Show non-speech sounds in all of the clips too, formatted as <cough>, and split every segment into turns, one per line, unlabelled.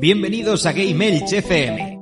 Bienvenidos a Game Elch FM.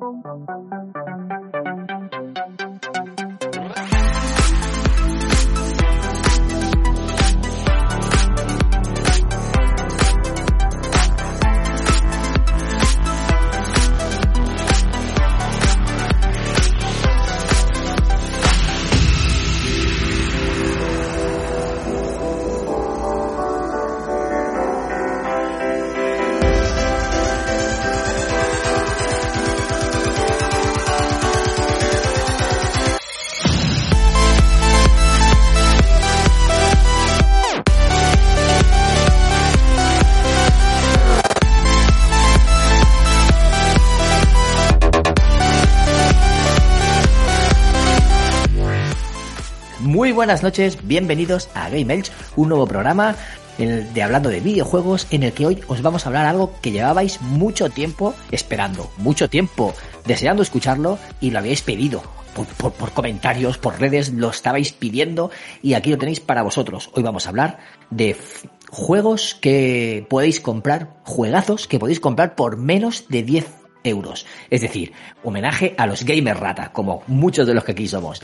Muy buenas noches, bienvenidos a Game Elch, un nuevo programa de hablando de videojuegos en el que hoy os vamos a hablar algo que llevabais mucho tiempo esperando, mucho tiempo deseando escucharlo y lo habíais pedido. Por, por- comentarios, por redes, lo estabais pidiendo y aquí lo tenéis para vosotros. Hoy vamos a hablar de juegos que podéis comprar, juegazos que podéis comprar por menos de 10 euros. Es decir, homenaje a los gamer rata, como muchos de los que aquí somos.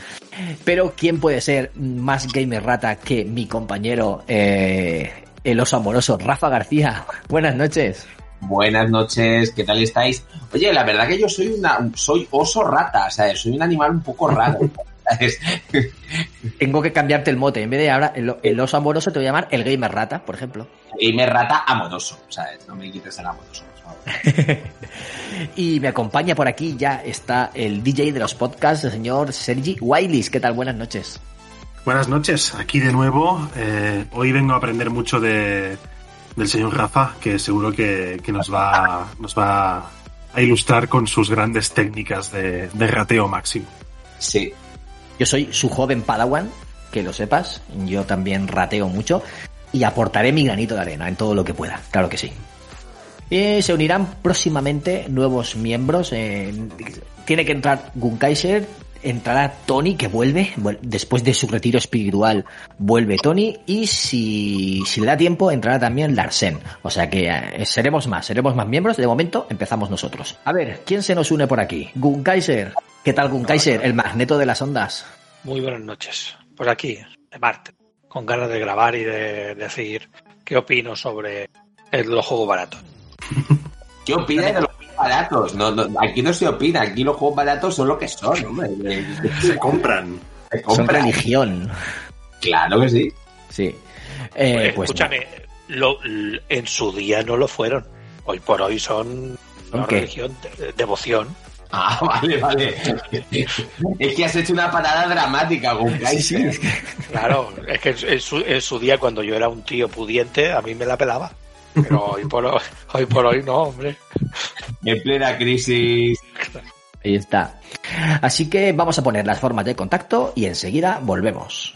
Pero ¿quién puede ser más gamer rata que mi compañero, eh, el oso amoroso, Rafa García? Buenas noches.
Buenas noches, ¿qué tal estáis? Oye, la verdad que yo soy una soy oso rata, o sea, soy un animal un poco raro. ¿sabes? <laughs>
Tengo que cambiarte el mote. En vez de ahora el, el oso amoroso, te voy a llamar el gamer rata, por ejemplo.
Gamer rata amoroso, ¿sabes? No me quites el amoroso. <laughs>
Y me acompaña por aquí, ya está el DJ de los podcasts, el señor Sergi Wileys. ¿Qué tal? Buenas noches.
Buenas noches, aquí de nuevo. Eh, hoy vengo a aprender mucho de, del señor Rafa, que seguro que, que nos, va, nos va a ilustrar con sus grandes técnicas de, de rateo máximo.
Sí.
Yo soy su joven Padawan, que lo sepas. Yo también rateo mucho y aportaré mi granito de arena en todo lo que pueda, claro que sí. Y se unirán próximamente nuevos miembros. eh, tiene que entrar Gunkaiser, entrará Tony, que vuelve, vuel- después de su retiro espiritual, vuelve Tony, y si, le da tiempo, entrará también Larsen. O sea que eh, seremos más, seremos más miembros. De momento, empezamos nosotros. A ver, ¿quién se nos une por aquí? Gunkaiser. ¿Qué tal, Gunkaiser? El magneto de las ondas.
Muy buenas noches. Pues aquí, de Marte, con ganas de grabar y de decir qué opino sobre el- los juegos baratos.
¿Qué opinas de los juegos baratos? No, no, aquí no se opina, aquí los juegos baratos son lo que son, hombre.
Se compran.
Se
Son
compran.
religión.
Claro que sí.
Sí. Eh,
Pues,
pues
escúchame, lo- en su día no lo fueron. Hoy por hoy son
¿Son
una
qué?
religión, de- devoción.
Ah, <laughs> vale, vale. Es que has hecho una parada dramática, Gunkai.
Claro, es que en su, en su día cuando yo era un tío pudiente a mí me la pelaba. Pero hoy por hoy, hoy, por hoy no, hombre.
En plena crisis.
ahí está. Así que vamos a poner las formas de contacto y enseguida volvemos.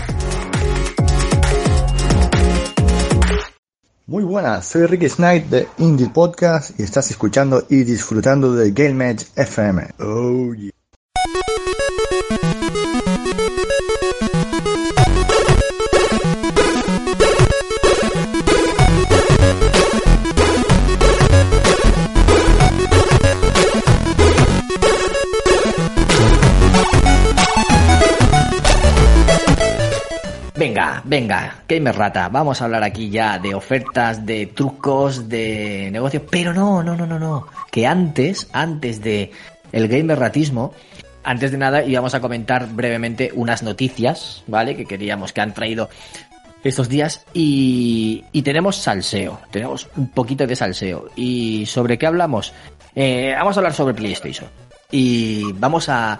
Muy buenas, soy Ricky Knight de Indie Podcast y estás escuchando y disfrutando de Game Edge FM. Oh yeah.
Venga, venga, Gamer Rata, vamos a hablar aquí ya de ofertas, de trucos, de negocios, pero no, no, no, no, no, que antes, antes de el Gamer Ratismo, antes de nada íbamos a comentar brevemente unas noticias, ¿vale? Que queríamos que han traído estos días y, y tenemos salseo, tenemos un poquito de salseo. ¿Y sobre qué hablamos? Eh, vamos a hablar sobre PlayStation. Y vamos a...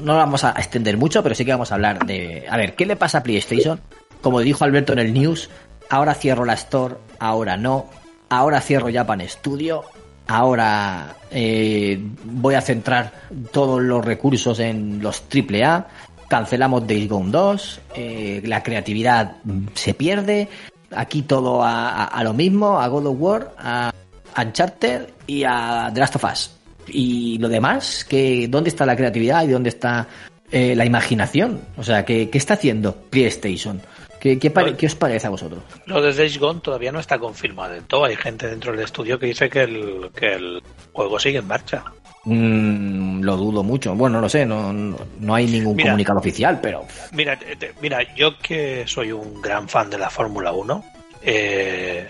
No vamos a extender mucho, pero sí que vamos a hablar de... A ver, ¿qué le pasa a PlayStation? Como dijo Alberto en el news, ahora cierro la Store, ahora no, ahora cierro Japan Studio, ahora eh, voy a centrar todos los recursos en los AAA, cancelamos Days Gone 2, eh, la creatividad se pierde, aquí todo a, a- a lo mismo, a God of War, a Uncharted y a The Last of Us. Y lo demás, que ¿dónde está la creatividad y dónde está eh, la imaginación? O sea, ¿qué, qué está haciendo PlayStation? ¿Qué, qué, pare- qué os parece a vosotros?
Lo de Days Gone todavía no está confirmado del todo. Hay gente dentro del estudio que dice que el, que el juego sigue en marcha.
Mm, lo dudo mucho. Bueno, no lo sé, no, no, no hay ningún
Mira.
comunicado oficial, pero
Mira, te- mira, yo que soy un gran fan de la Fórmula 1, eh,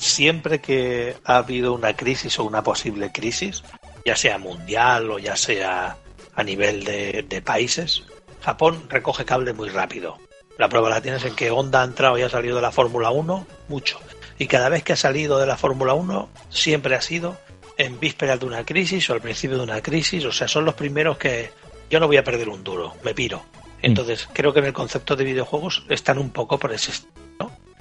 siempre que ha habido una crisis o una posible crisis, ya sea mundial o ya sea a nivel de, de países, Japón recoge cable muy rápido. La prueba la tienes en que Honda ha entrado y ha salido de la Fórmula 1 mucho. Y cada vez que ha salido de la Fórmula 1 siempre ha sido en vísperas de una crisis o al principio de una crisis. O sea, son los primeros que yo no voy a perder un duro, me piro. Entonces, creo que en el concepto de videojuegos están un poco por ese.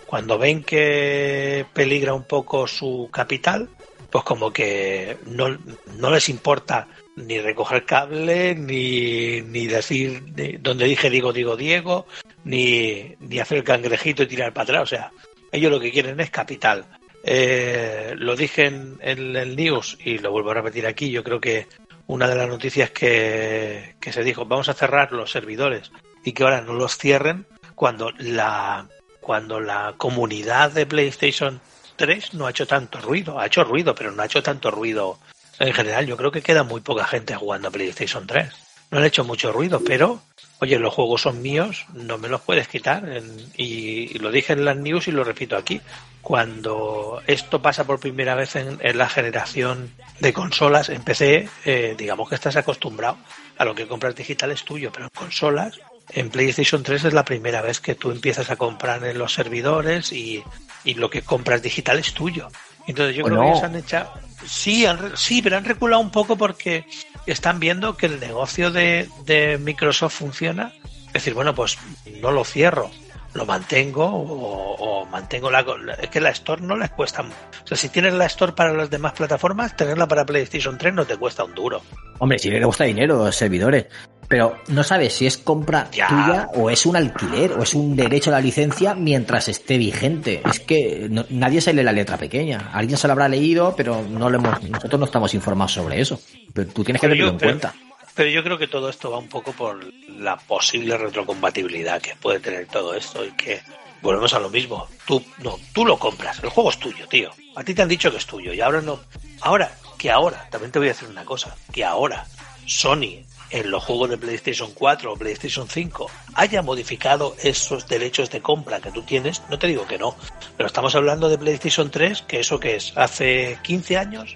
Cuando ven que peligra un poco su capital, pues como que no, no les importa ni recoger cable, ni, ni decir donde dije digo, digo Diego, ni, ni hacer el cangrejito y tirar para atrás. O sea, ellos lo que quieren es capital. Eh, lo dije en, en el news y lo vuelvo a repetir aquí. Yo creo que una de las noticias que, que se dijo, vamos a cerrar los servidores y que ahora no los cierren, cuando la, cuando la comunidad de PlayStation 3 no ha hecho tanto ruido. Ha hecho ruido, pero no ha hecho tanto ruido en general. Yo creo que queda muy poca gente jugando a PlayStation 3. No han hecho mucho ruido, pero, oye, los juegos son míos, no me los puedes quitar. Y lo dije en las news y lo repito aquí. Cuando esto pasa por primera vez en, en la generación de consolas, en PC, eh, digamos que estás acostumbrado a lo que compras digital es tuyo, pero en consolas, en PlayStation 3 es la primera vez que tú empiezas a comprar en los servidores y, y lo que compras digital es tuyo. Entonces yo
¿O
creo
no?
que ellos han hecho... Sí, han sí, pero han reculado un poco porque están viendo que el negocio de, de Microsoft funciona. Es decir, bueno, pues no lo cierro, lo mantengo o, o mantengo la... Es que la Store no les cuesta... O sea, si tienes la Store para las demás plataformas, tenerla para PlayStation 3 no te cuesta un duro.
Hombre, si le gusta dinero los servidores. Pero no sabes si es compra
Ya.
tuya o es un alquiler o es un derecho a la licencia mientras esté vigente. Es que no- nadie se lee la letra pequeña. Alguien se lo habrá leído, pero no lo hemos, nosotros no estamos informados sobre eso. Pero tú tienes que tenerlo en cuenta.
Pero yo creo que todo esto va un poco por la posible retrocompatibilidad que puede tener todo esto y que volvemos a lo mismo. Tú no, tú lo compras, el juego es tuyo, tío. A ti te han dicho que es tuyo y ahora no. Ahora, que ahora, también te voy a decir una cosa, que ahora Sony en los juegos de PlayStation 4 o PlayStation 5 haya modificado esos derechos de compra que tú tienes, no te digo que no, pero estamos hablando de PlayStation 3, que eso que es hace 15 años,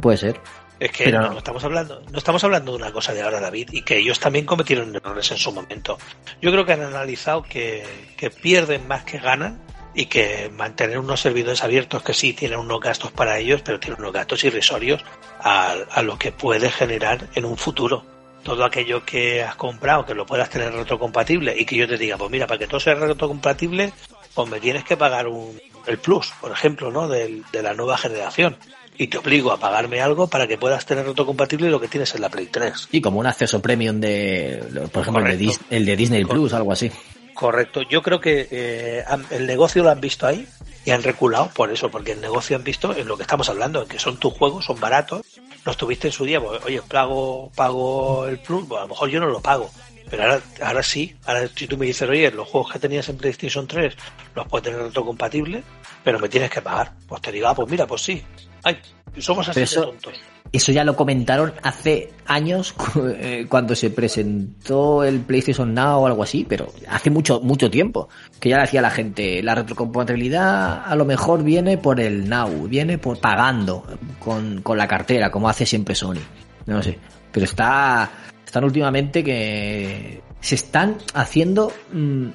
Puede ser.
Es que
Pero-
no estamos hablando, no estamos hablando de una cosa de ahora, David, y que ellos también cometieron errores en su momento. Yo creo que han analizado que, que pierden más que ganan y que mantener unos servidores abiertos que sí tienen unos gastos para ellos, pero tienen unos gastos irrisorios a, a lo que puede generar en un futuro. Todo aquello que has comprado, que lo puedas tener retrocompatible y que yo te diga, pues mira, para que todo sea retrocompatible, pues me tienes que pagar un, el plus, por ejemplo, ¿no? Del- de la nueva generación y te obligo a pagarme algo para que puedas tener retrocompatible lo que tienes en la Play 3.
Y como un acceso premium de, por ejemplo, el de,
Correcto.
Dis- el de Disney Plus, algo así.
Correcto. Yo creo que eh, el negocio lo han visto ahí y han reculado por eso, porque el negocio han visto en lo que estamos hablando, en que son tus juegos, son baratos. Los tuviste en su día, pues, oye, pago, pago el plus, pues a lo mejor yo no lo pago. Pero ahora, ahora sí, ahora si tú me dices, oye, los juegos que tenías en PlayStation 3 los puedes tener retrocompatibles, pero me tienes que pagar. Pues te digo, ah, pues mira, pues sí. Ay, somos así
eso-
de tontos.
Eso ya lo comentaron hace años eh, cuando se presentó el PlayStation Now o algo así, pero hace mucho mucho tiempo que ya le decía la gente, la retrocompatibilidad a lo mejor viene por el Now, viene por pagando con, con la cartera, como hace siempre Sony. No sé, pero está están últimamente que se están haciendo mm,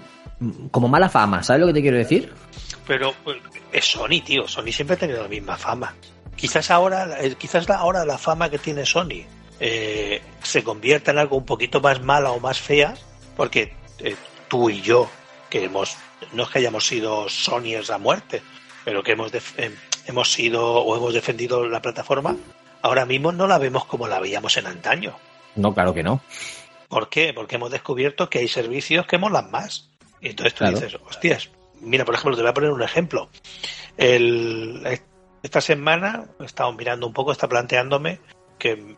como mala fama, ¿sabes lo que te quiero decir?
Pero eh, es Sony, tío. Sony siempre ha tenido la misma fama. Quizás ahora, eh, quizás la- ahora la fama que tiene Sony eh, se convierta en algo un poquito más mala o más fea, porque eh, tú y yo, que hemos, no es que hayamos sido Sonyers a muerte, pero que hemos, eh, hemos sido o hemos defendido la plataforma, ahora mismo no la vemos como la veíamos en antaño.
No, claro que no.
¿Por qué? Porque hemos descubierto que hay servicios que molan más. Y entonces tú
Claro.
dices, hostias, mira, por ejemplo, te voy a poner un ejemplo. El, esta semana he estado mirando un poco, está planteándome que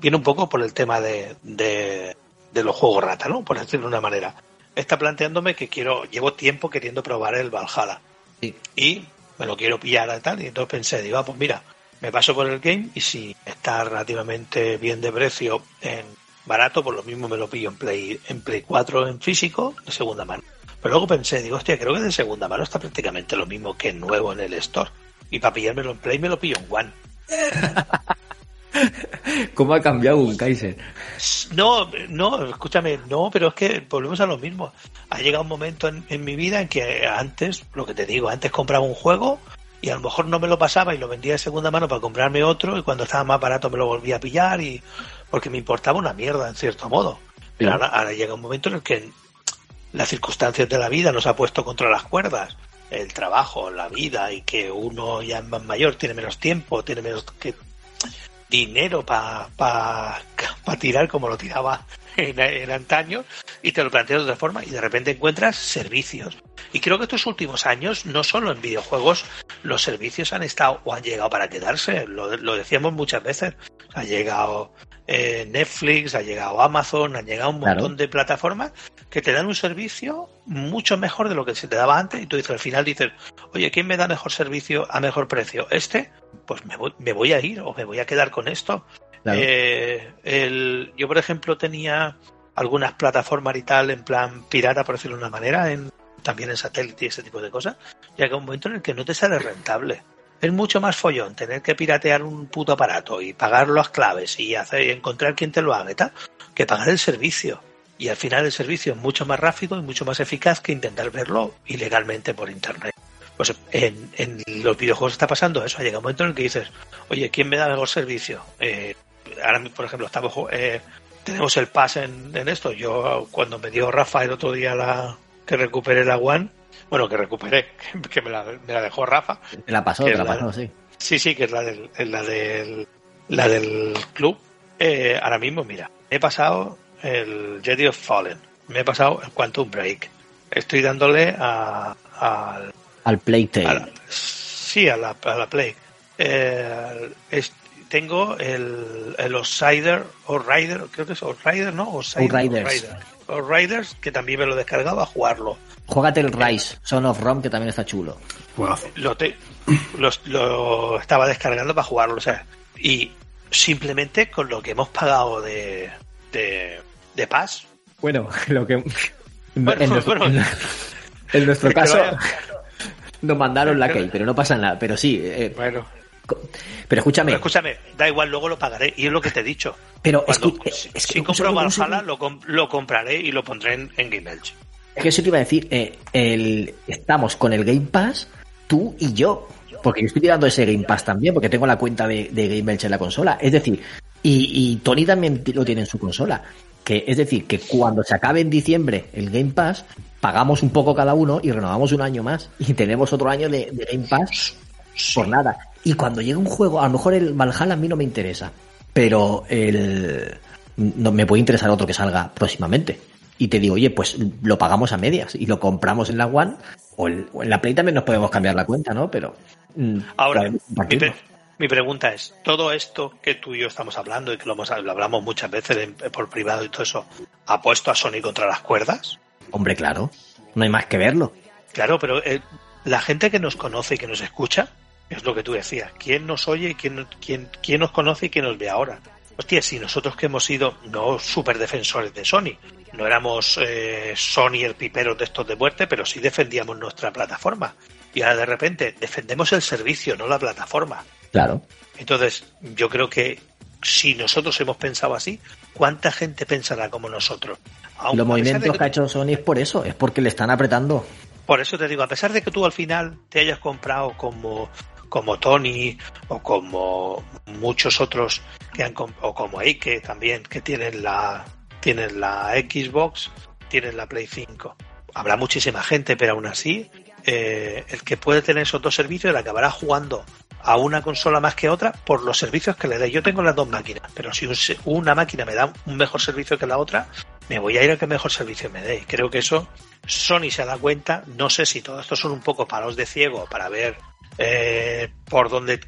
viene un poco por el tema de, de, de los juegos rata, ¿no? Por decirlo de una manera. Está planteándome que quiero, llevo tiempo queriendo probar el Valhalla.
Sí.
Y me lo quiero pillar y tal. Y entonces pensé, digo, ah, pues mira, me paso por el game y si está relativamente bien de precio en barato, por lo mismo me lo pillo en Play, en Play 4 en físico, de segunda mano. Pero luego pensé, digo, hostia, creo que de segunda mano está prácticamente lo mismo que nuevo en el store. Y para pillármelo en Play me lo pillo en One. <laughs>
¿Cómo ha cambiado un Kaiser?
No, no, escúchame, no, pero es que volvemos a lo mismo. Ha llegado un momento en, en mi vida en que antes, lo que te digo, antes compraba un juego y a lo mejor no me lo pasaba y lo vendía de segunda mano para comprarme otro y cuando estaba más barato me lo volvía a pillar y porque me importaba una mierda en cierto modo. Pero ahora, ahora llega un momento en el que las circunstancias de la vida nos ha puesto contra las cuerdas. El trabajo, la vida y que uno ya es más mayor, tiene menos tiempo, tiene menos que dinero para pa, <laughs> pa tirar como lo tiraba en, en antaño y te lo planteas de otra forma y de repente encuentras servicios. Y creo que estos últimos años, no solo en videojuegos, los servicios han estado o han llegado para quedarse. Lo, lo decíamos muchas veces. Ha llegado eh, Netflix, ha llegado Amazon, han llegado un
Claro.
montón de plataformas que te dan un servicio mucho mejor de lo que se te daba antes y tú dices al final dices, oye, ¿quién me da mejor servicio a mejor precio? ¿Este? Pues me voy, me voy a ir o me voy a quedar con esto. Eh, yo, por ejemplo, tenía algunas plataformas y tal en plan pirata, por decirlo de una manera, en, también en satélite y ese tipo de cosas. Llega un momento en el que no te sale rentable. Es mucho más follón tener que piratear un puto aparato y pagar las claves y hacer y encontrar quién te lo haga y tal, que pagar el servicio. Y al final el servicio es mucho más rápido y mucho más eficaz que intentar verlo ilegalmente por internet. Pues en, en los videojuegos está pasando eso. Llega un momento en el que dices, oye, ¿quién me da mejor servicio? Eh, ahora, por ejemplo, estamos eh, tenemos el pass en, en esto. Yo, cuando me dio Rafa el otro día la que recuperé la One, bueno, que recuperé, <laughs> que me la, me la dejó Rafa.
Te la pasó, te la
la-
pasó, sí.
Sí, sí, que es la del, la del, la del club. Eh, ahora mismo, mira, me he pasado el Jedi of Fallen, me he pasado el Quantum Break. Estoy dándole a, al
Al Playtale.
sí, a la, a la Play. Eh, es- tengo el, el Outsider, o Rider, creo que es Outrider, ¿no? Outsider,
Outriders.
Outrider. Outriders, que también me lo he descargado a jugarlo.
Juégate el Rise, Son of Rome, que también está chulo.
Lo, te- los- lo estaba descargando para jugarlo, o sea, y simplemente con lo que hemos pagado de, de, de Pass,
Bueno, <laughs> lo que.
Bueno,
en, nuestro,
bueno. <laughs>
en nuestro caso, nos mandaron la key, pero no pasa nada. Pero sí, eh,
bueno,
pero escúchame,
pero escúchame, da igual, luego lo pagaré, y es lo que te he dicho.
pero
Cuando, si
es
si
que un
compro Valhalla, lo, com- lo compraré y lo pondré en, en Game Elch.
Es que eso te iba a decir, eh, el, estamos con el Game Pass, tú y yo. Porque yo estoy tirando ese Game Pass también, porque tengo la cuenta de, de Game Elch en la consola. Es decir, y, y Tony también lo tiene en su consola. Que, es decir, que cuando se acabe en diciembre el Game Pass, pagamos un poco cada uno y renovamos un año más. Y tenemos otro año de, de Game Pass por nada. Y cuando llegue un juego, a lo mejor el Valhalla a mí no me interesa, pero el no me puede interesar otro que salga próximamente. Y te digo, oye, pues lo pagamos a medias y lo compramos en la One o, el- o en la Play también nos podemos cambiar la cuenta, ¿no? Pero mm,
Ahora, mi,
compartirlo.
pre- mi pregunta es, ¿todo esto que tú y yo estamos hablando y que lo, hemos, lo hablamos muchas veces en- por privado y todo eso, ha puesto a Sony contra las cuerdas?
hombre, claro, no hay más que verlo.
Claro, pero eh, la gente que nos conoce y que nos escucha, es lo que tú decías, ¿quién nos oye y quién, quién, quién nos conoce y quién nos ve ahora? Hostia, si nosotros que hemos sido no super defensores de Sony, no éramos eh, Sony el pipero de estos de muerte, pero sí defendíamos nuestra plataforma. Y ahora de repente defendemos el servicio, no la plataforma.
Claro.
Entonces, yo creo que si nosotros hemos pensado así, ¿cuánta gente pensará como nosotros? Aun-
Los movimientos
que
que ha hecho Sony es por eso, es porque le están apretando.
Por eso te digo, a pesar de que tú al final te hayas comprado como, como Tony o como muchos otros que han o como Ike también que tienen la tienen la Xbox, tienen la Play 5. Habrá muchísima gente, pero aún así eh, el que puede tener esos dos servicios acabará jugando a una consola más que otra por los servicios que le dé. Yo tengo las dos máquinas, pero si una máquina me da un mejor servicio que la otra, me voy a ir a que mejor servicio me dé. Creo que eso Sony se da cuenta. No sé si todo esto son un poco palos de ciego para ver eh, por dónde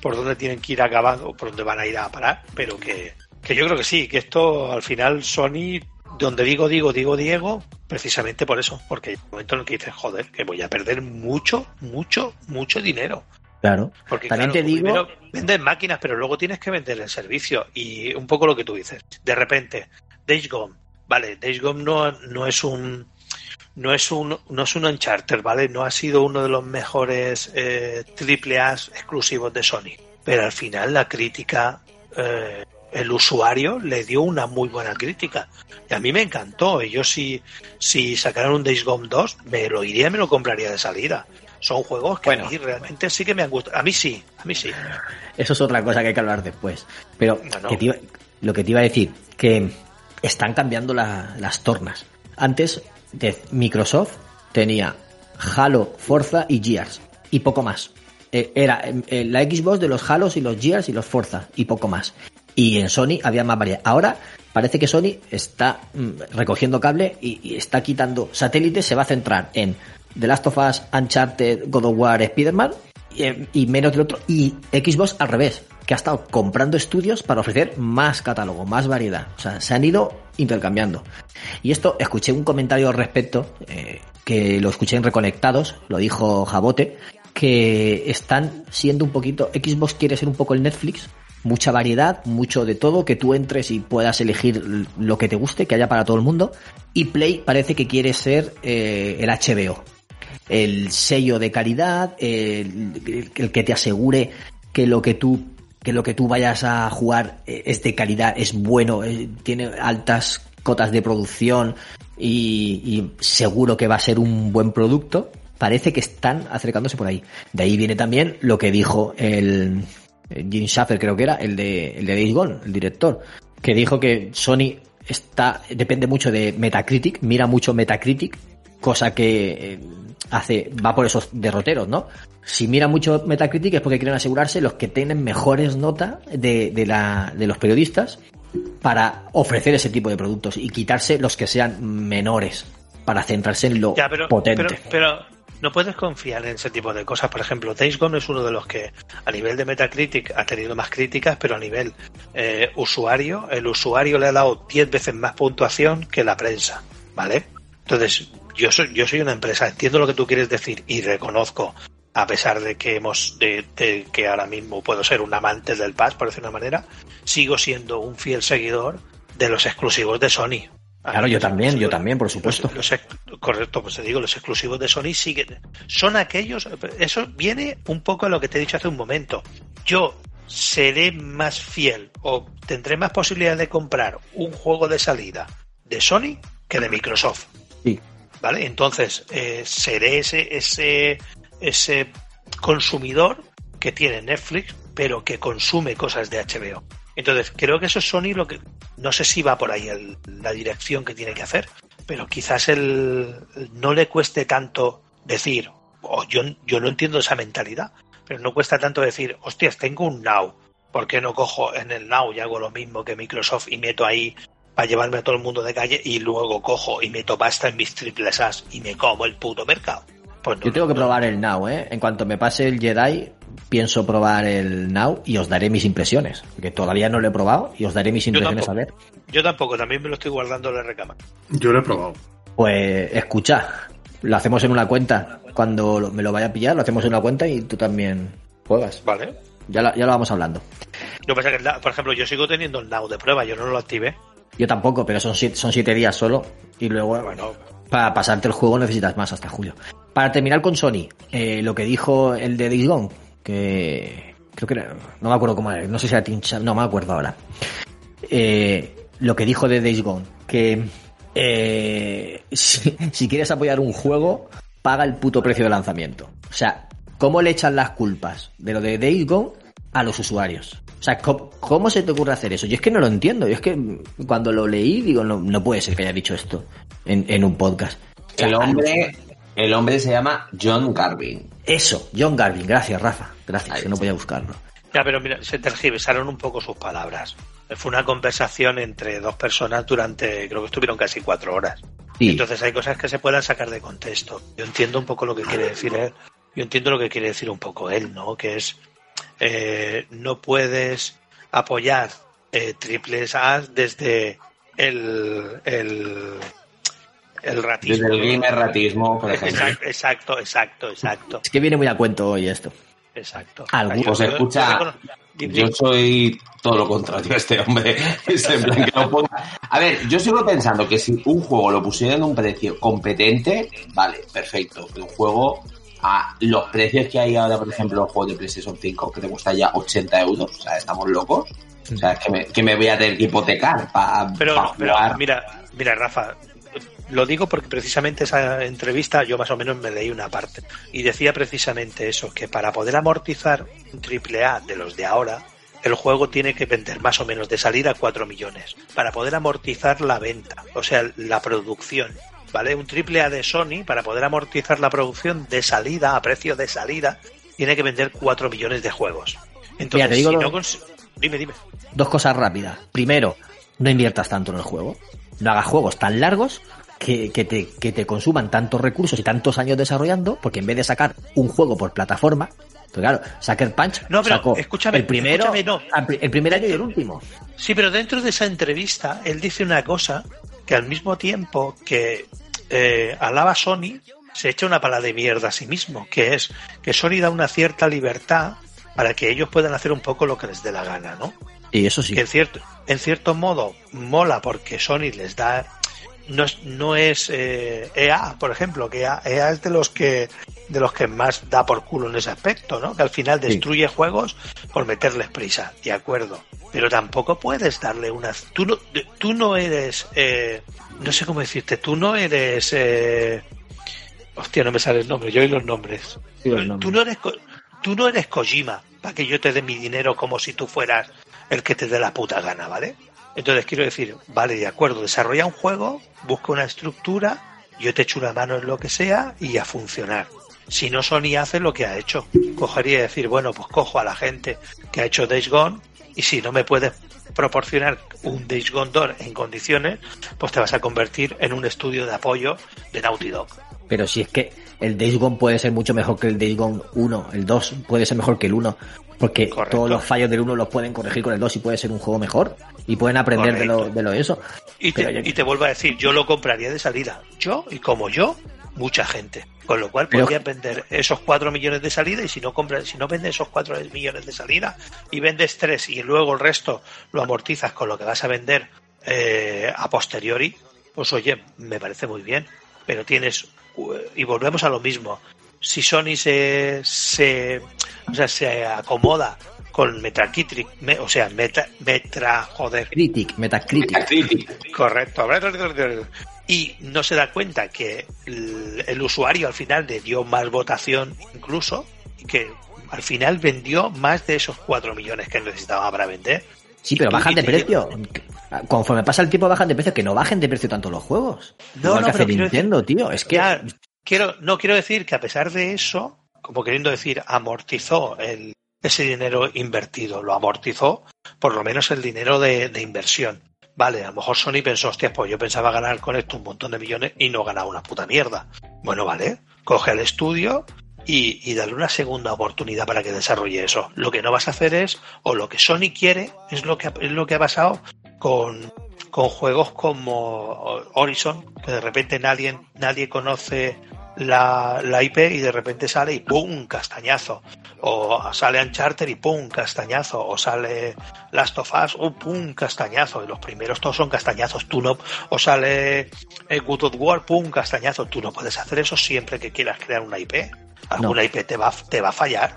por dónde tienen que ir acabando o por dónde van a ir a parar, pero que, que yo creo que sí, que esto al final Sony, donde digo, digo, digo, Diego, precisamente por eso, porque hay un momento en el que dices, joder, que voy a perder mucho, mucho, mucho dinero.
Claro.
Porque
También
claro,
te digo,
primero vendes máquinas, pero luego tienes que vender el servicio. Y un poco lo que tú dices. De repente, Days Gone. Vale, Days Gone no, no es un no es un no es un Uncharted, ¿vale? No ha sido uno de los mejores eh, triple A exclusivos de Sony. Pero al final la crítica, eh, el usuario le dio una muy buena crítica. Y a mí me encantó. Y yo si, si sacaran un Days Gone 2, me lo iría y me lo compraría de salida. Son juegos que
Bueno.
a mí realmente sí que me han gustado. A mí sí, a mí sí.
Eso es otra cosa que hay que hablar después. Pero que iba- lo que te iba a decir, que están cambiando la- las tornas. Antes, de Microsoft tenía Halo, Forza y Gears. Y poco más. Eh, Era eh, la Xbox de los Halos y los Gears y los Forza. Y poco más. Y en Sony había más variedad. Ahora parece que Sony está mm, recogiendo cable y, y está quitando satélites. Se va a centrar en The Last of Us, Uncharted, God of War, Spider-Man y, y menos del otro. Y Xbox al revés, que ha estado comprando estudios para ofrecer más catálogo, más variedad. O sea, se han ido intercambiando. Y esto, escuché un comentario al respecto, eh, que lo escuché en Reconectados, lo dijo Jabote, que están siendo un poquito, Xbox quiere ser un poco el Netflix, mucha variedad, mucho de todo, que tú entres y puedas elegir lo que te guste, que haya para todo el mundo. Y Play parece que quiere ser eh, el HBO, el sello de calidad, el, que te asegure que lo que tú que lo que tú vayas a jugar eh, es de calidad, es bueno, eh, tiene altas cotas de producción y, y seguro que va a ser un buen producto. Parece que están acercándose por ahí. De ahí viene también lo que dijo el eh, Jim Schaffer, creo que era, el de, el de Days Gone, el director, que dijo que Sony está, depende mucho de Metacritic, mira mucho Metacritic, cosa que eh, hace, va por esos derroteros, ¿no? Si mira mucho Metacritic es porque quieren asegurarse los que tienen mejores notas de, de, la, de los periodistas para ofrecer ese tipo de productos y quitarse los que sean menores para centrarse en lo
Ya, pero,
potente.
pero, pero no puedes confiar en ese tipo de cosas. Por ejemplo, Days Gone es uno de los que a nivel de Metacritic ha tenido más críticas, pero a nivel eh, usuario, el usuario le ha dado 10 veces más puntuación que la prensa, ¿vale? Entonces, yo soy, yo soy una empresa, entiendo lo que tú quieres decir y reconozco, a pesar de que hemos, de, de que ahora mismo puedo ser un amante del Pass, por decir una manera, sigo siendo un fiel seguidor de los exclusivos de Sony.
Claro, yo también, yo también, por supuesto.
los correcto, pues te digo, los exclusivos de Sony siguen. Son aquellos. Eso viene un poco a lo que te he dicho hace un momento. Yo seré más fiel o tendré más posibilidad de comprar un juego de salida de Sony que de Microsoft.
Sí.
¿Vale? Entonces, eh, seré ese, ese, ese consumidor que tiene Netflix, pero que consume cosas de HBO. Entonces, creo que eso es Sony lo que. No sé si va por ahí la dirección que tiene que hacer, pero quizás el, no le cueste tanto decir, o yo, yo no entiendo esa mentalidad, pero no cuesta tanto decir, hostias, tengo un Now, ¿por qué no cojo en el Now y hago lo mismo que Microsoft y meto ahí para llevarme a todo el mundo de calle y luego cojo y meto pasta en mis triples As y me como el puto mercado? Pues no,
Yo tengo que
no,
probar el Now, ¿eh? En cuanto me pase el Jedi, pienso probar el Now y os daré mis impresiones. Porque todavía no lo he probado y os daré mis impresiones a ver.
Yo tampoco, también me lo estoy guardando en la recama.
Yo lo he probado.
Pues escucha, lo hacemos en una cuenta. Cuando me lo vaya a pillar, lo hacemos en una cuenta y tú también juegas.
Vale.
Ya, lo- ya lo vamos hablando.
Lo que pasa es que, el Now- por ejemplo, yo sigo teniendo el Now de prueba, yo no lo activé.
Yo tampoco, pero son siete, son siete días solo. Y luego,
Bueno,
para pasarte el juego necesitas más hasta julio. Para terminar con Sony, eh, lo que dijo el de Days Gone, que, creo que era, no me acuerdo cómo era, no sé si era Tim Schafer, no me acuerdo ahora. Eh, lo que dijo de Days Gone, que eh, <laughs> si, si quieres apoyar un juego, paga el puto precio de lanzamiento. O sea, ¿cómo le echan las culpas de lo de Days Gone a los usuarios? O sea, ¿cómo, cómo se te ocurre hacer eso? Yo es que no lo entiendo. Yo es que cuando lo leí, digo, no, no puede ser que haya dicho esto en, en un podcast. O sea,
El hombre, el hombre se llama John Garvin.
Eso, John Garvin. Gracias, Rafa. Gracias, que no podía buscarlo.
Ya, pero mira, se tergiversaron un poco sus palabras. Fue una conversación entre dos personas durante, creo que estuvieron casi cuatro horas.
Sí.
Entonces hay cosas que se puedan sacar de contexto. Yo entiendo un poco lo que quiere decir él. Yo entiendo lo que quiere decir un poco él, ¿no? Que es, eh, no puedes apoyar eh, triples A desde el, el, el ratismo.
Desde el gamer ratismo, por ejemplo.
Exacto, exacto, exacto.
Es que viene muy a cuento hoy esto.
exacto.
Algo.
Pues
Yo-
escucha,
yo
soy todo lo contrario a este hombre. <laughs> Es en plan que no puedo- A ver, yo sigo pensando que si un juego lo pusieran a un precio competente, vale, perfecto. Un juego a los precios que hay ahora, por ejemplo, los juegos de PlayStation 5, que te cuesta ya 80 euros, o sea, estamos locos. O sea, es que me, que me voy a tener que hipotecar para
Pero, no, pero mira, mira, Rafa, lo digo porque precisamente esa entrevista yo más o menos me leí una parte y decía precisamente eso, que para poder amortizar un triple A de los de ahora, el juego tiene que vender más o menos de salida 4 millones para poder amortizar la venta, o sea, la producción. ¿Vale? Un triple A de Sony, para poder amortizar la producción de salida, a precio de salida, tiene que vender 4 millones de juegos. Entonces,
Mira, te digo
si
lo-
no cons- Dime, dime.
Dos cosas rápidas. Primero, no inviertas tanto en el juego. No hagas juegos tan largos que, que te, que te consuman tantos recursos y tantos años desarrollando, porque en vez de sacar un juego por plataforma, pues claro, Sucker Punch
No, pero
sacó
escúchame,
el primero,
escúchame, no.
el primer año y el último.
Sí, pero dentro de esa entrevista, él dice una cosa que al mismo tiempo que eh, alaba a Sony, se echa una pala de mierda a sí mismo, que es que Sony da una cierta libertad para que ellos puedan hacer un poco lo que les dé la gana, ¿no?
Y eso sí.
Que en cierto, en cierto modo mola porque Sony les da no es, no es eh, EA, por ejemplo, que EA, EA es de los que de los que más da por culo en ese aspecto, ¿no? Que al final
Sí.
destruye juegos por meterles prisa, de acuerdo. Pero tampoco puedes darle una... Tú no, tú no eres... eh, no sé cómo decirte, tú no eres... eh, hostia, no me sale el nombre, yo oí los nombres.
Sí, los nombres.
Tú no eres, tú no eres Kojima para que yo te dé mi dinero como si tú fueras el que te dé la puta gana, ¿vale? Entonces quiero decir, vale, de acuerdo, desarrolla un juego, busca una estructura, yo te echo una mano en lo que sea y a funcionar. Si no, Sony hace lo que ha hecho. Cogería y decir, bueno, pues cojo a la gente que ha hecho Days Gone y si no me puedes proporcionar un Days Gone 2 en condiciones, pues te vas a convertir en un estudio de apoyo de Naughty Dog.
Pero si es que el Days Gone puede ser mucho mejor que el Days Gone 1, el 2 puede ser mejor que el 1, porque
Correcto.
todos los fallos del 1 los pueden corregir con el 2 y puede ser un juego mejor y pueden aprender de lo, de lo eso.
Y te,
yo-
y te vuelvo a decir, yo lo compraría de salida. Yo y como yo, mucha gente. Con lo cual
Pero-
podrías vender esos 4 millones de salida y si no compras, si no vendes esos 4 millones de salida y vendes 3 y luego el resto lo amortizas con lo que vas a vender eh, a posteriori, pues oye, me parece muy bien. Pero tienes, y volvemos a lo mismo, si Sony se, se, o sea, se acomoda con Metacritic, me- o sea, meta, metra, joder,
Critic, Metacritic.
Metacritic.
Correcto. Y no se da cuenta que el, el usuario al final le dio más votación incluso y que al final vendió más de esos 4 millones que necesitaba para vender.
Sí, pero bajan de precio. Conforme pasa el tiempo bajan de precio, que no bajen de precio tanto los juegos.
No,
Igual
no,
que hace
pero
Nintendo, tío. Es que
Ya, quiero, no quiero decir que a pesar de eso, como queriendo decir, amortizó ese dinero invertido, lo amortizó por lo menos el dinero de, inversión. Vale, a lo mejor Sony pensó, hostia, pues yo pensaba ganar con esto un montón de millones y no ganaba una puta mierda. Bueno, vale, coge el estudio y, y una segunda oportunidad para que desarrolle eso. Lo que no vas a hacer es, o lo que Sony quiere, es lo que, es lo que ha pasado con, con juegos como Horizon, que de repente nadie, nadie conoce la, la IP y de repente sale y ¡pum! castañazo. O sale Uncharted y ¡pum! castañazo. O sale Last of Us, ¡uh! ¡pum! castañazo. Y los primeros todos son castañazos. Tú no, o sale eh, Good of War, ¡pum! castañazo. Tú no puedes hacer eso siempre que quieras crear una IP. Alguna IP te va, te va a fallar.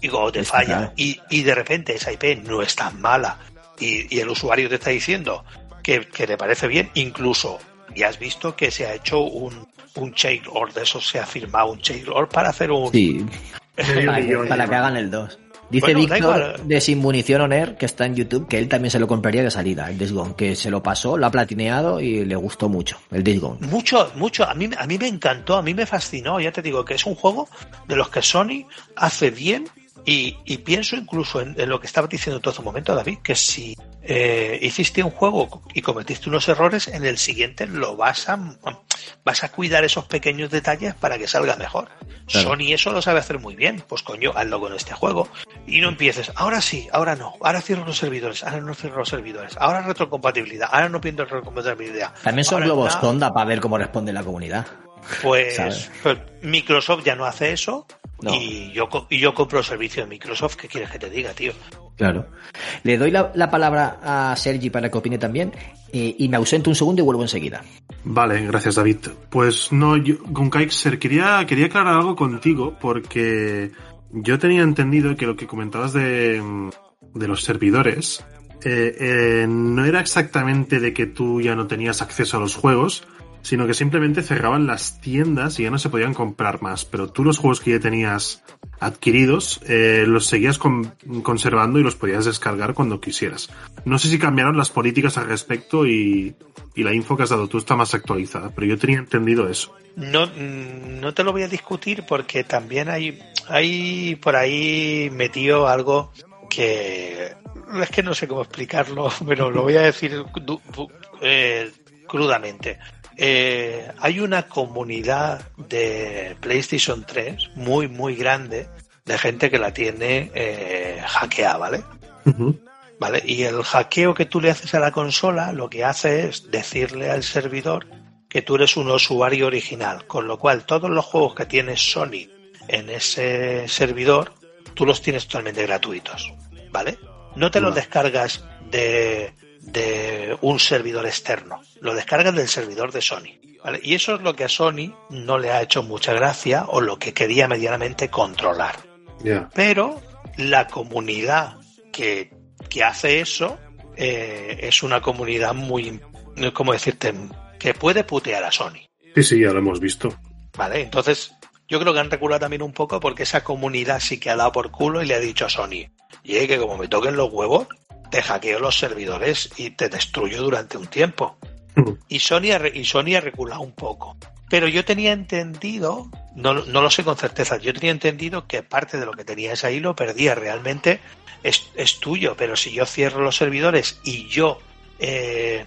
y cuando te falla y, y de repente esa IP no es tan mala y, y el usuario te está diciendo que, que le parece bien, incluso ya has visto que se ha hecho un, un changelog, de eso se ha firmado un changelog para hacer un...
Sí, para, que, para hagan el 2. Dice
Bueno,
Víctor de Sin Munición On Air, que está en YouTube, que él también se lo compraría de salida, el Days Gone, que se lo pasó, lo ha platineado y le gustó mucho, el Days Gone.
Mucho, mucho. A mí, a mí me encantó, a mí me fascinó. Ya te digo que es un juego de los que Sony hace bien y, y pienso incluso en, en lo que estabas diciendo todo hace un momento, David, que si eh, hiciste un juego y cometiste unos errores, en el siguiente lo vas a vas a cuidar esos pequeños detalles para que salga mejor.
Claro.
Sony eso lo sabe hacer muy bien. Pues coño, hazlo con este juego. Y no empieces, ahora sí, ahora no, ahora cierro los servidores, ahora no cierro los servidores, ahora retrocompatibilidad, ahora no pido retrocompatibilidad.
También son globos
nada.
sonda para ver cómo responde la comunidad.
Pues, pues Microsoft ya no hace eso
No.
y yo y yo compro el servicio de Microsoft. ¿Qué quieres que te diga, tío?
Claro. Le doy la, la palabra a Sergi para que opine también eh, y me ausento un segundo y vuelvo enseguida.
Vale, gracias David. Pues no, yo, con Kaikser quería, quería aclarar algo contigo porque yo tenía entendido que lo que comentabas de, de los servidores eh, eh, no era exactamente de que tú ya no tenías acceso a los juegos, sino que simplemente cerraban las tiendas y ya no se podían comprar más. Pero tú los juegos que ya tenías adquiridos eh, los seguías con- conservando y los podías descargar cuando quisieras. No sé si cambiaron las políticas al respecto y, y la info que has dado tú está más actualizada, pero yo tenía entendido eso.
No, mm, no te lo voy a discutir porque también hay, hay por ahí metido algo que es que no sé cómo explicarlo, <laughs> pero lo voy a decir eh, crudamente. Eh, hay una comunidad de PlayStation 3 muy, muy grande de gente que la tiene eh, hackeada, ¿vale? ¿Vale? Y el hackeo que tú le haces a la consola lo que hace es decirle al servidor que tú eres un usuario original, con lo cual todos los juegos que tiene Sony en ese servidor, tú los tienes totalmente gratuitos, ¿vale? No te los descargas de, de un servidor externo, lo descargas del servidor de Sony, ¿vale? Y eso es lo que a Sony no le ha hecho mucha gracia o lo que quería medianamente controlar pero la comunidad que, que hace eso eh, es una comunidad muy, ¿cómo decirte? Que puede putear a Sony,
Sí, sí, ya lo hemos visto.
¿vale? Entonces, yo creo que han reculado también un poco porque esa comunidad sí que ha dado por culo y le ha dicho a Sony, y que como me toquen los huevos, te hackeo los servidores y te destruyo durante un tiempo. Y Sony, ha, y Sony ha reculado un poco. Pero yo tenía entendido, no, no lo sé con certeza, yo tenía entendido que parte de lo que tenías ahí lo perdías. Realmente es, es tuyo, pero si yo cierro los servidores y yo eh,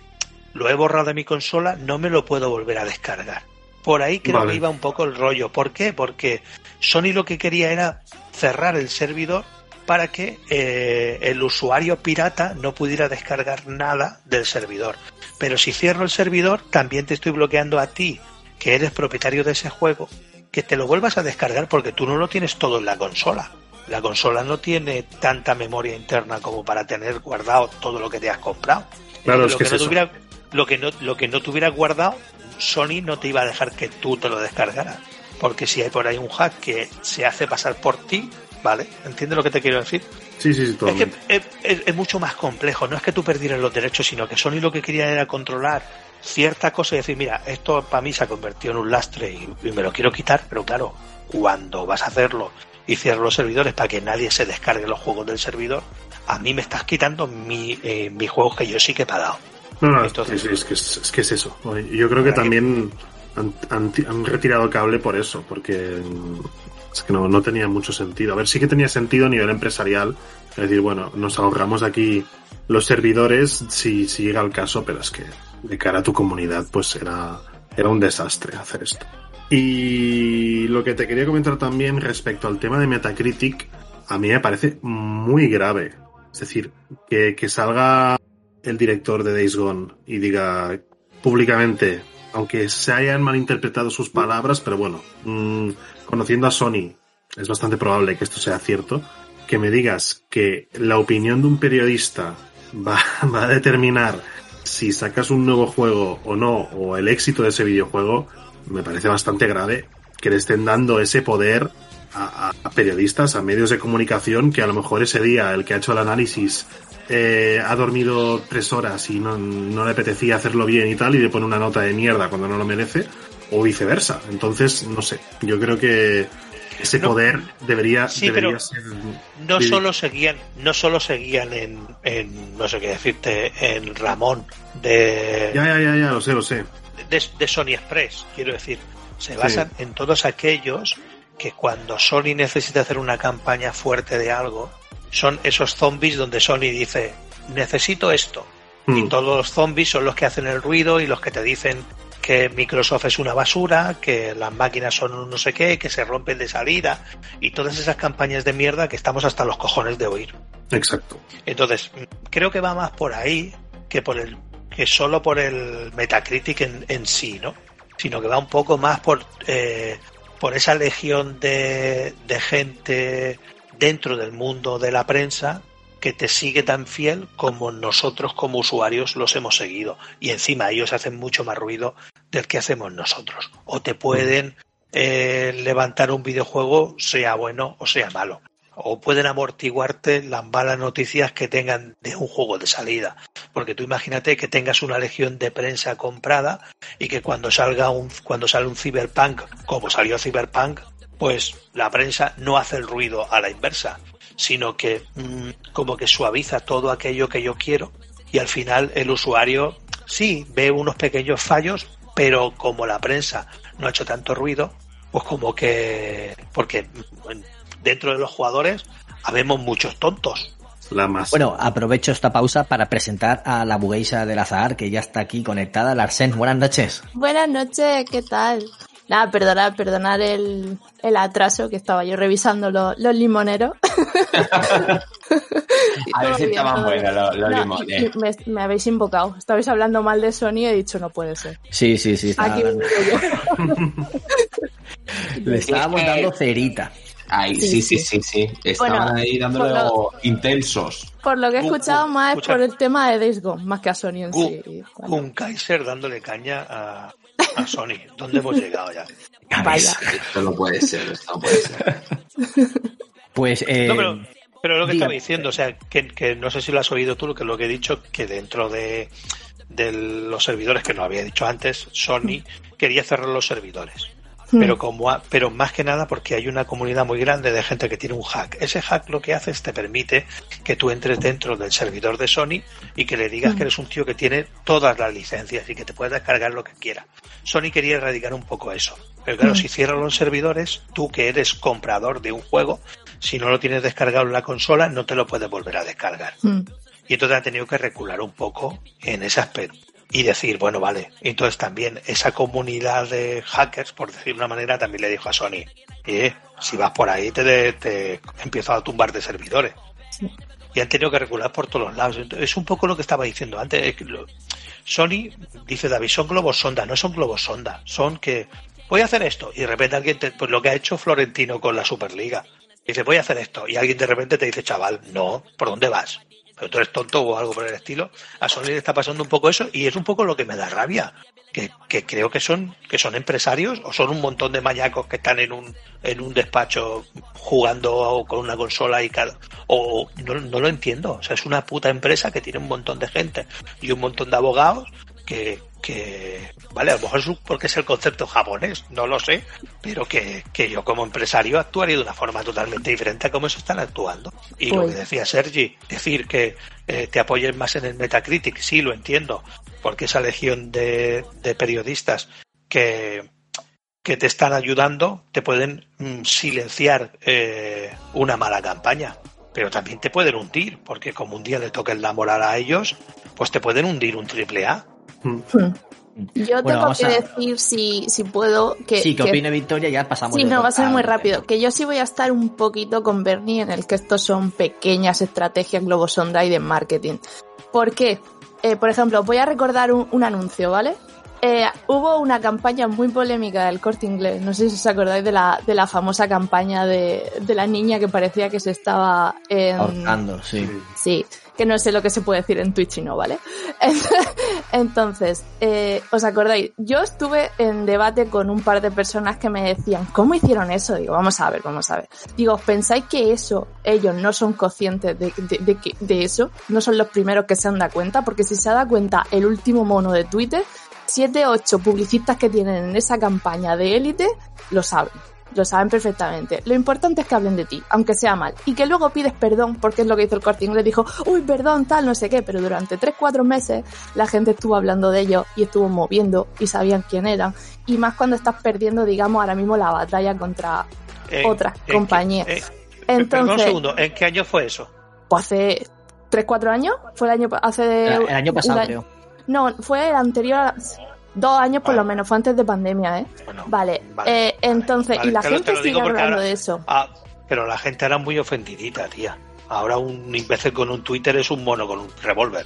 lo he borrado de mi consola, no me lo puedo volver a descargar. Por ahí creo
Vale.
que iba un poco el rollo. ¿Por qué? Porque Sony lo que quería era cerrar el servidor para que eh, el usuario pirata no pudiera descargar nada del servidor. Pero si cierro el servidor, también te estoy bloqueando a ti, que eres propietario de ese juego, que te lo vuelvas a descargar porque tú no lo tienes todo en la consola. La consola no tiene tanta memoria interna como para tener guardado todo lo que te has comprado.
Claro,
lo
es que es
no tuviera, lo que no lo que no tuvieras guardado, Sony no te iba a dejar que tú te lo descargaras. Porque si hay por ahí un hack que se hace pasar por ti, ¿vale? ¿Entiendes lo que te quiero decir?
Sí, sí, sí,
Es que es, es- es mucho más complejo. No es que tú perdieras los derechos, sino que Sony lo que quería era controlar cierta cosa y decir, mira, esto para mí se ha convertido en un lastre y, y me lo quiero quitar, pero claro, cuando vas a hacerlo y cierras los servidores para que nadie se descargue los juegos del servidor, a mí me estás quitando mi, eh, mis juegos que yo sí que he pagado.
No, no,
Entonces-
es, que es, es que es eso. Yo creo que también han, han- han retirado cable por eso, porque es que no, no tenía mucho sentido. A ver, sí que tenía sentido a nivel empresarial. Es decir, bueno, nos ahorramos aquí los servidores si, si llega el caso, pero es que de cara a tu comunidad, pues era, era un desastre hacer esto. Y lo que te quería comentar también respecto al tema de Metacritic, a mí me parece muy grave. Es decir, que, que salga el director de Days Gone y diga públicamente, aunque se hayan malinterpretado sus palabras, pero bueno, mm, conociendo a Sony, es bastante probable que esto sea cierto, que me digas que la opinión de un periodista <laughs> va, va a determinar si sacas un nuevo juego o no, o el éxito de ese videojuego, me parece bastante grave que le estén dando ese poder a- a periodistas, a medios de comunicación, que a lo mejor ese día el que ha hecho el análisis eh, ha dormido tres horas y no, no le apetecía hacerlo bien y tal, y le pone una nota de mierda cuando no lo merece, o viceversa. Entonces, no sé, yo creo que ese
No.
poder debería,
Sí,
debería
pero
ser...
no solo seguían no solo seguían en, en no sé qué decirte en Ramón de,
Ya, ya, ya, ya, lo sé, lo sé.
de, de Sony Express quiero decir se basan en todos aquellos que cuando Sony necesita hacer una campaña fuerte de algo son esos zombies donde Sony dice necesito esto y
Mm.
todos los zombies son los que hacen el ruido y los que te dicen que Microsoft es una basura, que las máquinas son un no sé qué, que se rompen de salida y todas esas campañas de mierda que estamos hasta los cojones de oír.
Exacto.
Entonces, creo que va más por ahí que por el que solo por el Metacritic en, en sí, ¿no? Sino que va un poco más por eh, por esa legión de, de gente dentro del mundo de la prensa que te sigue tan fiel como nosotros como usuarios los hemos seguido. Y encima ellos hacen mucho más ruido del que hacemos nosotros. O te pueden eh, levantar un videojuego, sea bueno o sea malo. O pueden amortiguarte las malas noticias que tengan de un juego de salida. Porque tú imagínate que tengas una legión de prensa comprada y que cuando salga un, cuando sale un Cyberpunk, como salió Cyberpunk, pues la prensa no hace el ruido a la inversa, sino que mm, como que suaviza todo aquello que yo quiero y al final el usuario sí ve unos pequeños fallos, pero como la prensa no ha hecho tanto ruido, pues como que porque dentro de los jugadores habemos muchos tontos.
La más.
Bueno, aprovecho esta pausa para presentar a la bugueisa del azar que ya está aquí conectada. Larsen, buenas noches.
Buenas noches, ¿qué tal? Nada, perdonar, perdonar el, el atraso que estaba yo revisando lo- los limoneros. <laughs>
A ver si estaban buenos los, los
No,
limones.
y- y me, me habéis invocado. Estabais hablando mal de Sony y he dicho, no puede ser.
Sí, sí, sí.
Aquí vengo yo. <laughs>
Le estábamos
Es que-
dando cerita.
Ay,
Sí,
sí, sí, sí, sí. Estaban
Bueno,
ahí dándole intensos.
Por lo que he escuchado más es por el tema de Days Gone, más que a Sony en sí. Bueno,
Un Kaiser dándole caña a, a Sony. ¿Dónde hemos llegado ya?
vaya.
Esto no puede ser, esto no puede ser.
Pues, eh,
No, pero, pero lo que estaba diciendo, o sea, que, que no sé si lo has oído tú, lo que, lo que he dicho, que dentro de, de los servidores, que no había dicho antes, Sony quería cerrar los servidores.
Hmm.
Pero como ha- pero más que nada porque hay una comunidad muy grande de gente que tiene un hack. Ese hack lo que hace es te permite que tú entres dentro del servidor de Sony y que le digas
Mm.
que eres un tío que tiene todas las licencias y que te puedes descargar lo que quiera. Sony quería erradicar un poco eso. Pero claro,
Mm.
si cierran los servidores, tú que eres comprador de un juego, si no lo tienes descargado en la consola, no te lo puedes volver a descargar.
Hmm.
Y entonces han tenido que recular un poco en ese aspecto. Y decir, bueno, vale. Entonces también esa comunidad de hackers, por decir de una manera, también le dijo a Sony, eh, si vas por ahí te, de- te empiezo a tumbar de servidores. Y han tenido que recular por todos los lados. Entonces, es un poco lo que estaba diciendo antes. es que lo- Sony, dice David, son globos sonda, no son globos sonda. Son que voy a hacer esto. Y de repente alguien te, pues lo que ha hecho Florentino con la Superliga. Dice, voy a hacer esto. Y alguien de repente te dice, chaval, no, ¿por dónde vas? Pero tú eres tonto o algo por el estilo. A Sony le está pasando un poco eso y es un poco lo que me da rabia. Que, creo que son, que son empresarios o son un montón de mañacos que están en un, en un despacho jugando con una consola y cada, o no, no lo entiendo. O sea, es una puta empresa que tiene un montón de gente y un montón de abogados que, que vale, a lo mejor es porque es el concepto japonés, no lo sé, pero que, que yo como empresario actuaría de una forma totalmente diferente a cómo se están actuando. Y lo
Pues-
que decía Sergi, decir que eh, te apoyen más en el Metacritic, sí, lo entiendo, porque esa legión de, de periodistas que, que te están ayudando te pueden mm, silenciar eh, una mala campaña, pero también te pueden hundir, porque como un día le toquen la moral a ellos, pues te pueden hundir un triple A.
Yo
Bueno,
tengo que
a-
decir, si, si puedo, que,
sí, que
que-
opine Victoria, ya pasamos.
Sí, no, va a ser muy rápido. Que yo sí voy a estar un poquito con Bernie en el que estos son pequeñas estrategias globosonda y de marketing. ¿Por qué? Eh, por ejemplo, voy a recordar un, un anuncio, ¿vale? Eh, hubo una campaña muy polémica del corte inglés. No sé si os acordáis de la, de la famosa campaña de, de la niña que parecía que se estaba
Ahorcando, sí.
Sí, que no sé lo que se puede decir en Twitch y no, ¿vale? <laughs> Entonces, eh, ¿os acordáis? Yo estuve en debate con un par de personas que me decían, ¿cómo hicieron eso? Digo, vamos a ver, vamos a ver. Digo, ¿pensáis que eso, ellos no son conscientes de, de, de, de eso? ¿No son los primeros que se han dado cuenta? Porque si se da cuenta el último mono de Twitter, 7, 8 publicistas que tienen en esa campaña de élite, lo saben. Lo saben perfectamente. Lo importante es que hablen de ti, aunque sea mal. Y que luego pides perdón, porque es lo que hizo el corte inglés. Dijo, uy, perdón, tal, no sé qué. Pero durante 3-4 meses la gente estuvo hablando de ellos y estuvo moviendo y sabían quién eran. Y más cuando estás perdiendo, digamos, ahora mismo la batalla contra
En-
otras
en-
compañías.
eh, Perdón un
Entonces,
segundo, ¿en qué año fue eso?
pues hace 3-4 años. Fue el año, hace
El, el año pasado, creo.
No, fue el anterior, a- dos años por lo menos, fue antes de pandemia, ¿eh?
Bueno,
Vale,
vale,
eh, entonces, y la gente sigue hablando
ahora-
de eso.
Ah, pero la gente era muy ofendidita, tía. Ahora un imbécil con un Twitter es un mono con un revólver.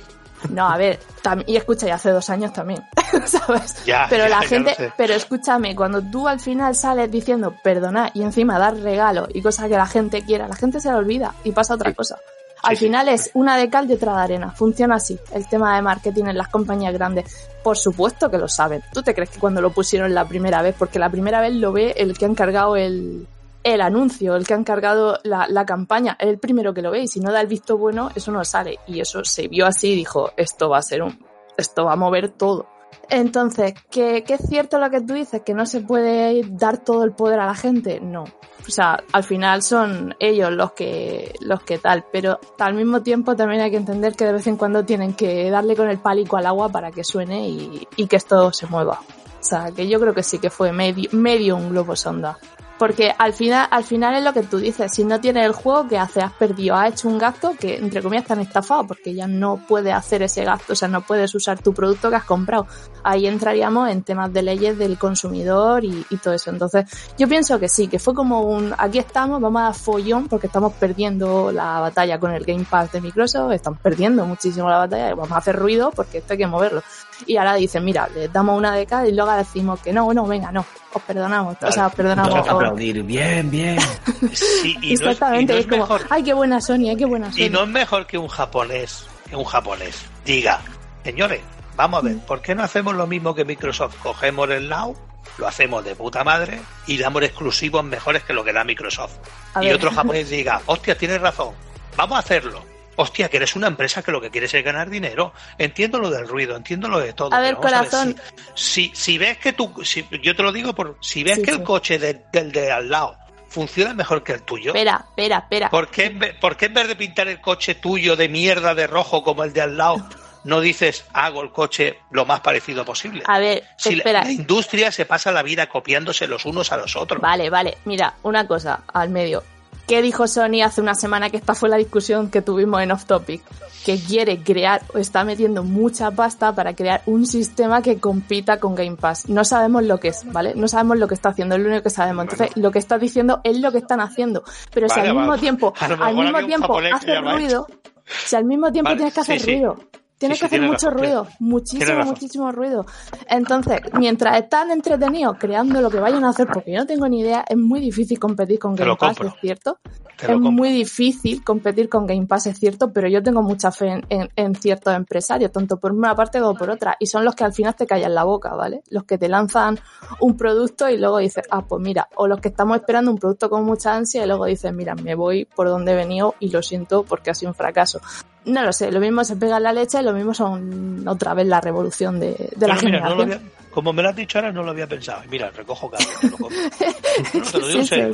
No, a ver, y escucha, y hace dos años también, <laughs> ¿sabes?
Ya,
pero
ya,
la
ya
gente, pero escúchame, cuando tú al final sales diciendo perdona y encima dar regalos y cosas que la gente quiera, la gente se le olvida y pasa otra cosa. Al
Sí, sí.
final es una de cal y otra de arena. Funciona así el tema de marketing en las compañías grandes. Por supuesto que lo saben. ¿Tú te crees que cuando lo pusieron la primera vez, porque la primera vez lo ve el que ha encargado el, el anuncio, el que ha encargado la, la campaña, es el primero que lo ve y si no da el visto bueno, eso no sale. Y eso se vio así y dijo, esto va a ser un, esto va a mover todo. Entonces, ¿que, que es cierto lo que tú dices? ¿Que no se puede dar todo el poder a la gente? No. O sea, al final son ellos los que, los que tal, pero al mismo tiempo también hay que entender que de vez en cuando tienen que darle con el pálico al agua para que suene y, y que esto se mueva. O sea, que yo creo que sí que fue medio, medio un globo sonda. Porque al final, al final es lo que tú dices, si no tienes el juego, ¿qué haces? Has perdido, has hecho un gasto que entre comillas te han estafado porque ya no puedes hacer ese gasto, o sea, no puedes usar tu producto que has comprado. Ahí entraríamos en temas de leyes del consumidor y, y todo eso. Entonces, yo pienso que sí, que fue como un, aquí estamos, vamos a dar follón porque estamos perdiendo la batalla con el Game Pass de Microsoft, están perdiendo muchísimo la batalla, vamos a hacer ruido porque esto hay que moverlo. Y ahora dicen, mira, les damos una de cada y luego decimos que no, bueno, venga, no, os perdonamos, o sea, os perdonamos.
Toca
os-
aplaudir. Bien, bien.
Sí, y no es- y no
es,
es
como,
mejor-
ay, qué buena Sony, ay, qué buena Sony.
Y no es mejor que un japonés, que un japonés diga, señores, vamos a ver, ¿por qué no hacemos lo mismo que Microsoft? Cogemos el Now, lo hacemos de puta madre y damos exclusivos mejores que lo que da Microsoft.
A
y
ver.
otro japonés diga, hostia, tienes razón, vamos a hacerlo. Hostia, que eres una empresa que lo que quieres es ganar dinero. Entiendo lo del ruido, entiendo lo de todo.
A ver, corazón.
ver, si, si, si ves que tú, si, yo te lo digo por, si ves
Sí,
que
sí.
el coche de- del de al lado funciona mejor que el tuyo,
Espera, espera, espera.
¿Por qué, en vez, por qué en vez de pintar el coche tuyo de mierda de rojo como el de al lado, no dices hago el coche lo más parecido posible?
A ver,
si la,
espera.
la industria se pasa la vida copiándose los unos a los otros.
Vale, vale, mira, una cosa al medio. ¿Qué dijo Sony hace una semana que esta fue la discusión que tuvimos en Off Topic? Que quiere crear o está metiendo mucha pasta para crear un sistema que compita con Game Pass. No sabemos lo que es, ¿vale? No sabemos lo que está haciendo, es lo único que sabemos. Entonces, lo que estás diciendo es lo que están haciendo. Pero si al mismo
vale.
tiempo, al mismo tiempo
japonés que
haces
ya lo ha
ruido, si al mismo tiempo
Vale,
tienes que hacer
sí.
ruido, tienes
Sí,
que
sí,
hacer mucho
razón,
ruido, muchísimo, muchísimo ruido. Entonces, mientras están entretenidos creando lo que vayan a hacer, porque yo no tengo ni idea, es muy difícil competir con Game Pass, es cierto. Es
compro.
muy difícil competir con Game Pass, es cierto, pero yo tengo mucha fe en, en- en ciertos empresarios, tanto por una parte como por otra, y son los que al final te callan la boca, ¿vale? Los que te lanzan un producto y luego dices, ah, pues mira, o los que estamos esperando un producto con mucha ansia y luego dices, mira, me voy por donde he venido y lo siento porque ha sido un fracaso. No lo sé, lo mismo se pega en la leche y lo mismo son otra vez la revolución de, de la
mira, no lo
generación.
había- como me lo has dicho ahora, no lo había pensado. Mira, recojo cable, te lo compro. <laughs> No, te digo
Sí,
serio.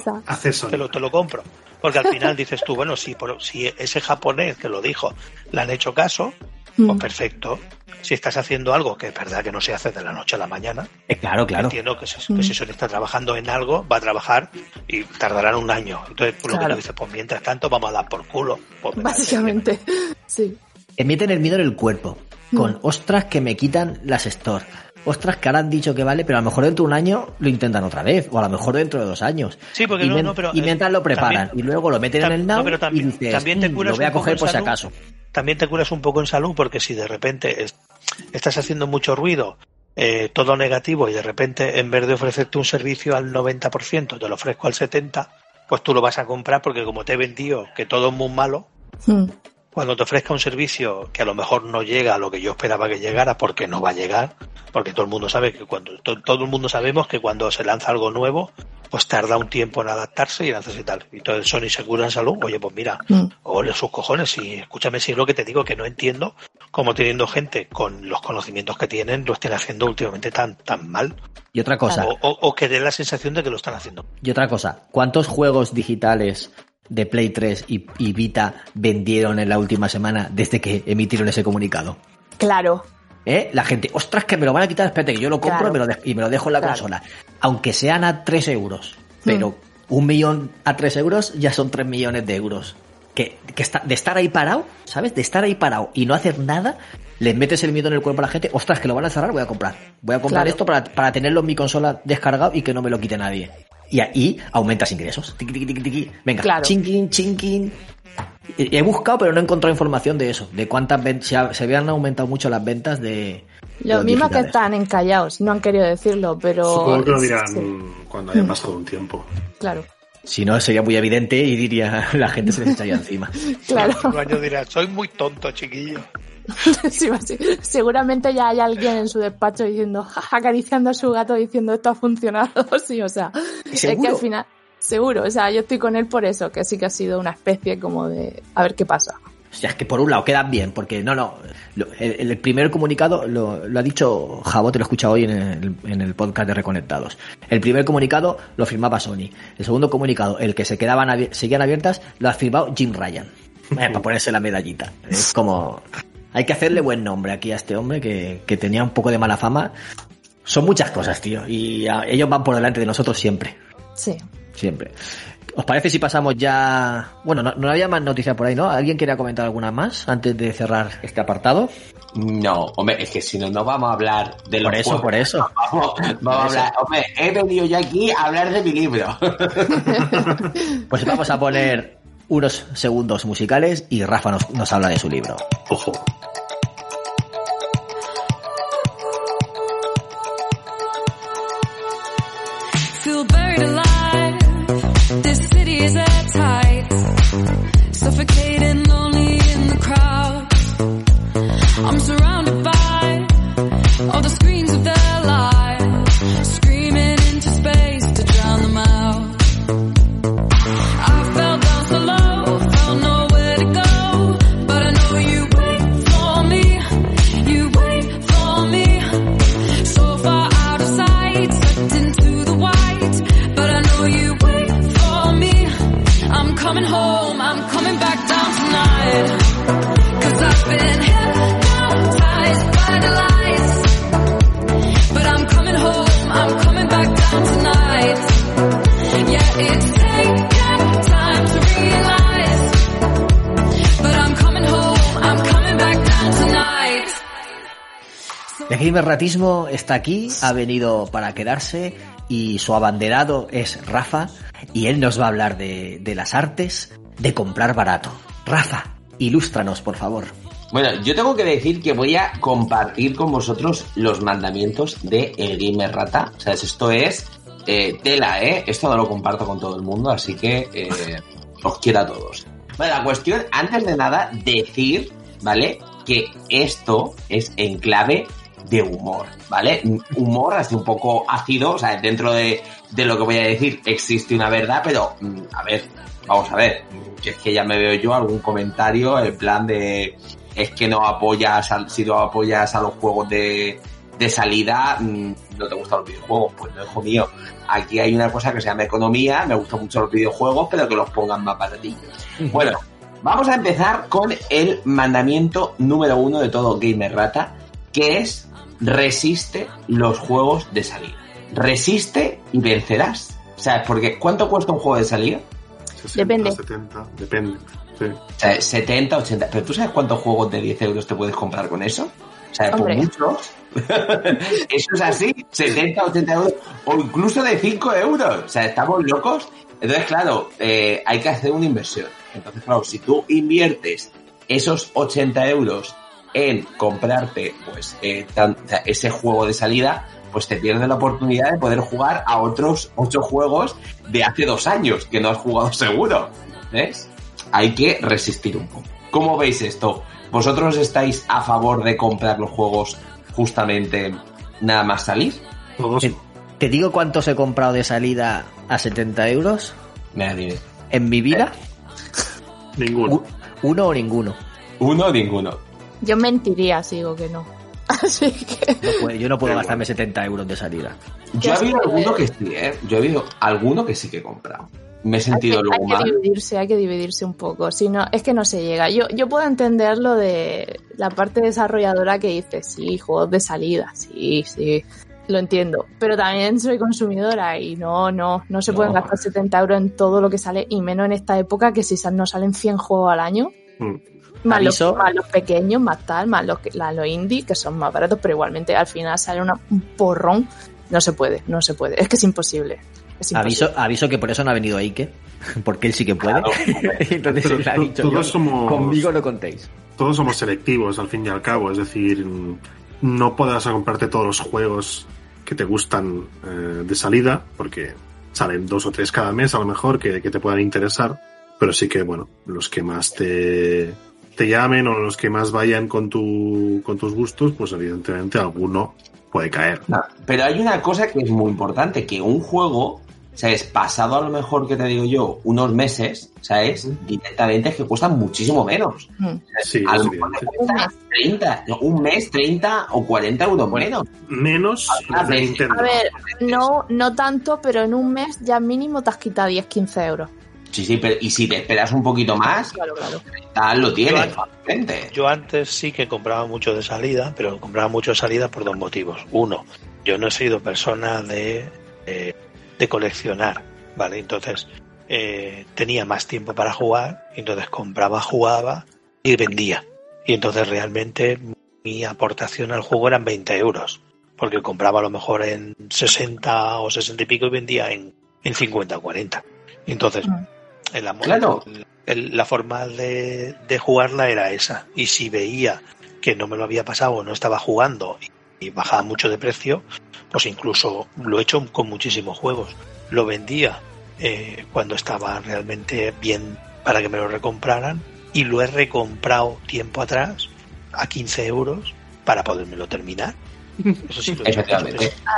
lo, te lo compro. Porque al final dices tú, bueno, si, por, si ese japonés que lo dijo le han hecho caso, pues
mm.
perfecto. Si estás haciendo algo que es verdad que no se hace de la noche a la mañana,
Eh, claro, claro.
entiendo que, si,
Mm.
que si Sony está trabajando en algo, va a trabajar y tardarán un año. Entonces, por lo que tú dices, pues mientras tanto vamos a dar por culo. Pues <laughs>
Básicamente, sí.
Emiten el miedo en el cuerpo. Con
Mm.
ostras que me quitan las stores. Ostras que ahora han dicho que vale, pero a lo mejor dentro de un año lo intentan otra vez. O a lo mejor dentro de dos años.
Sí, porque
y,
no, pero,
y
eh,
mientras lo preparan
también-
y luego lo meten en el
no,
now
pero también-
y dices,
también te
"Mm,
curas
lo voy a coger por si
salud".
acaso.
También te curas un poco en salud porque si de repente es- estás haciendo mucho ruido eh, todo negativo y de repente en vez de ofrecerte un servicio al 90%, te lo ofrezco al 70%, pues tú lo vas a comprar porque como te he vendido que todo es muy malo,
Hmm.
Cuando te ofrezca un servicio que a lo mejor no llega a lo que yo esperaba que llegara porque no va a llegar, porque todo el mundo sabe que cuando to- todo el mundo sabemos que cuando se lanza algo nuevo, pues tarda un tiempo en adaptarse y en hacerse tal. Y entonces Sony se cura en salud, oye, pues mira,
Mm.
ole sus cojones y escúchame si es lo que te digo que no entiendo cómo teniendo gente con los conocimientos que tienen lo estén haciendo últimamente tan tan mal
Y otra cosa,
o, o- o que dé la sensación de que lo están haciendo.
y otra cosa, ¿cuántos juegos digitales de Play 3 y, y Vita vendieron en la última semana desde que emitieron ese comunicado?
Claro.
¿Eh? La gente, ostras, que me lo van a quitar, espérate, que yo lo compro
Claro.
y, me lo de- y me lo dejo en la
Claro.
consola. Aunque sean a 3 euros, pero un millón a 3 euros ya son 3 millones de euros. Que, que está, de estar ahí parado, ¿sabes? De estar ahí parado y no hacer nada, les metes el miedo en el cuerpo a la gente, ostras, que lo van a cerrar, voy a comprar. Voy a comprar
Claro.
esto para, para tenerlo en mi consola descargado y que no me lo quite nadie. Y ahí aumentas ingresos. Tiqui, tiqui, tiqui. Venga,
Claro.
chinquín, chinquín. He buscado, pero no he encontrado información de eso, de cuántas ventas, se, ha- se habían aumentado mucho las ventas de...
Lo
los
mismo que están encallados, no han querido decirlo, pero.
Supongo que lo dirán
Sí,
cuando haya pasado un tiempo.
claro,
Si no, sería muy evidente y diría, <laughs> la gente se les echaría encima. <laughs>
claro.
El baño dirá, soy muy tonto, chiquillo. <laughs>
Sí, así. Seguramente ya hay alguien en su despacho diciendo, acariciando a su gato diciendo esto ha funcionado. <laughs> Sí, o sea, es que
¿Seguro?
al final, seguro, o sea, yo estoy con él por eso, que sí que ha sido una especie como de, a ver qué pasa.
O sea, es que por un lado quedan bien, porque no, no. el, el primer comunicado lo, lo ha dicho Jabo, te lo he escuchado hoy en el, en el podcast de Reconectados. El primer comunicado lo firmaba Sony. El segundo comunicado, el que se quedaban seguían abiertas, lo ha firmado Jim Ryan. <laughs> Eh, para ponerse la medallita. Es como. Hay que hacerle buen nombre aquí a este hombre que, que tenía un poco de mala fama. Son muchas cosas, tío. Y a- ellos van por delante de nosotros siempre.
Sí.
Siempre. ¿Os parece si pasamos ya... Bueno, no, no había más noticias por ahí, ¿no? ¿Alguien quería comentar alguna más antes de cerrar este apartado?
No, hombre, es que si no, no vamos a hablar de los
Por eso,
juegos.
por eso.
Vamos, vamos a
eso.
hablar. Hombre, he venido yo aquí a hablar de mi libro. <laughs> <laughs>
Pues vamos a poner unos segundos musicales y Rafa nos, nos habla de su libro.
Ojo.
El gamer ratismo está aquí, ha venido para quedarse y su abanderado es Rafa y él nos va a hablar de, las artes de comprar barato. Rafa, ilústranos, por favor.
Bueno, yo tengo que decir que voy a compartir con vosotros los mandamientos de El Gamer. O sea, esto es eh, tela, ¿eh? Esto no lo comparto con todo el mundo, así que eh, os quiero a todos. Bueno, la cuestión, antes de nada, decir, ¿vale? Que esto es en clave de humor, ¿vale? Humor así un poco ácido, o sea, dentro de, de lo que voy a decir existe una verdad, pero, mm, a ver, vamos a ver, que es que ya me veo yo algún comentario en plan de es que no apoyas, al- si no apoyas a los juegos de, de salida, mm, no te gustan los videojuegos, pues no, hijo mío. Aquí hay una cosa que se llama economía, me gustan mucho los videojuegos, pero que los pongan más baratillos. Bueno, vamos a empezar con el mandamiento número uno de todo Gamer Rata, que es resiste los juegos de salida. Resiste y vencerás. ¿Sabes? Porque ¿cuánto cuesta un juego de salida?
60,
Depende.
70, depende. Sí.
O sea, 70, 80. ¿Pero tú sabes cuántos juegos de 10 euros te puedes comprar con eso? O sea, por muchos. <laughs> eso es así, 70, 80 euros. O incluso de 5 euros. O sea, estamos locos. Entonces, claro, eh, hay que hacer una inversión. Entonces, claro, si tú inviertes esos 80 euros en comprarte pues eh, tan- ese juego de salida, pues te pierdes la oportunidad de poder jugar a otros ocho juegos de hace dos años que no has jugado <laughs> seguro. ¿Ves? Hay que resistir un poco. ¿Cómo veis esto? ¿Vosotros estáis a favor de comprar los juegos justamente nada más salir?
Todos.
Te, te digo cuántos he comprado de salida a 70 euros
Mira, dime.
en mi vida.
Ninguno.
Uno o ninguno.
Uno o ninguno.
Yo mentiría si digo que no. <laughs> Así que.
No yo no puedo gastarme 70 euros de salida.
Yo he habido alguno que sí, ¿eh? Yo he habido alguno que sí que he comprado. Me he
Hay que,
sentido
hay que dividirse, hay que dividirse un poco. Si no, es que no se llega. Yo, yo puedo entender lo de la parte desarrolladora que dice, sí, juegos de salida, sí, sí. Lo entiendo. Pero también soy consumidora y no, no, no se
No.
pueden gastar 70 euros en todo lo que sale, y menos en esta época que si no salen 100 juegos al año.
Mm.
Más los,
Aviso.
más los pequeños, más tal, más los, los indie, que son más baratos, pero igualmente al final sale una- un porrón. No se puede, no se puede. Es que es imposible. Es imposible.
Aviso, aviso que por eso no ha venido Ike, <laughs> porque él sí que puede. <laughs> Entonces él ha
Todos
dicho, yo,
somos-
conmigo no contéis.
Todos somos selectivos al fin y al cabo. Es decir, no podrás comprarte todos los juegos que te gustan eh, de salida, porque salen dos o tres cada mes a lo mejor que, que te puedan interesar. Pero sí que, bueno, los que más te, te llamen o los que más vayan con, tu, con tus gustos, pues evidentemente alguno puede caer.
No, pero hay una cosa que es muy importante, que un juego, ¿sabes? Pasado a lo mejor que te digo yo, unos meses, ¿sabes? Directamente es que cuesta muchísimo menos.
Mm.
Sí,
a lo mejor te
evidente.
cuesta 30, no, un mes 30 o 40 euros menos.
Menos
sí.
Nintendo.
A ver, no, no tanto, pero en un mes ya mínimo te has quitado 10-15 euros.
Sí, sí, pero y si te esperas un poquito más,
Claro, claro.
tal lo tienes.
Yo antes sí que compraba mucho de salida, pero compraba mucho de salida por dos motivos. Uno, yo no he sido persona de, eh, de coleccionar, ¿vale? Entonces eh, tenía más tiempo para jugar, entonces compraba, jugaba y vendía. Y entonces realmente mi aportación al juego eran 20 euros, porque compraba a lo mejor en 60 o 60 y pico y vendía en, en 50 o 40. Entonces,
Mm.
El amor,
Claro.
el- la forma de, de jugarla era esa. Y si veía que no me lo había pasado o no estaba jugando y, y bajaba mucho de precio, pues incluso lo he hecho con muchísimos juegos. Lo vendía eh, cuando estaba realmente bien para que me lo recompraran y lo he recomprado tiempo atrás a 15 euros para podérmelo terminar. <laughs> Eso sí lo he hecho.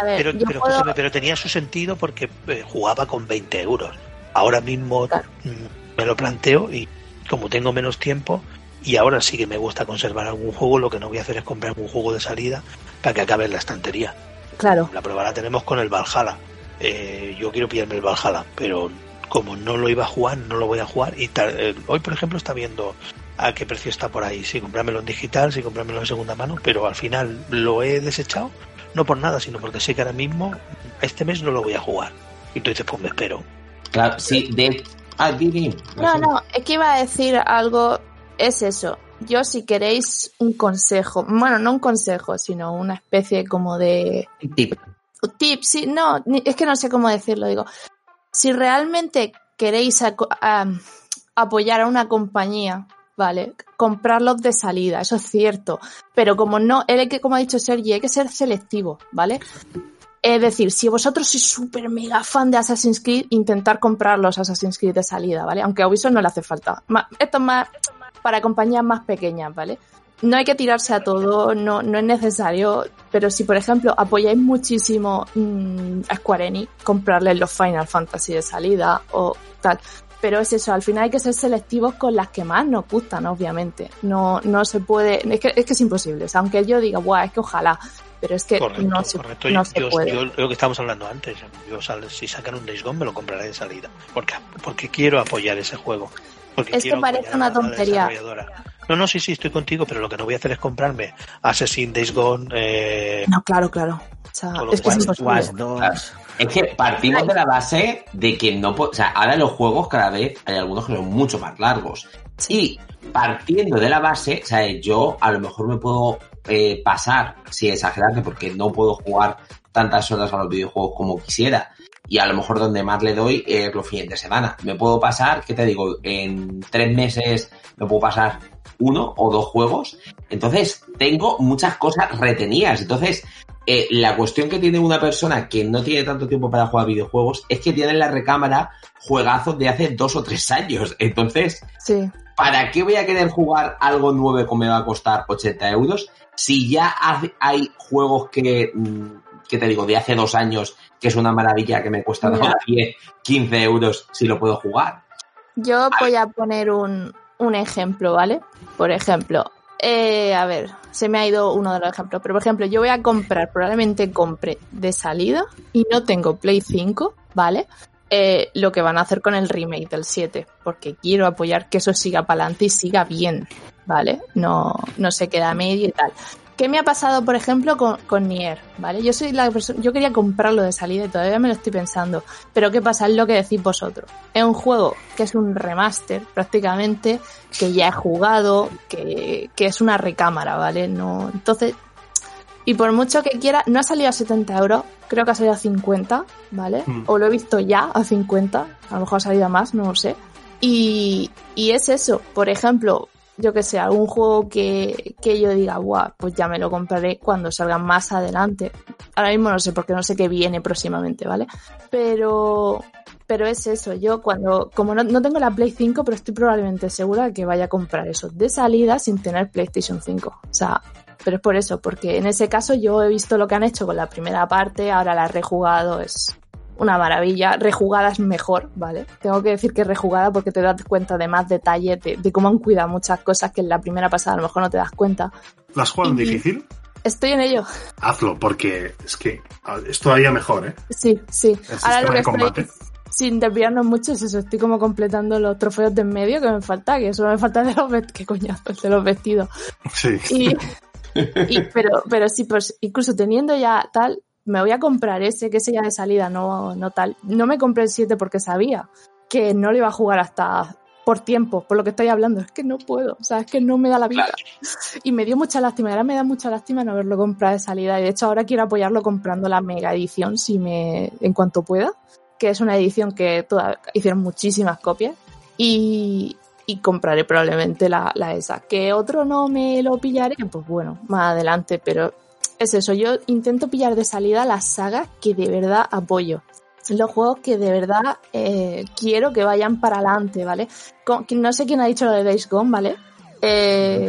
Ver,
Pero,
puedo-
pero tenía su sentido porque eh, jugaba con 20 euros. Ahora mismo
Claro.
me lo planteo y como tengo menos tiempo y ahora sí que me gusta conservar algún juego, lo que no voy a hacer es comprar un juego de salida para que acabe en la estantería.
Claro,
La prueba la tenemos con el Valhalla. Eh, yo quiero pillarme el Valhalla, pero como no lo iba a jugar, no lo voy a jugar. Y tal- eh, hoy, por ejemplo, está viendo a qué precio está por ahí. Si comprármelo en digital, si comprármelo en segunda mano, pero al final lo he desechado, no por nada, sino porque sé que ahora mismo, este mes no lo voy a jugar. Y tú dices, pues me espero.
Claro, sí, de... Ah.
No, no, es que iba a decir algo, es eso. Yo si queréis un consejo, bueno, no un consejo, sino una especie como de
Tip.
tip, sí, no, es que no sé cómo decirlo, digo. Si realmente queréis apoyar a una compañía, ¿vale? Comprarlos de salida, eso es cierto. Pero como no, hay que, como ha dicho Sergi, hay que ser selectivo, ¿vale? Es decir, si vosotros sois súper mega fan de Assassin's Creed, intentar comprar los Assassin's Creed de salida, ¿vale? Aunque a Ubisoft no le hace falta. Esto es más para compañías más pequeñas, ¿vale? No hay que tirarse a todo, no, no es necesario, pero si por ejemplo apoyáis muchísimo mm, a Square Enix, comprarles los Final Fantasy de salida o tal. Pero es eso, al final hay que ser selectivos con las que más nos gustan, obviamente. No, no se puede, es que, es que es imposible. O aunque yo diga, guau, es que ojalá, pero es que
Correcto,
no se,
correcto.
no
yo,
se
yo-
puede.
yo- lo que estábamos hablando antes, yo sal- si sacan un Days Gone me lo compraré de salida. ¿Por qué? Porque quiero apoyar ese juego. Porque
Es que parece una tontería.
No, no, sí, sí, estoy contigo, pero lo que no voy a hacer es comprarme Assassin Days Gone. Eh,
No, claro, claro. O sea, es que es
que partimos de la base de que no O sea, ahora los juegos cada vez hay algunos que son mucho más largos. Y partiendo de la base, o sea, yo a lo mejor me puedo eh, pasar, si exagerarte, porque no puedo jugar tantas horas a los videojuegos como quisiera. y a lo mejor donde más le doy es los fines de semana. Me puedo pasar, ¿qué te digo? En tres meses me puedo pasar uno o dos juegos. Entonces, tengo muchas cosas retenidas. Entonces, eh, la cuestión que tiene una persona que no tiene tanto tiempo para jugar videojuegos es que tiene en la recámara juegazos de hace dos o tres años. Entonces,
Sí.
¿para qué voy a querer jugar algo nuevo que me va a costar 80 euros si ya hay juegos que, mm, que te digo, de hace dos años, que es una maravilla que me cuesta
Ya. <laughs>
10, 15 euros si lo puedo jugar?
Yo voy a poner un, un ejemplo, ¿vale? Por ejemplo, eh, a ver, se me ha ido uno de los ejemplos, pero por ejemplo, yo voy a comprar, probablemente compre de salida y no tengo Play 5, ¿vale? Eh, lo que van a hacer con el remake del 7, porque quiero apoyar que eso siga para adelante y siga bien, ¿vale? No, no se queda a medio y tal. ¿Qué me ha pasado, por ejemplo, con, con Nier? ¿Vale? Yo soy la persona, yo quería comprarlo de salida y todavía me lo estoy pensando. Pero ¿qué pasa? Es lo que decís vosotros. Es un juego que es un remaster, prácticamente, que ya he jugado, que, que es una recámara, ¿vale? No, entonces, y por mucho que quiera, no ha salido a 70 euros, creo que ha salido a 50, ¿vale?
Mm.
O lo he visto ya a 50, a lo mejor ha salido a más, no lo sé. Y, y es eso, por ejemplo, yo que sé, algún juego que, que yo diga, guau, pues ya me lo compraré cuando salga más adelante. Ahora mismo no sé, porque no sé qué viene próximamente, ¿vale? Pero, pero es eso, yo cuando, como no, no tengo la Play 5, pero estoy probablemente segura de que vaya a comprar eso de salida sin tener PlayStation 5. O sea, pero es por eso, porque en ese caso yo he visto lo que han hecho con la primera parte, ahora la he rejugado, es una maravilla. Rejugada es mejor, ¿vale? Tengo que decir que rejugada porque te das cuenta de más detalles, de, de cómo han cuidado muchas cosas que en la primera pasada a lo mejor no te das cuenta.
¿Lo has jugado en
Y-
difícil?
Estoy en ello.
Hazlo, porque es que es todavía mejor, ¿eh?
Sí, sí.
El
Ahora lo que estoy, sin desviarnos mucho, es eso. Estoy como completando los trofeos de en medio que me falta, que solo me falta de los vestidos. ¿Qué coñazo? <laughs> El de los vestidos.
Sí.
Y, <laughs> y- pero, pero sí, pues incluso teniendo ya tal, me voy a comprar ese, que ese ya de salida, no, no tal. No me compré el 7 porque sabía que no lo iba a jugar hasta por tiempo, por lo que estoy hablando. Es que no puedo, o sea, es que no me da la vida. <laughs> Y me dio mucha lástima, ahora me da mucha lástima no haberlo comprado de salida. Y de hecho ahora quiero apoyarlo comprando la mega edición, si me, en cuanto pueda, que es una edición que toda, hicieron muchísimas copias. Y, y compraré probablemente la, la esa. Que otro no me lo pillaré, pues bueno, más adelante, pero es eso, yo intento pillar de salida las sagas que de verdad apoyo. Los juegos que de verdad eh, quiero que vayan para adelante, ¿vale? Con- no sé quién ha dicho lo de Days Gone, ¿vale? Eh,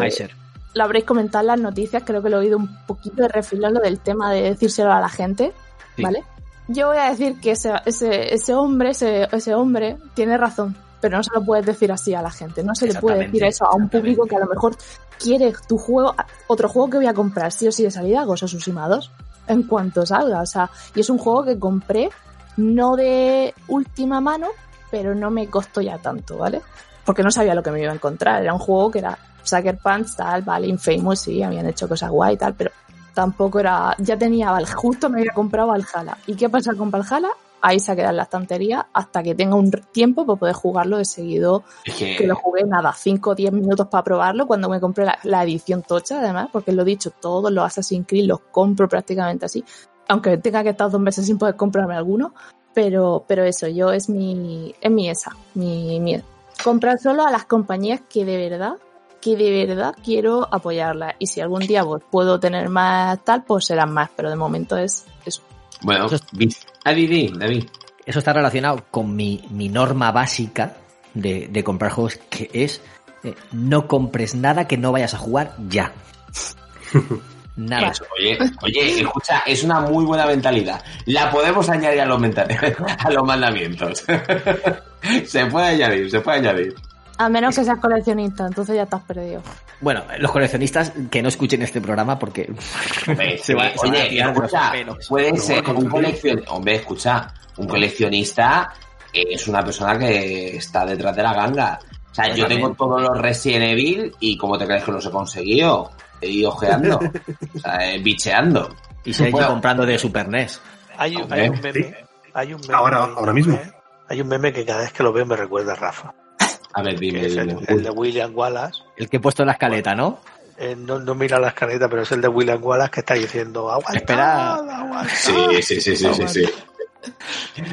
lo habréis comentado en las noticias, creo que lo he oído un poquito de refilón lo del tema de decírselo a la gente,
Sí.
¿vale? Yo voy a decir que ese, ese, ese hombre, ese, ese hombre tiene razón, pero no se lo puedes decir así a la gente, no se le puede decir eso a un público que a lo mejor quiere tu juego, otro juego que voy a comprar sí o sí de salida, of Tsushima 2, en cuanto salga, o sea, y es un juego que compré no de última mano, pero no me costó ya tanto, ¿vale? Porque no sabía lo que me iba a encontrar. Era un juego que era Sucker Punch, tal, vale, Infamous, sí, habían hecho cosas guay y tal, pero tampoco era. Ya tenía Val, justo me había comprado Valhalla. ¿Y qué pasa con Valhalla? Ahí se ha quedado en la estantería hasta que tenga un tiempo para poder jugarlo de seguido.
Es que,
Que lo jugué nada, 5 o 10 minutos para probarlo cuando me compré la, la edición tocha, además, porque lo he dicho, todos los Assassin's Creed los compro prácticamente así. Aunque tenga que estar dos meses sin poder comprarme alguno. Pero, pero eso, yo es mi, es mi esa, mi, mi- comprar solo a las compañías que de verdad, que de verdad quiero apoyarlas. Y si algún día pues, puedo tener más tal, pues serán más, pero de momento es eso.
bueno, Ah, di, di, David.
Eso está relacionado con mi, mi norma básica de, de comprar juegos, que es eh, no compres nada que no vayas a jugar ya. <laughs> Nada.
Eso, oye, oye, escucha, es una muy buena mentalidad. La podemos añadir a los, <laughs> a los mandamientos. <laughs> se puede añadir, se puede añadir.
A menos que seas coleccionista, entonces ya estás perdido.
Bueno, los coleccionistas que no escuchen este programa porque <laughs> Se va- se a
oye, escucha,
pelos.
puede ser un coleccionista. Hombre, escucha, un coleccionista es una persona que está detrás de la ganga. O sea, yo tengo todos los Resident Evil y como te crees que los he conseguido, he ido ojeando, <laughs> o sea, eh, bicheando.
y se ha ido
Bueno.
comprando de Super NES.
Hay, un-
Hombre,
hay un
sí.
meme. Hay un meme
Ahora- ahora mismo.
Hay un meme que cada vez que lo veo me recuerda a Rafa.
A ver, dime,
Que es el,
dime.
el de William Wallace.
El que he puesto en la escaleta, ¿no?
Eh, no, no mira la escaleta, pero es el de William Wallace que está diciendo aguanta,
Espera.
aguanta.
Sí, sí, sí, sí, sí, sí.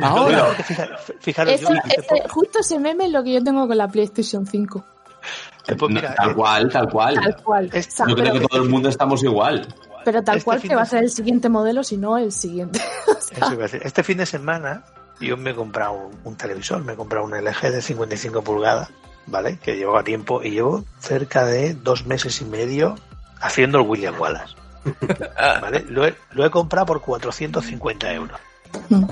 Ahora.
Fijaros,
Eso-
yo-
ese- justo ese meme es lo que yo tengo con la PlayStation 5.
eh, pues mira,
tal
eh,
cual, tal cual.
Tal cual.
Yo creo que todo el mundo estamos igual.
pero tal
este
cual que va a ser el siguiente modelo, si no el siguiente. <laughs>
Este fin de semana yo me he comprado un, un televisor, me he comprado un LG de 55 pulgadas, ¿vale? Que llevaba tiempo y llevo cerca de dos meses y medio haciendo el William Wallace. <laughs> ¿Vale? Lo he, lo he comprado por 450 euros.
Mm.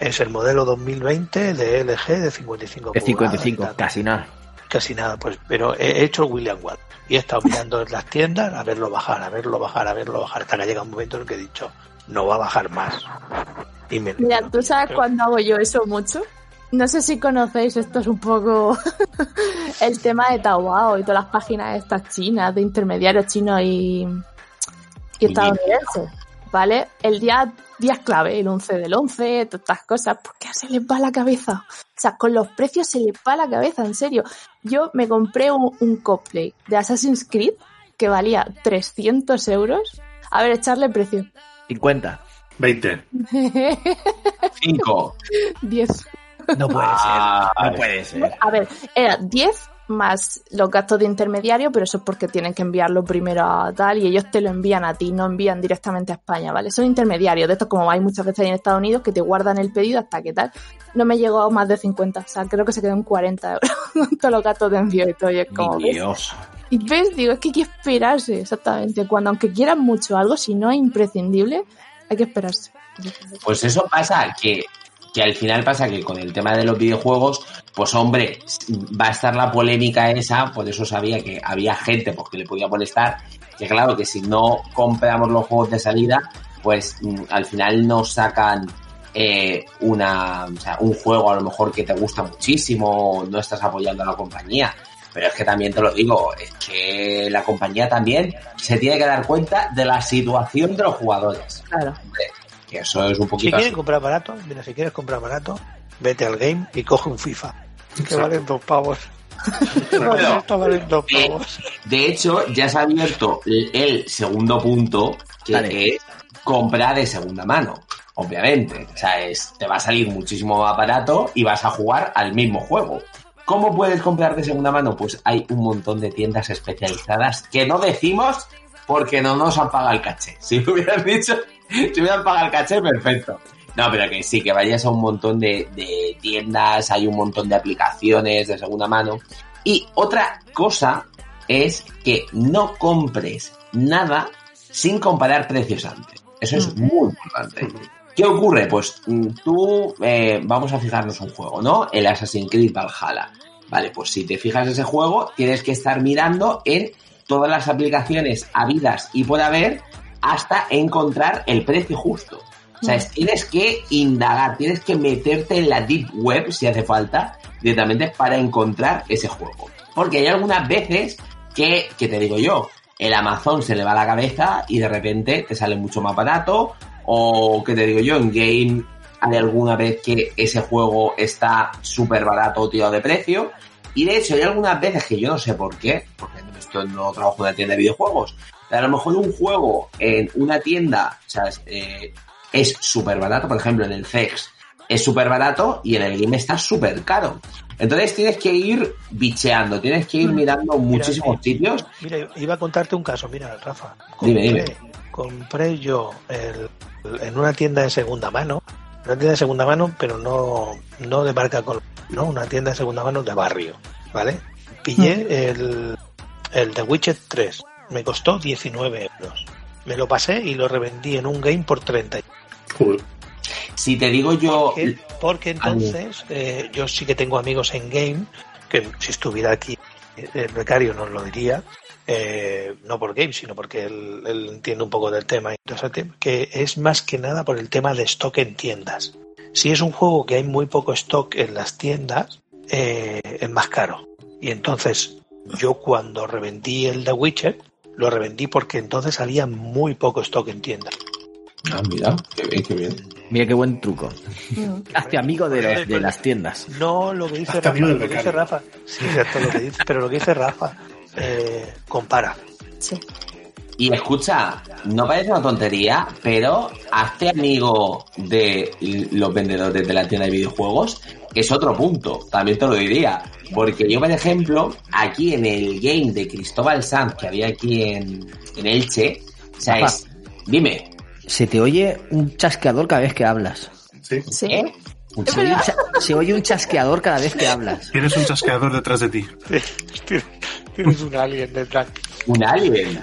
Es el modelo 2020 de LG de 55
De
pulgadas.
55,
y tal.
casi nada.
Casi nada, pues, pero he hecho el William Wallace. Y he estado mirando en las tiendas a verlo bajar, a verlo bajar, a verlo bajar, hasta que llega un momento en el que he dicho, no va a bajar más. Y me-
Mira, ¿tú sabes
Pero-
cuándo hago yo eso mucho? No sé si conocéis, esto es un poco <laughs> el tema de Taobao y todas las páginas estas chinas, de intermediarios chinos y, y estadounidenses, ¿vale? El día, días clave, el 11 del 11, todas estas cosas, porque se les va la cabeza. O sea, con los precios se les va la cabeza, en serio. Yo me compré un, un cosplay de Assassin's Creed que valía 300 euros. A ver, echarle precio.
50.
20.
5.
10.
No puede
Ah,
ser. No puede ser.
A ver, era 10 más los gastos de intermediario, pero eso es porque tienen que enviarlo primero a tal y ellos te lo envían a ti, no envían directamente a España, ¿vale? Son intermediarios, de estos como hay muchas veces ahí en Estados Unidos que te guardan el pedido hasta que tal. No me llegó a más de 50, o sea, creo que se quedó en 40 euros <laughs> con todos los gastos de envío y todo. Y es como, ¿ves? Y ves, digo, es que hay que esperarse, exactamente. Cuando aunque quieran mucho algo, si no es imprescindible, hay que esperarse.
Pues eso pasa, que, que al final pasa que con el tema de los videojuegos, pues hombre, va a estar la polémica esa, por eso sabía que había gente pues, que le podía molestar, que claro, que si no compramos los juegos de salida, pues mm, al final nos sacan eh, una, o sea, un juego a lo mejor que te gusta muchísimo, no estás apoyando a la compañía. Pero es que también te lo digo, es que la compañía también se tiene que dar cuenta de la situación de los jugadores.
Claro.
Que eso es un
Si
poquito
quieres
así.
comprar barato, mira, si quieres comprar barato, vete al game y coge un FIFA. Que valen dos pavos. <laughs> Dos
eh,
pavos.
De hecho, ya se ha abierto el, segundo punto, que
Dale.
es comprar de segunda mano. Obviamente. O sea, es, te va a salir muchísimo más barato y vas a jugar al mismo juego. ¿Cómo puedes comprar de segunda mano? Pues hay un montón de tiendas especializadas que no decimos porque no nos han pagado el caché. <laughs> Si me hubieran dicho, si me hubieran pagado el caché, perfecto. No, pero que sí, que vayas a un montón de, de tiendas, hay un montón de aplicaciones de segunda mano. Y otra cosa es que no compres nada sin comparar precios antes. Eso es muy importante. ¿Qué ocurre? Pues mm, tú, eh, vamos a fijarnos un juego, ¿no? El Assassin's Creed Valhalla. Vale, pues si te fijas ese juego, tienes que estar mirando en todas las aplicaciones habidas y por haber hasta encontrar el precio justo. O sea, es- tienes que indagar, tienes que meterte en la deep web, si hace falta, directamente para encontrar ese juego. Porque hay algunas veces que, que te digo yo, el Amazon se le va la cabeza y de repente te sale mucho más barato, o que te digo yo, en game hay alguna vez que ese juego está súper barato o tirado de precio, y de hecho hay algunas veces que yo no sé por qué, porque esto no trabajo en una tienda de videojuegos, pero a lo mejor un juego en una tienda, o sea, es, eh, es súper barato, por ejemplo en el CEX es súper barato y en el game está súper caro. Entonces tienes que ir bicheando, tienes que ir mirando muchísimos sitios.
Mira, iba a contarte un caso, mira, Rafa.
Dime, dime.
Compré yo el- en una tienda de segunda mano, una tienda de segunda mano, pero no, no de marca con, no, una tienda de segunda mano de barrio, ¿vale? Pillé el, el The Witcher 3, me costó 19 euros. Me lo pasé y lo revendí en un game por 30.
Joder.
Si te digo yo,
Porque, porque entonces eh, yo sí que tengo amigos en game, que si estuviera aquí eh, el becario nos lo diría, eh, no por game, sino porque él, él entiende un poco del tema, y todo ese tema, que es más que nada por el tema de stock en tiendas. Si es un juego que hay muy poco stock en las tiendas, eh, es más caro. Y entonces yo cuando revendí el The Witcher, lo revendí porque entonces salía muy poco stock en tiendas.
Ah, mira, qué bien, qué bien.
Mira qué buen truco.
Mm.
Hazte amigo de, los- de las tiendas.
No lo que dice
Hasta
Rafa, lo que dice. Rafa. Sí, exacto lo que dice, pero lo que dice Rafa, eh, compara.
Sí.
Y escucha, no parece una tontería, pero hazte amigo de los vendedores de la tienda de videojuegos, que es otro punto, también te lo diría. Porque yo, por ejemplo, aquí en el game de Cristóbal Sanz que había aquí en, en Elche, o sea,
Papá.
es, dime,
Se te oye un chasqueador cada vez que hablas.
Sí.
Sí.
¿eh? Un
Se oye, un cha- se oye un chasqueador cada vez que hablas.
Tienes un chasqueador detrás de ti.
Tienes un alien detrás.
Un alien.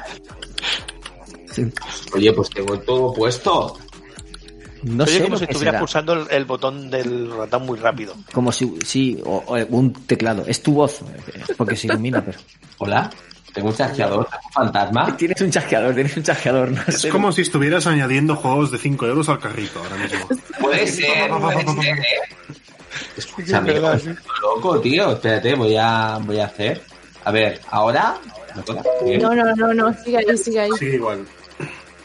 Oye, pues tengo todo puesto.
No
Oye,
sé
como si
será.
pulsando el, el botón del ratón muy rápido.
Como si, sí, o, o un teclado. Es tu voz, eh, porque se ilumina, pero...
Hola, tengo un chasqueador, tengo un fantasma. <laughs>
Tienes un chasqueador, tienes un chasqueador, no
Es
sé.
como si estuvieras añadiendo juegos de 5 euros al carrito ahora mismo.
Puede ser, puede ser, ¿eh? Escúchame,
Es verdad,
estoy loco, tío. Espérate, voy a, voy a hacer. A ver, ahora.
No, no, no, no, sigue ahí, sigue ahí.
Sí, igual.